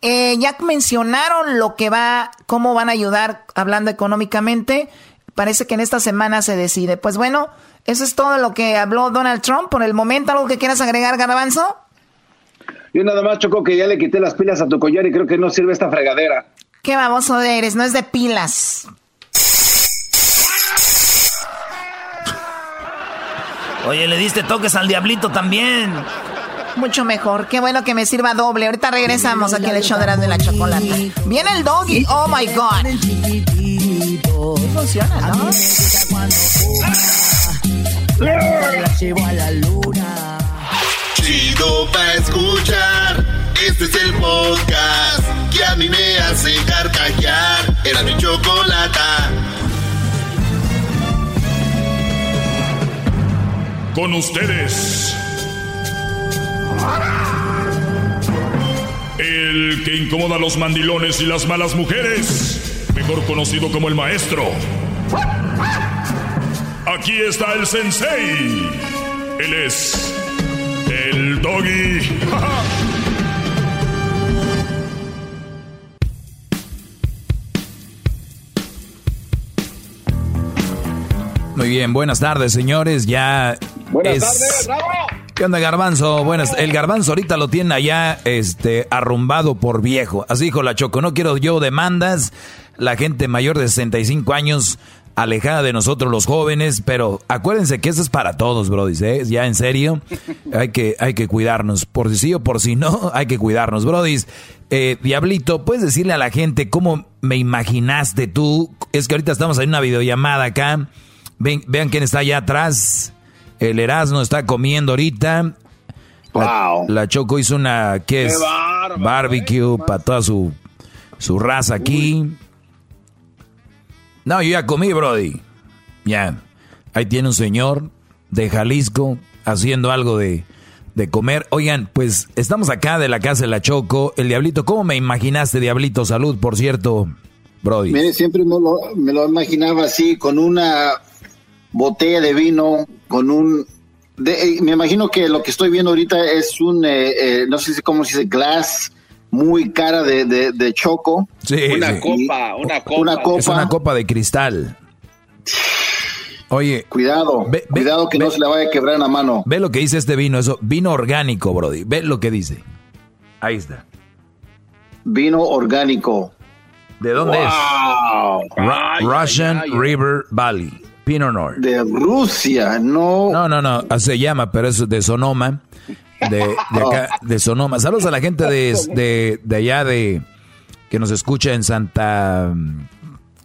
[SPEAKER 5] Eh, ya mencionaron lo que va, cómo van a ayudar hablando económicamente. Parece que en esta semana se decide. Pues bueno, eso es todo lo que habló Donald Trump. Por el momento, ¿algo que quieras agregar, Garbanzo?
[SPEAKER 26] Yo nada más, Choco, que ya le quité las pilas a tu collar y creo que no sirve esta fregadera.
[SPEAKER 5] Qué baboso eres, no es de pilas.
[SPEAKER 2] Oye, le diste toques al diablito también.
[SPEAKER 5] Mucho mejor. Qué bueno que me sirva doble. Ahorita regresamos aquí al show de la chocolate. Viene el doggy. Oh my God. Funciona, ¿no?
[SPEAKER 1] Chido pa' escuchar. Este es el podcast que a mí me hace carcajear. Era mi chocolate.
[SPEAKER 19] Con ustedes. El que incomoda a los mandilones y las malas mujeres. Mejor conocido como el maestro. Aquí está el sensei. Él es el doggy.
[SPEAKER 3] Muy bien, buenas tardes, señores. Ya
[SPEAKER 26] Buenas tardes, bravo.
[SPEAKER 3] ¿Qué onda, Garbanzo? Buenas. El Garbanzo ahorita lo tiene allá, este, arrumbado por viejo. Así dijo la Choco, no quiero yo demandas. La gente mayor de 65 años alejada de nosotros los jóvenes, pero acuérdense que eso es para todos, Brody, ¿eh? ya en serio, hay que, hay que cuidarnos, por si sí o por si no, [LAUGHS] hay que cuidarnos, Brody. Eh, Diablito, ¿puedes decirle a la gente cómo me imaginaste tú? Es que ahorita estamos en una videollamada acá, vean quién está allá atrás, el Erasmo está comiendo ahorita. Wow. La, Choco hizo una, ¿qué es? Barbecue para toda su, su raza aquí. No, yo ya comí, Brody. Ya. Ahí tiene un señor de Jalisco haciendo algo de, de comer. Oigan, pues estamos acá de la casa de la Choco. El Diablito, ¿cómo me imaginaste, Diablito? Salud, por cierto, Brody.
[SPEAKER 12] Mire, siempre me lo, me lo imaginaba así, con una botella de vino, con un... Eh, me imagino que lo que estoy viendo ahorita es un, eh, eh, no sé cómo se dice, glass muy cara de, de, choco.
[SPEAKER 3] Sí,
[SPEAKER 26] una copa, una copa.
[SPEAKER 3] Es una copa de cristal. Oye,
[SPEAKER 12] cuidado, cuidado que no se le vaya a quebrar la mano.
[SPEAKER 3] Ve lo que dice este vino, eso, vino orgánico, Brody. Ve lo que dice. Ahí está.
[SPEAKER 12] Vino orgánico.
[SPEAKER 3] ¿De dónde es? Russian River Valley. Pinot Noir.
[SPEAKER 12] De Rusia, no.
[SPEAKER 3] No, no, no, se llama, pero es de Sonoma de, acá, [LAUGHS] de Sonoma. Saludos a la gente de, de, allá de que nos escucha en Santa.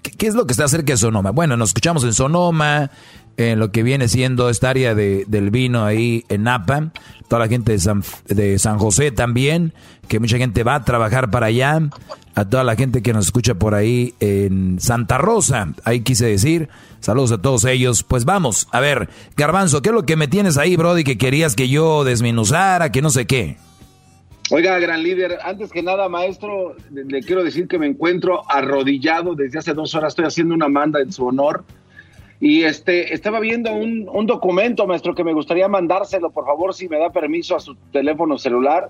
[SPEAKER 3] ¿Qué, es lo que está cerca de Sonoma? Bueno, nos escuchamos en Sonoma, en lo que viene siendo esta área de, del vino ahí en Napa. Toda la gente de San, de San José también, que mucha gente va a trabajar para allá. A toda la gente que nos escucha por ahí en Santa Rosa, ahí quise decir. Saludos a todos ellos. Pues vamos, a ver, Garbanzo, ¿qué es lo que me tienes ahí, Brody, que querías que yo desminuzara, que no sé qué?
[SPEAKER 26] Oiga, gran líder, antes que nada, maestro, le quiero decir que me encuentro arrodillado desde hace dos horas, estoy haciendo una manda en su honor. Y este, estaba viendo un, un documento, maestro, que me gustaría mandárselo, por favor, si me da permiso a su teléfono celular.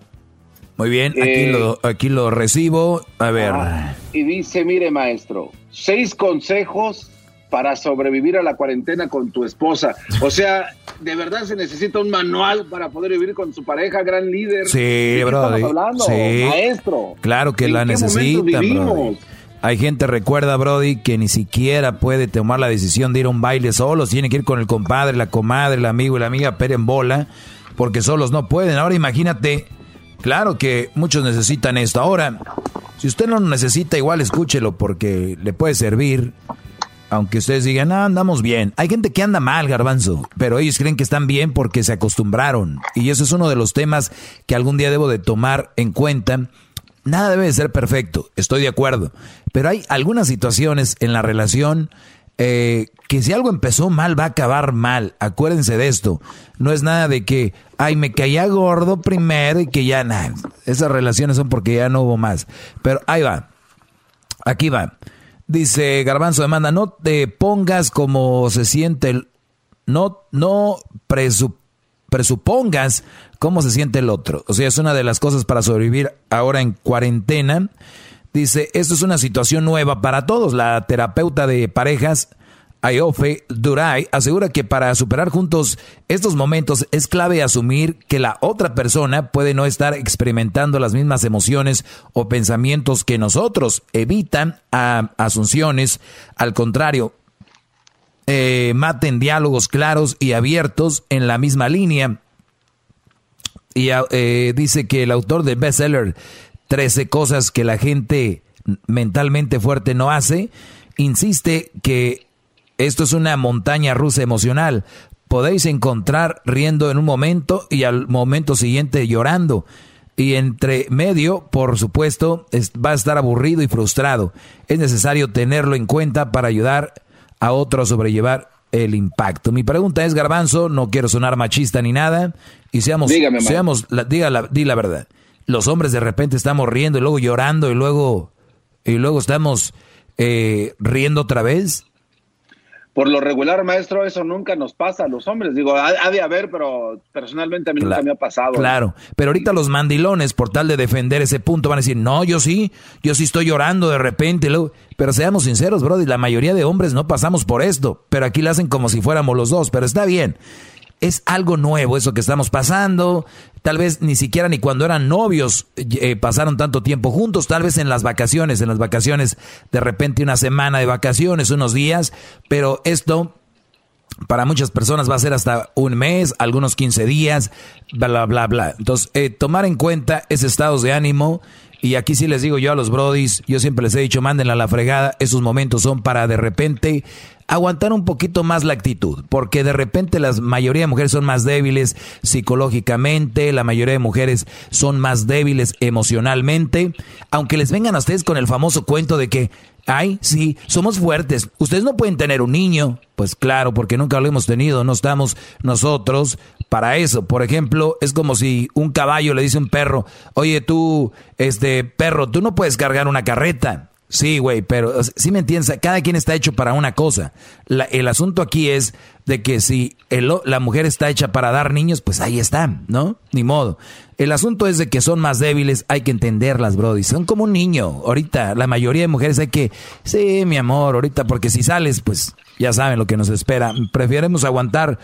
[SPEAKER 3] Muy bien, aquí, eh, lo, aquí lo recibo. A ver.
[SPEAKER 26] Ah, y dice, mire, maestro, seis consejos para sobrevivir a la cuarentena con tu esposa. O sea, de verdad se necesita un manual para poder vivir con su pareja, gran líder.
[SPEAKER 3] Sí, bro.
[SPEAKER 26] hablando, sí. maestro?
[SPEAKER 3] Claro que la necesita, bro. Hay gente, recuerda, Brody, que ni siquiera puede tomar la decisión de ir a un baile solos. Tiene que ir con el compadre, la comadre, el amigo y la amiga, pero en bola, porque solos no pueden. Ahora imagínate, claro que muchos necesitan esto. Ahora, si usted no lo necesita, igual escúchelo porque le puede servir aunque ustedes digan, ah, andamos bien. Hay gente que anda mal, garbanzo, pero ellos creen que están bien porque se acostumbraron. Y eso es uno de los temas que algún día debo de tomar en cuenta. Nada debe de ser perfecto, estoy de acuerdo. Pero hay algunas situaciones en la relación eh, que si algo empezó mal va a acabar mal. Acuérdense de esto. No es nada de que, ay, me caía gordo primero y que ya nada. Esas relaciones son porque ya no hubo más. Pero ahí va. Aquí va. Dice Garbanzo demanda, no te pongas como se siente el... No, no presupongas cómo se siente el otro. O sea, es una de las cosas para sobrevivir ahora en cuarentena. Dice, esto es una situación nueva para todos. La terapeuta de parejas Ayofe Duray asegura que para superar juntos estos momentos es clave asumir que la otra persona puede no estar experimentando las mismas emociones o pensamientos que nosotros. Evitan a asunciones, al contrario, eh, maten diálogos claros y abiertos en la misma línea. Y eh, dice que el autor del bestseller 13 cosas que la gente mentalmente fuerte no hace, insiste que esto es una montaña rusa emocional. Podéis encontrar riendo en un momento y al momento siguiente llorando. Y entre medio, por supuesto, va a estar aburrido y frustrado. Es necesario tenerlo en cuenta para ayudar a otro a sobrellevar el impacto. Mi pregunta es, Garbanzo, no quiero sonar machista ni nada, y seamos, seamos la, diga la, di la verdad. Los hombres de repente estamos riendo y luego llorando y luego, y luego estamos eh, riendo otra vez
[SPEAKER 26] por lo regular, maestro, eso nunca nos pasa a los hombres. Digo, ha, de haber, pero personalmente a mí nunca me ha pasado.
[SPEAKER 3] Claro, pero ahorita los mandilones, por tal de defender ese punto, van a decir, no, yo sí, yo sí estoy llorando de repente. Pero seamos sinceros, brother, la mayoría de hombres no pasamos por esto, pero aquí lo hacen como si fuéramos los dos, pero está bien. Es algo nuevo eso que estamos pasando. Tal vez ni siquiera ni cuando eran novios eh, pasaron tanto tiempo juntos. Tal vez en las vacaciones, en las vacaciones, de repente una semana de vacaciones, unos días. Pero esto para muchas personas va a ser hasta un mes, algunos 15 días, bla, bla, bla. Entonces, eh, tomar en cuenta ese estado de ánimo. Y aquí sí les digo yo a los brodis, yo siempre les he dicho, mándenla a la fregada. Esos momentos son para de repente aguantar un poquito más la actitud, porque de repente la mayoría de mujeres son más débiles psicológicamente, la mayoría de mujeres son más débiles emocionalmente, aunque les vengan a ustedes con el famoso cuento de que, ay, sí, somos fuertes, ustedes no pueden tener un niño, pues claro, porque nunca lo hemos tenido, no estamos nosotros para eso. Por ejemplo, es como si un caballo le dice a un perro, oye tú, este perro, tú no puedes cargar una carreta. Sí, güey, pero si me entiendes, cada quien está hecho para una cosa. el asunto aquí es de que si la mujer está hecha para dar niños, pues ahí están, ¿no? Ni modo. El asunto es de que son más débiles, hay que entenderlas, brody. Son como un niño. Ahorita, la mayoría de mujeres hay que, sí, mi amor, ahorita, porque si sales, pues ya saben lo que nos espera. Preferemos aguantar,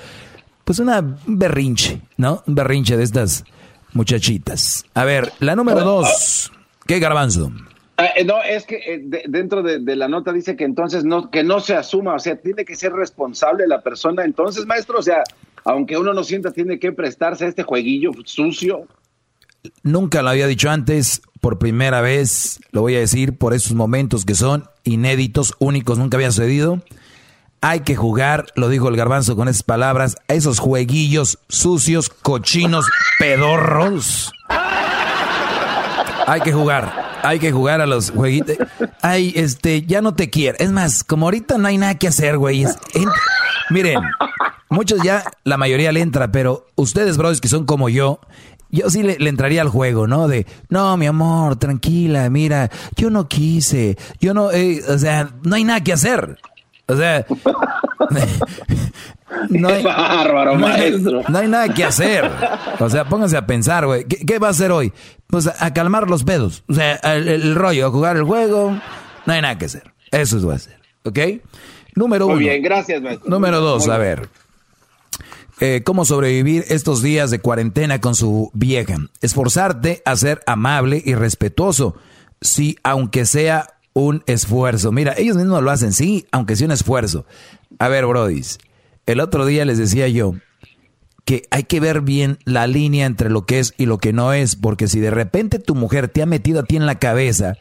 [SPEAKER 3] pues una berrinche, ¿no? Un berrinche de estas muchachitas. A ver, la número dos. ¿Qué garbanzo?
[SPEAKER 26] Ah, eh, no, es que eh, dentro de, la nota dice que entonces no, que no se asuma, o sea, tiene que ser responsable la persona. Entonces, maestro, o sea, aunque uno no sienta, tiene que prestarse a este jueguillo sucio.
[SPEAKER 3] Nunca lo había dicho antes, por primera vez lo voy a decir por esos momentos que son inéditos, únicos, nunca había sucedido. Hay que jugar, lo dijo el garbanzo con esas palabras, a esos jueguillos sucios, cochinos, pedorros. Hay que jugar hay que jugar a los jueguitos. Ay, este, ya no te quiero. Es más, como ahorita no hay nada que hacer, güey. Miren, muchos ya, la mayoría le entra, pero ustedes, brothers, que son como yo, yo sí le, entraría al juego, ¿no? De, no, mi amor, tranquila, mira, yo no quise, yo no, eh, o sea, no hay nada que hacer. O sea, [LAUGHS] no hay, [LAUGHS]
[SPEAKER 26] bárbaro, maestro.
[SPEAKER 3] No hay nada que hacer. O sea, pónganse a pensar, güey. ¿Qué, va a hacer hoy? Pues a, calmar los pedos. O sea, el, rollo, a jugar el juego. No hay nada que hacer. Eso es lo que a hacer. ¿Ok? Número uno.
[SPEAKER 26] Muy bien, gracias, maestro.
[SPEAKER 3] Número dos, a ver. Eh, cómo sobrevivir estos días de cuarentena con su vieja. Esforzarte a ser amable y respetuoso. Sí, aunque sea un esfuerzo. Mira, ellos mismos lo hacen, sí, aunque sea un esfuerzo. A ver, Brodis, el otro día les decía yo que hay que ver bien la línea entre lo que es y lo que no es, porque si de repente tu mujer te ha metido a ti en la cabeza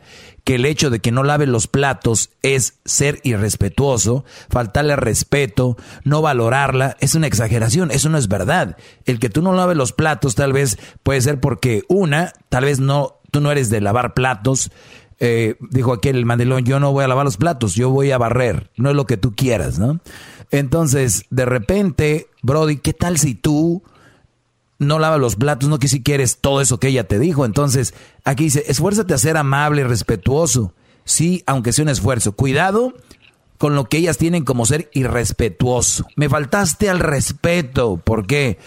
[SPEAKER 3] que el hecho de que no lave los platos es ser irrespetuoso, faltarle respeto, no valorarla, es una exageración, eso no es verdad. El que tú no laves los platos tal vez puede ser porque una, tal vez no, tú no eres de lavar platos, eh, dijo aquel el mandilón, yo no voy a lavar los platos, yo voy a barrer, no es lo que tú quieras, ¿no? Entonces, de repente, Brody, ¿qué tal si tú no lavas los platos, no que si quieres todo eso que ella te dijo? Entonces, aquí dice, esfuérzate a ser amable y respetuoso, sí, aunque sea un esfuerzo. Cuidado con lo que ellas tienen como ser irrespetuoso. Me faltaste al respeto, ¿por qué?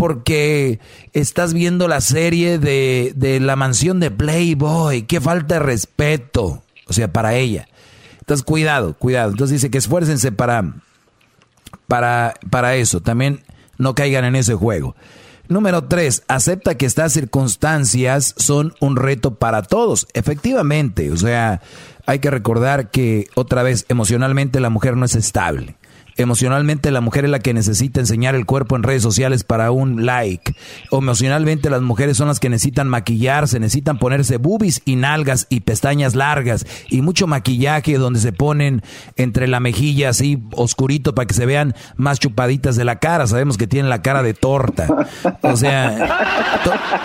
[SPEAKER 3] porque estás viendo la serie de, de la mansión de Playboy. Qué falta de respeto. O sea, para ella. Entonces, cuidado, cuidado. Entonces dice que esfuércense para, para, para eso. También no caigan en ese juego. Número tres, acepta que estas circunstancias son un reto para todos. Efectivamente, o sea, hay que recordar que otra vez emocionalmente la mujer no es estable. Emocionalmente la mujer es la que necesita enseñar el cuerpo en redes sociales para un like. Emocionalmente las mujeres son las que necesitan maquillarse, necesitan ponerse boobies y nalgas y pestañas largas y mucho maquillaje donde se ponen entre la mejilla así oscurito para que se vean más chupaditas de la cara. Sabemos que tienen la cara de torta. O sea,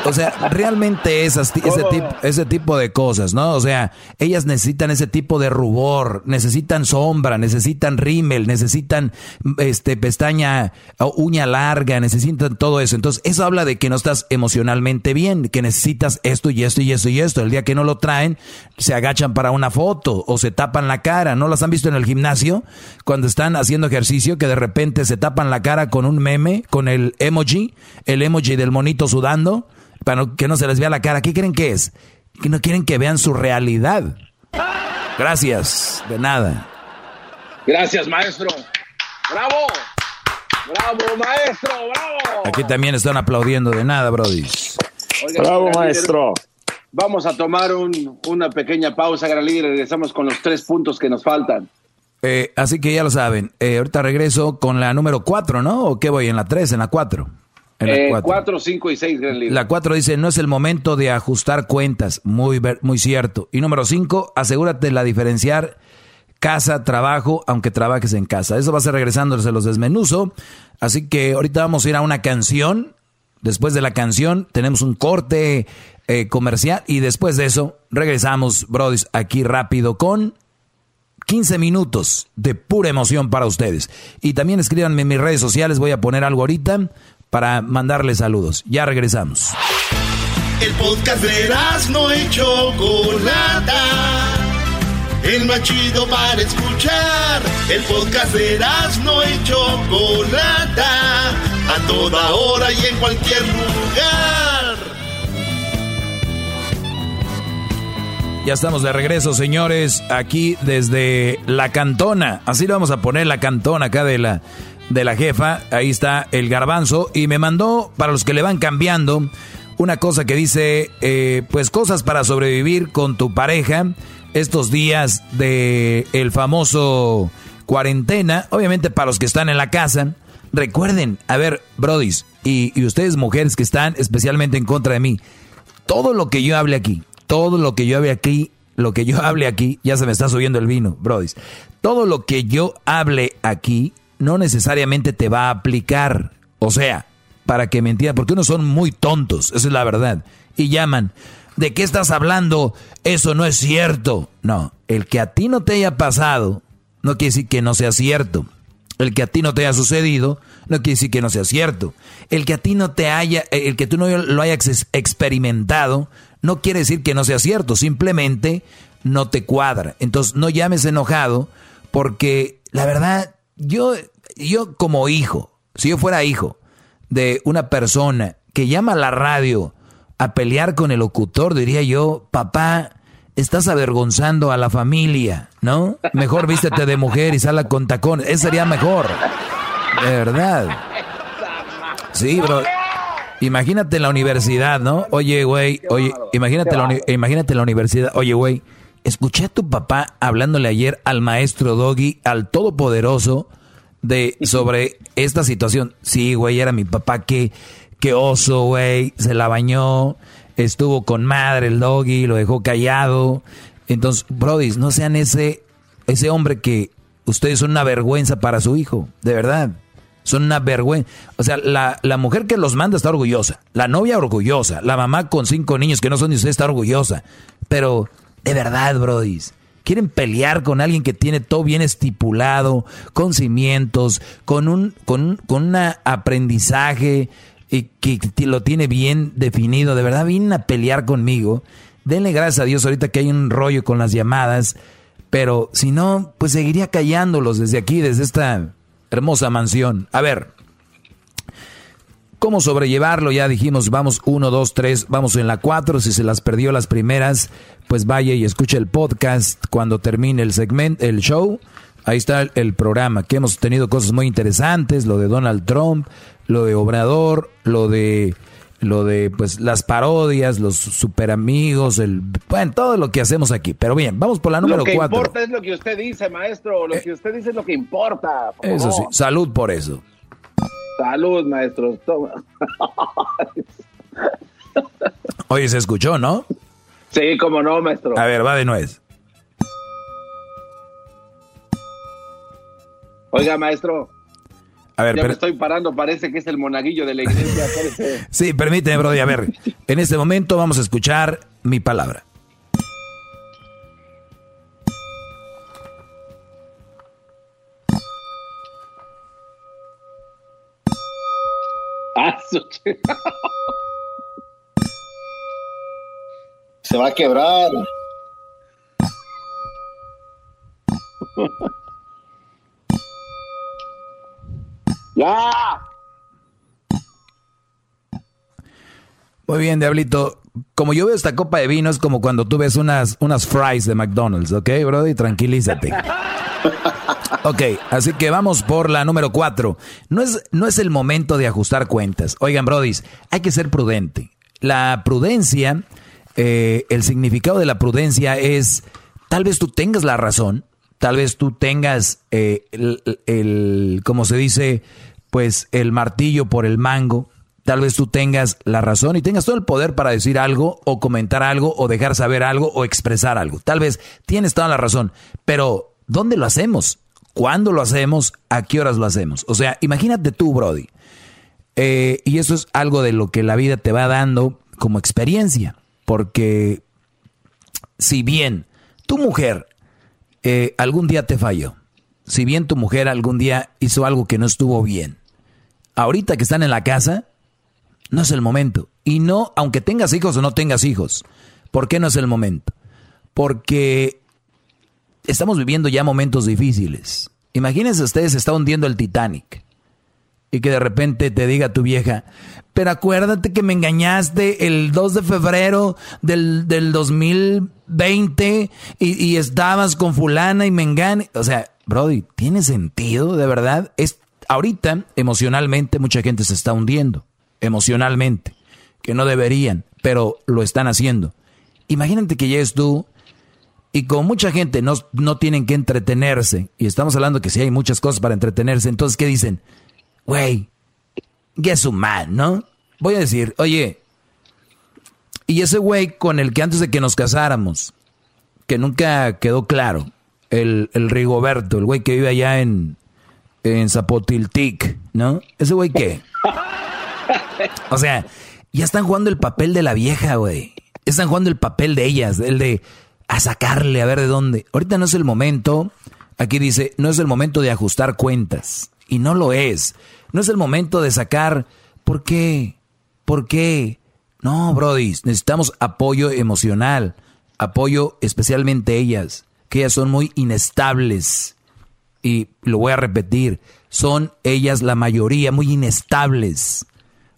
[SPEAKER 3] o sea, realmente es ese, tipo, ese tipo de cosas, ¿no? O sea, ellas necesitan ese tipo de rubor, necesitan sombra, necesitan rímel, necesitan este, pestaña, uña larga, necesitan todo eso. Entonces, eso habla de que no estás emocionalmente bien, que necesitas esto y esto y esto y esto. El día que no lo traen, se agachan para una foto o se tapan la cara. ¿No las han visto en el gimnasio? Cuando están haciendo ejercicio, que de repente se tapan la cara con un meme, con el emoji, el emoji del monito sudando, para que no se les vea la cara. ¿Qué creen que es? Que no quieren que vean su realidad. Gracias, de nada.
[SPEAKER 26] Gracias, maestro. ¡Bravo! ¡Bravo, maestro! ¡Bravo!
[SPEAKER 3] Aquí también están aplaudiendo de nada, Brody.
[SPEAKER 26] Bravo, maestro. Vamos a tomar una pequeña pausa, gran líder, regresamos con los tres puntos que nos faltan.
[SPEAKER 3] Eh, así que ya lo saben. Eh, ahorita regreso con la número cuatro, ¿no? ¿O qué voy? ¿En la tres? ¿En la cuatro?
[SPEAKER 26] En la eh, cuatro. cinco y seis, gran líder.
[SPEAKER 3] La cuatro dice, no es el momento de ajustar cuentas. Muy, muy cierto. Y número cinco, asegúrate de la diferenciar casa, trabajo, aunque trabajes en casa. Eso va a ser regresando, se los desmenuzo. Así que ahorita vamos a ir a una canción. Después de la canción tenemos un corte eh, comercial y después de eso regresamos, brodis, aquí rápido con 15 minutos de pura emoción para ustedes. Y también escríbanme en mis redes sociales, voy a poner algo ahorita para mandarles saludos. Ya regresamos.
[SPEAKER 1] El podcast de no hecho el más chido para escuchar. El podcast de no y Chocolata, a toda hora y en cualquier lugar.
[SPEAKER 3] Ya estamos de regreso, señores, aquí desde la cantona. Así le vamos a poner la cantona acá de la, de la jefa. Ahí está el garbanzo. Y me mandó, para los que le van cambiando, una cosa que dice, eh, pues cosas para sobrevivir con tu pareja estos días de el famoso cuarentena, obviamente para los que están en la casa, recuerden, a ver, brodis, y, ustedes mujeres que están especialmente en contra de mí, todo lo que yo hable aquí, todo lo que yo hable aquí, lo que yo hable aquí, ya se me está subiendo el vino, brodis, todo lo que yo hable aquí no necesariamente te va a aplicar, o sea, para que me porque unos son muy tontos, esa es la verdad, y llaman, ¿De qué estás hablando? Eso no es cierto. No, el que a ti no te haya pasado no quiere decir que no sea cierto. El que a ti no te haya sucedido no quiere decir que no sea cierto. El que a ti no te haya, eh, el que tú no lo hayas experimentado no quiere decir que no sea cierto. Simplemente no te cuadra. Entonces no llames enojado porque la verdad yo, yo como hijo, si yo fuera hijo de una persona que llama a la radio a pelear con el locutor, diría yo, papá, estás avergonzando a la familia, ¿no? Mejor vístete de mujer y sala con tacones. Eso sería mejor. De verdad. Sí, bro. Imagínate la universidad, ¿no? Oye, güey, oye, imagínate la, imagínate la universidad. Oye, güey, escuché a tu papá hablándole ayer al maestro Doggy, al todopoderoso, de [LAUGHS] sobre esta situación. Sí, güey, era mi papá que Qué oso, güey. Se la bañó. Estuvo con madre el doggy, lo dejó callado. Entonces, Brody, no sean ese, ese hombre que ustedes son una vergüenza para su hijo, de verdad. Son una vergüenza. O sea, la, la mujer que los manda está orgullosa. La novia orgullosa. La mamá con cinco niños que no son de usted está orgullosa. Pero, de verdad, Brody, quieren pelear con alguien que tiene todo bien estipulado, con cimientos, con un, con, con un aprendizaje, y que lo tiene bien definido, de verdad vienen a pelear conmigo. Denle gracias a Dios ahorita que hay un rollo con las llamadas, pero si no, pues seguiría callándolos desde aquí, desde esta hermosa mansión. A ver, ¿cómo sobrellevarlo? Ya dijimos, vamos uno, dos, tres, vamos en la cuatro. Si se las perdió las primeras, pues vaya y escuche el podcast cuando termine el segmento, el show. Ahí está el, programa, que hemos tenido cosas muy interesantes, lo de Donald Trump, lo de Obrador, lo de lo de pues las parodias, los super amigos, el bueno, todo lo que hacemos aquí. Pero bien, vamos por la número cuatro. Lo
[SPEAKER 26] que importa es lo que usted dice, maestro. Lo eh, que usted dice es lo que importa.
[SPEAKER 3] Eso sí, salud por eso.
[SPEAKER 26] Salud, maestro. [LAUGHS]
[SPEAKER 3] Oye, se escuchó, ¿no?
[SPEAKER 26] Sí, como no, maestro.
[SPEAKER 3] A ver, va de nuez.
[SPEAKER 26] Oiga, maestro.
[SPEAKER 3] A ver,
[SPEAKER 26] ya me estoy parando, parece que es el monaguillo de la iglesia. [LAUGHS]
[SPEAKER 3] sí, permíteme, Brody. A ver, en este momento vamos a escuchar mi palabra.
[SPEAKER 26] Ah, [LAUGHS]
[SPEAKER 12] Se va a quebrar. [LAUGHS]
[SPEAKER 26] ¡Ya!
[SPEAKER 3] Muy bien, Diablito. Como yo veo esta copa de vino, es como cuando tú ves unas, unas fries de McDonald's, ¿ok, Brody? Tranquilízate. [LAUGHS] Ok, así que vamos por la número cuatro. No es, no es el momento de ajustar cuentas. Oigan, Brody, hay que ser prudente. La prudencia, eh, el significado de la prudencia es, tal vez tú tengas la razón, tal vez tú tengas eh, el, como se dice, pues el martillo por el mango, Tal vez tú tengas la razón y tengas todo el poder para decir algo o comentar algo o dejar saber algo o expresar algo. Tal vez tienes toda la razón, pero ¿dónde lo hacemos? ¿Cuándo lo hacemos? ¿A qué horas lo hacemos? O sea, imagínate tú, Brody. Eh, y eso es algo de lo que la vida te va dando como experiencia. Porque si bien tu mujer eh, algún día te falló, si bien tu mujer algún día hizo algo que no estuvo bien, ahorita que están en la casa, no es el momento. Y no, aunque tengas hijos o no tengas hijos. ¿Por qué no es el momento? Porque estamos viviendo ya momentos difíciles. Imagínense ustedes, se está hundiendo el Titanic. Y que de repente te diga tu vieja, pero acuérdate que me engañaste el 2 de febrero del, del 2020 y, y, estabas con fulana y me engañé. O sea, Brody, ¿tiene sentido de verdad? Es, ahorita, emocionalmente, mucha gente se está hundiendo emocionalmente, que no deberían, pero lo están haciendo. Imagínate que llegues tú y con mucha gente no, no tienen que entretenerse, y estamos hablando que sí hay muchas cosas para entretenerse, entonces ¿qué dicen? Güey, guess man, ¿no? Voy a decir, oye, y ese güey con el que antes de que nos casáramos, que nunca quedó claro, el, el Rigoberto, el güey que vive allá en, en Zapotiltic, ¿no? ¿Ese güey qué? [LAUGHS] O sea, ya están jugando el papel de la vieja, güey. Están jugando el papel de ellas, el de a sacarle, a ver de dónde. Ahorita no es el momento, aquí dice, no es el momento de ajustar cuentas. Y no lo es. No es el momento de sacar, ¿por qué? ¿Por qué? No, Brody, necesitamos apoyo emocional, apoyo especialmente ellas, que ellas son muy inestables. Y lo voy a repetir, son ellas la mayoría muy inestables.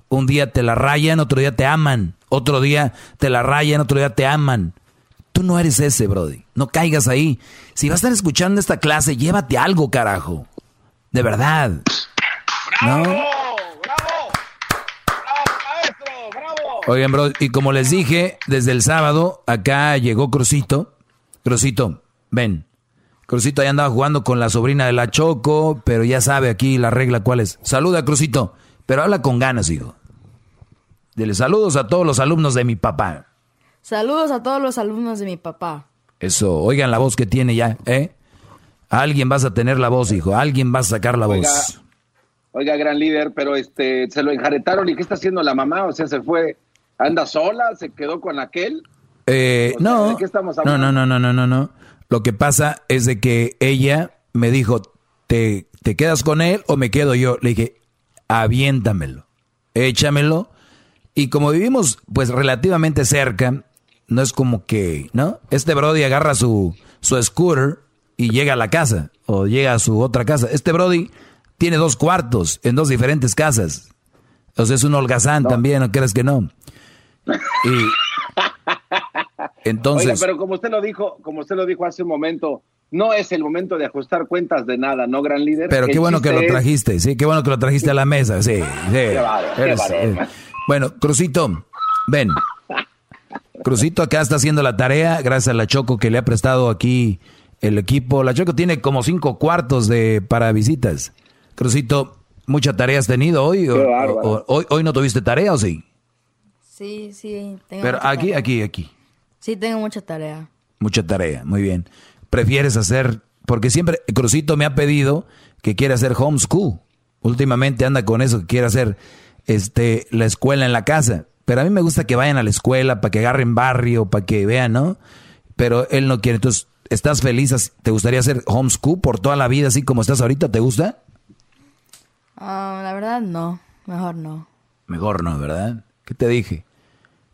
[SPEAKER 3] Un día te la rayan, otro día te aman. Otro día te la rayan, otro día te aman. Tú no eres ese, Brody. No caigas ahí. Si vas a estar escuchando esta clase, llévate algo, carajo. De verdad.
[SPEAKER 26] ¡Bravo!
[SPEAKER 3] ¿No?
[SPEAKER 26] ¡Bravo! maestro! ¡Bravo!
[SPEAKER 3] Oigan, bro, y como les dije, desde el sábado acá llegó Crucito. Crucito, ven. Crucito ahí andaba jugando con la sobrina de la Choco, pero ya sabe aquí la regla cuál es. Saluda, Crucito. Pero habla con ganas, hijo. Dile saludos a todos los alumnos de mi papá.
[SPEAKER 30] Saludos a todos los alumnos de mi papá.
[SPEAKER 3] Eso, oigan la voz que tiene ya, ¿eh? Alguien vas a tener la voz, hijo. Alguien va a sacar la
[SPEAKER 26] Oiga,
[SPEAKER 3] voz.
[SPEAKER 26] Oiga, gran líder, pero este se lo enjaretaron y ¿qué está haciendo la mamá? O sea, se fue, anda sola, se quedó con aquel.
[SPEAKER 3] Eh,
[SPEAKER 26] O sea,
[SPEAKER 3] no,
[SPEAKER 26] ¿de qué estamos
[SPEAKER 3] no,
[SPEAKER 26] hablando?
[SPEAKER 3] no, no, no, no, no, no. Lo que pasa es de que ella me dijo, ¿te, te quedas con él o me quedo yo? Le dije, aviéntamelo, échamelo. Y como vivimos pues relativamente cerca, no es como que, ¿no? Este Brody agarra su, su scooter y llega a la casa o llega a su otra casa. Este Brody tiene dos cuartos en dos diferentes casas. O sea, es un holgazán también, ¿no crees que no? Y [LAUGHS] entonces...
[SPEAKER 26] Oiga, pero como usted lo dijo, como usted lo dijo hace un momento, no es el momento de ajustar cuentas de nada, ¿no, gran líder?
[SPEAKER 3] Pero qué bueno que lo trajiste, sí, qué bueno que lo trajiste a la mesa, sí. [LAUGHS] sí.
[SPEAKER 26] Qué qué
[SPEAKER 3] eh, Bueno, Crucito, ven. Crucito acá está haciendo la tarea, gracias a la Choco que le ha prestado aquí el equipo. La Choco tiene como cinco cuartos de para visitas. Crucito, ¿mucha tarea has tenido hoy? O- hoy, ¿Hoy no tuviste tarea o sí?
[SPEAKER 30] Sí, sí, tengo
[SPEAKER 3] Pero
[SPEAKER 30] mucha
[SPEAKER 3] aquí,
[SPEAKER 30] tarea.
[SPEAKER 3] aquí, aquí.
[SPEAKER 30] Sí, tengo mucha tarea.
[SPEAKER 3] Mucha tarea, muy bien. ¿Prefieres hacer? Porque siempre Crucito me ha pedido que quiere hacer homeschool. Últimamente anda con eso, que quiere hacer este, la escuela en la casa. Pero a mí me gusta que vayan a la escuela para que agarren barrio, para que vean, ¿no? Pero él no quiere. Entonces, ¿estás feliz? ¿Te gustaría hacer homeschool por toda la vida así como estás ahorita? ¿Te gusta?
[SPEAKER 30] Ah, la verdad, no. Mejor no.
[SPEAKER 3] Mejor no, ¿verdad? ¿Qué te dije?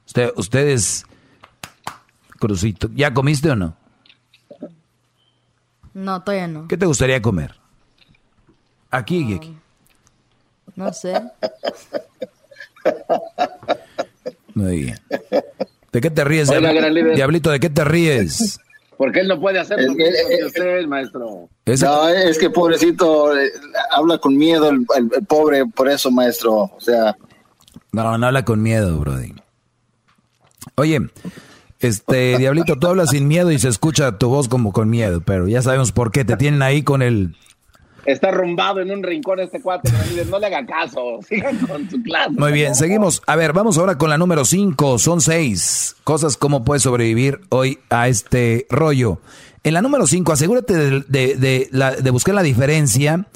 [SPEAKER 3] Usted, ustedes, Crucito, ¿ya comiste o no?
[SPEAKER 30] No, todavía no.
[SPEAKER 3] ¿Qué te gustaría comer? Aquí y aquí.
[SPEAKER 30] No sé.
[SPEAKER 3] Muy ¿De qué te ríes, Diablito? ¿De qué te ríes?
[SPEAKER 26] Porque él no puede hacer lo que, usted, maestro.
[SPEAKER 12] No, es que pobrecito, eh, habla con miedo el, pobre, por eso, maestro. O sea.
[SPEAKER 3] No, no habla con miedo, Brody. Oye, este, Diablito, tú hablas sin miedo y se escucha tu voz como con miedo, pero ya sabemos por qué. Te tienen ahí con el
[SPEAKER 26] Está rumbado en un rincón este cuate. No le haga caso. [LAUGHS] Sigan con su clase.
[SPEAKER 3] Muy bien, seguimos. A ver, vamos ahora con la número 5. Son seis cosas como puedes sobrevivir hoy a este rollo. En la número 5, asegúrate de, buscar la diferencia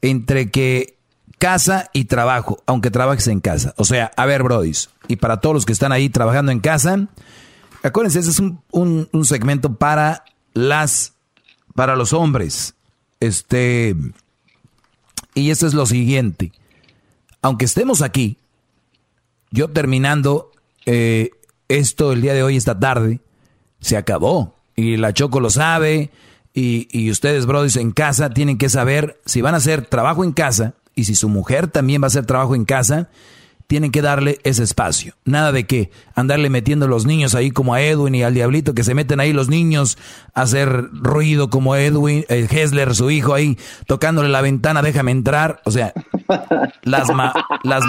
[SPEAKER 3] entre que casa y trabajo, aunque trabajes en casa. O sea, a ver, brodis, y para todos los que están ahí trabajando en casa, acuérdense, este es un, un segmento para las, para los hombres. Este, y eso es lo siguiente. Aunque estemos aquí, yo terminando eh, esto el día de hoy, esta tarde, se acabó. Y la Choco lo sabe. Y, y ustedes, brothers, en casa tienen que saber si van a hacer trabajo en casa y si su mujer también va a hacer trabajo en casa tienen que darle ese espacio. Nada de que andarle metiendo los niños ahí como a Edwin y al diablito, que se meten ahí los niños a hacer ruido como Edwin, eh, Hessler, su hijo ahí, tocándole la ventana, déjame entrar. O sea, las, las,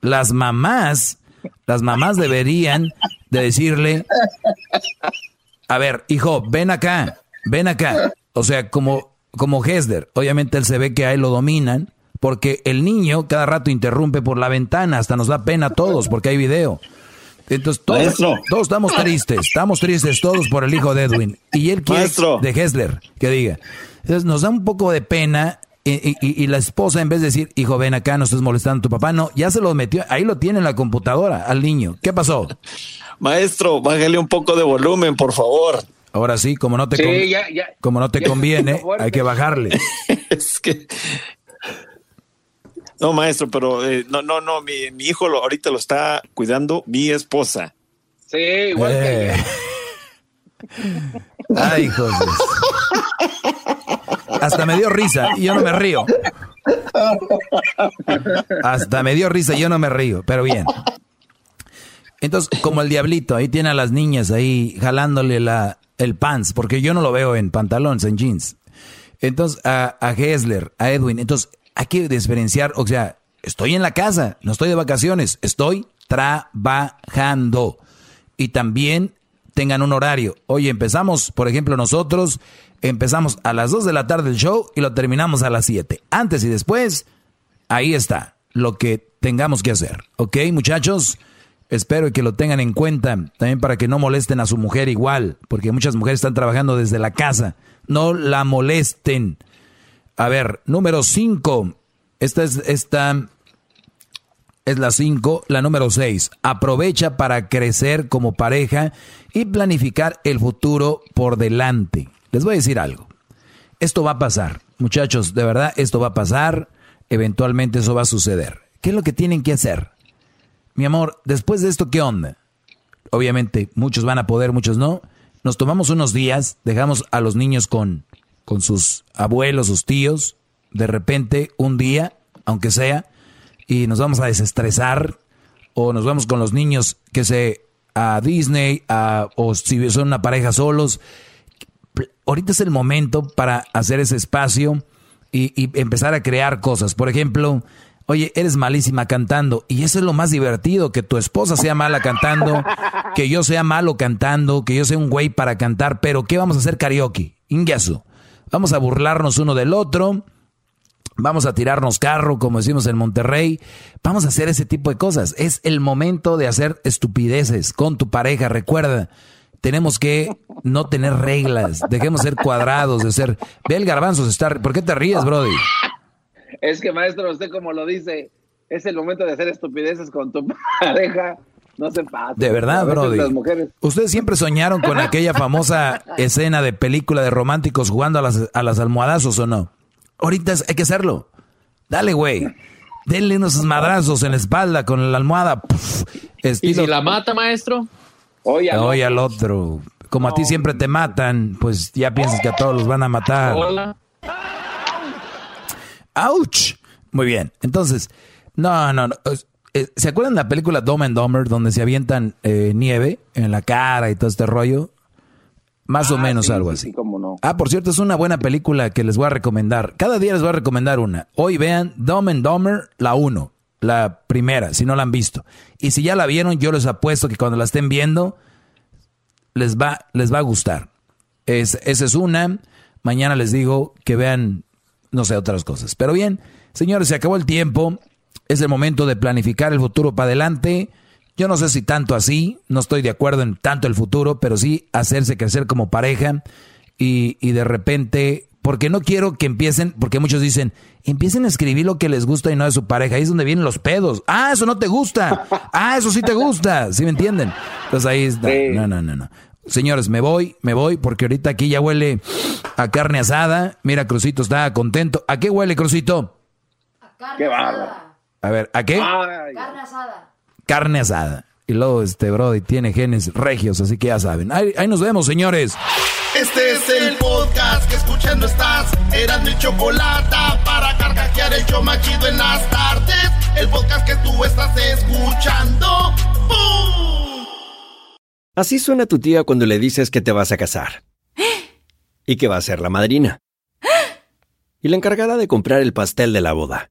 [SPEAKER 3] las mamás, las mamás deberían de decirle, a ver, hijo, ven acá, ven acá. O sea, como, como Hessler, obviamente él se ve que ahí lo dominan porque el niño cada rato interrumpe por la ventana, hasta nos da pena a todos porque hay video. Entonces todos, todos estamos tristes, estamos tristes todos por el hijo de Edwin. Y él quiere de Hessler que diga. Entonces nos da un poco de pena y, la esposa en vez de decir, hijo, ven acá, no estés molestando a tu papá, no, ya se lo metió, ahí lo tiene en la computadora al niño. ¿Qué pasó?
[SPEAKER 31] Maestro, bájale un poco de volumen, por favor.
[SPEAKER 3] Ahora sí, como no te, como no te [LAUGHS] conviene, hay que bajarle. [LAUGHS]
[SPEAKER 31] es que no, maestro, pero eh, no, no, no, mi, hijo lo, ahorita lo está cuidando mi esposa.
[SPEAKER 26] Sí, igual que eh. [LAUGHS]
[SPEAKER 3] Ay, hijos. Hasta me dio risa y yo no me río. Hasta me dio risa y yo no me río, pero bien. Entonces, como el diablito, ahí tiene a las niñas ahí jalándole la, el pants, porque yo no lo veo en pantalones, en jeans. Entonces, a, a Hessler, a Edwin. Entonces, hay que diferenciar, o sea, estoy en la casa, no estoy de vacaciones, estoy trabajando. Y también tengan un horario. Oye, empezamos, por ejemplo, nosotros empezamos a las 2 de la tarde el show y lo terminamos a las 7. Antes y después, ahí está lo que tengamos que hacer. ¿Ok, muchachos? Espero que lo tengan en cuenta también para que no molesten a su mujer igual, porque muchas mujeres están trabajando desde la casa. No la molesten. A ver, número 5. Esta es, esta es la 5. La número 6. Aprovecha para crecer como pareja y planificar el futuro por delante. Les voy a decir algo. Esto va a pasar. Muchachos, de verdad, esto va a pasar. Eventualmente eso va a suceder. ¿Qué es lo que tienen que hacer? Mi amor, después de esto, ¿qué onda? Obviamente, muchos van a poder, muchos no. Nos tomamos unos días, dejamos a los niños con con sus abuelos, sus tíos, de repente un día, aunque sea, y nos vamos a desestresar, o nos vamos con los niños que se a Disney, a, o si son una pareja solos. Ahorita es el momento para hacer ese espacio y, empezar a crear cosas. Por ejemplo, oye, eres malísima cantando. Y eso es lo más divertido, que tu esposa sea mala cantando, que yo sea malo cantando, que yo sea un güey para cantar, pero ¿qué vamos a hacer karaoke? Ingaso. Vamos a burlarnos uno del otro. Vamos a tirarnos carro, como decimos en Monterrey. Vamos a hacer ese tipo de cosas. Es el momento de hacer estupideces con tu pareja. Recuerda, tenemos que no tener reglas. Dejemos ser cuadrados, de ser. Ve el garbanzo, estar. ¿Por qué te ríes, Brody?
[SPEAKER 26] Es que, maestro, usted como lo dice, es el momento de hacer estupideces con tu [LAUGHS] pareja. No se pasa.
[SPEAKER 3] De verdad, Brody. Ustedes siempre soñaron con aquella famosa [LAUGHS] escena de película de románticos jugando a las, a las almohadazos o no. Ahorita hay que hacerlo. Dale, güey. Denle unos madrazos en la espalda con la almohada.
[SPEAKER 27] ¿Y si la mata, maestro?
[SPEAKER 3] Oye al, otro. Como a ti siempre te matan, pues ya piensas que a todos los van a matar. Hola. ¡Auch! Muy bien. Entonces, no, no, no. Eh, ¿Se acuerdan de la película Dumb and Dumber donde se avientan eh, nieve en la cara y todo este rollo? Más o
[SPEAKER 26] Ah,
[SPEAKER 3] menos
[SPEAKER 26] sí,
[SPEAKER 3] algo
[SPEAKER 26] sí,
[SPEAKER 3] así.
[SPEAKER 26] sí, cómo no.
[SPEAKER 3] Ah, por cierto, es una buena película que les voy a recomendar. Cada día les voy a recomendar una. Hoy vean Dumb and Dumber, la 1, la primera, si no la han visto. Y si ya la vieron, yo les apuesto que cuando la estén viendo, les va, les va a gustar. Es, esa es una. Mañana les digo que vean, no sé, otras cosas. Pero bien, señores, se acabó el tiempo. Es el momento de planificar el futuro para adelante. Yo no sé si tanto así, no estoy de acuerdo en tanto el futuro, pero sí hacerse crecer como pareja y, y de repente, porque no quiero que empiecen, porque muchos dicen, empiecen a escribir lo que les gusta y no de su pareja, ahí es donde vienen los pedos. Ah, eso no te gusta. Ah, eso sí te gusta, ¿sí me entienden? Entonces ahí está. No, no, no, no. Señores, me voy, me voy, porque ahorita aquí ya huele a carne asada. Mira, Crucito está contento. ¿A qué huele, Crucito?
[SPEAKER 26] Qué bárbaro.
[SPEAKER 3] A ver, ¿a qué?
[SPEAKER 30] Carne asada.
[SPEAKER 3] carne asada. Y luego este Brody tiene genes regios, así que ya saben. Ahí, ahí nos vemos, señores.
[SPEAKER 1] Este es el podcast que escuchando estás. Eran mi chocolate para carcajear el show más chido en las tardes. El podcast que tú estás escuchando. ¡Bum!
[SPEAKER 32] Así suena tu tía cuando le dices que te vas a casar. [GASPS] Y que va a ser la madrina. [GASPS] Y la encargada de comprar el pastel de la boda.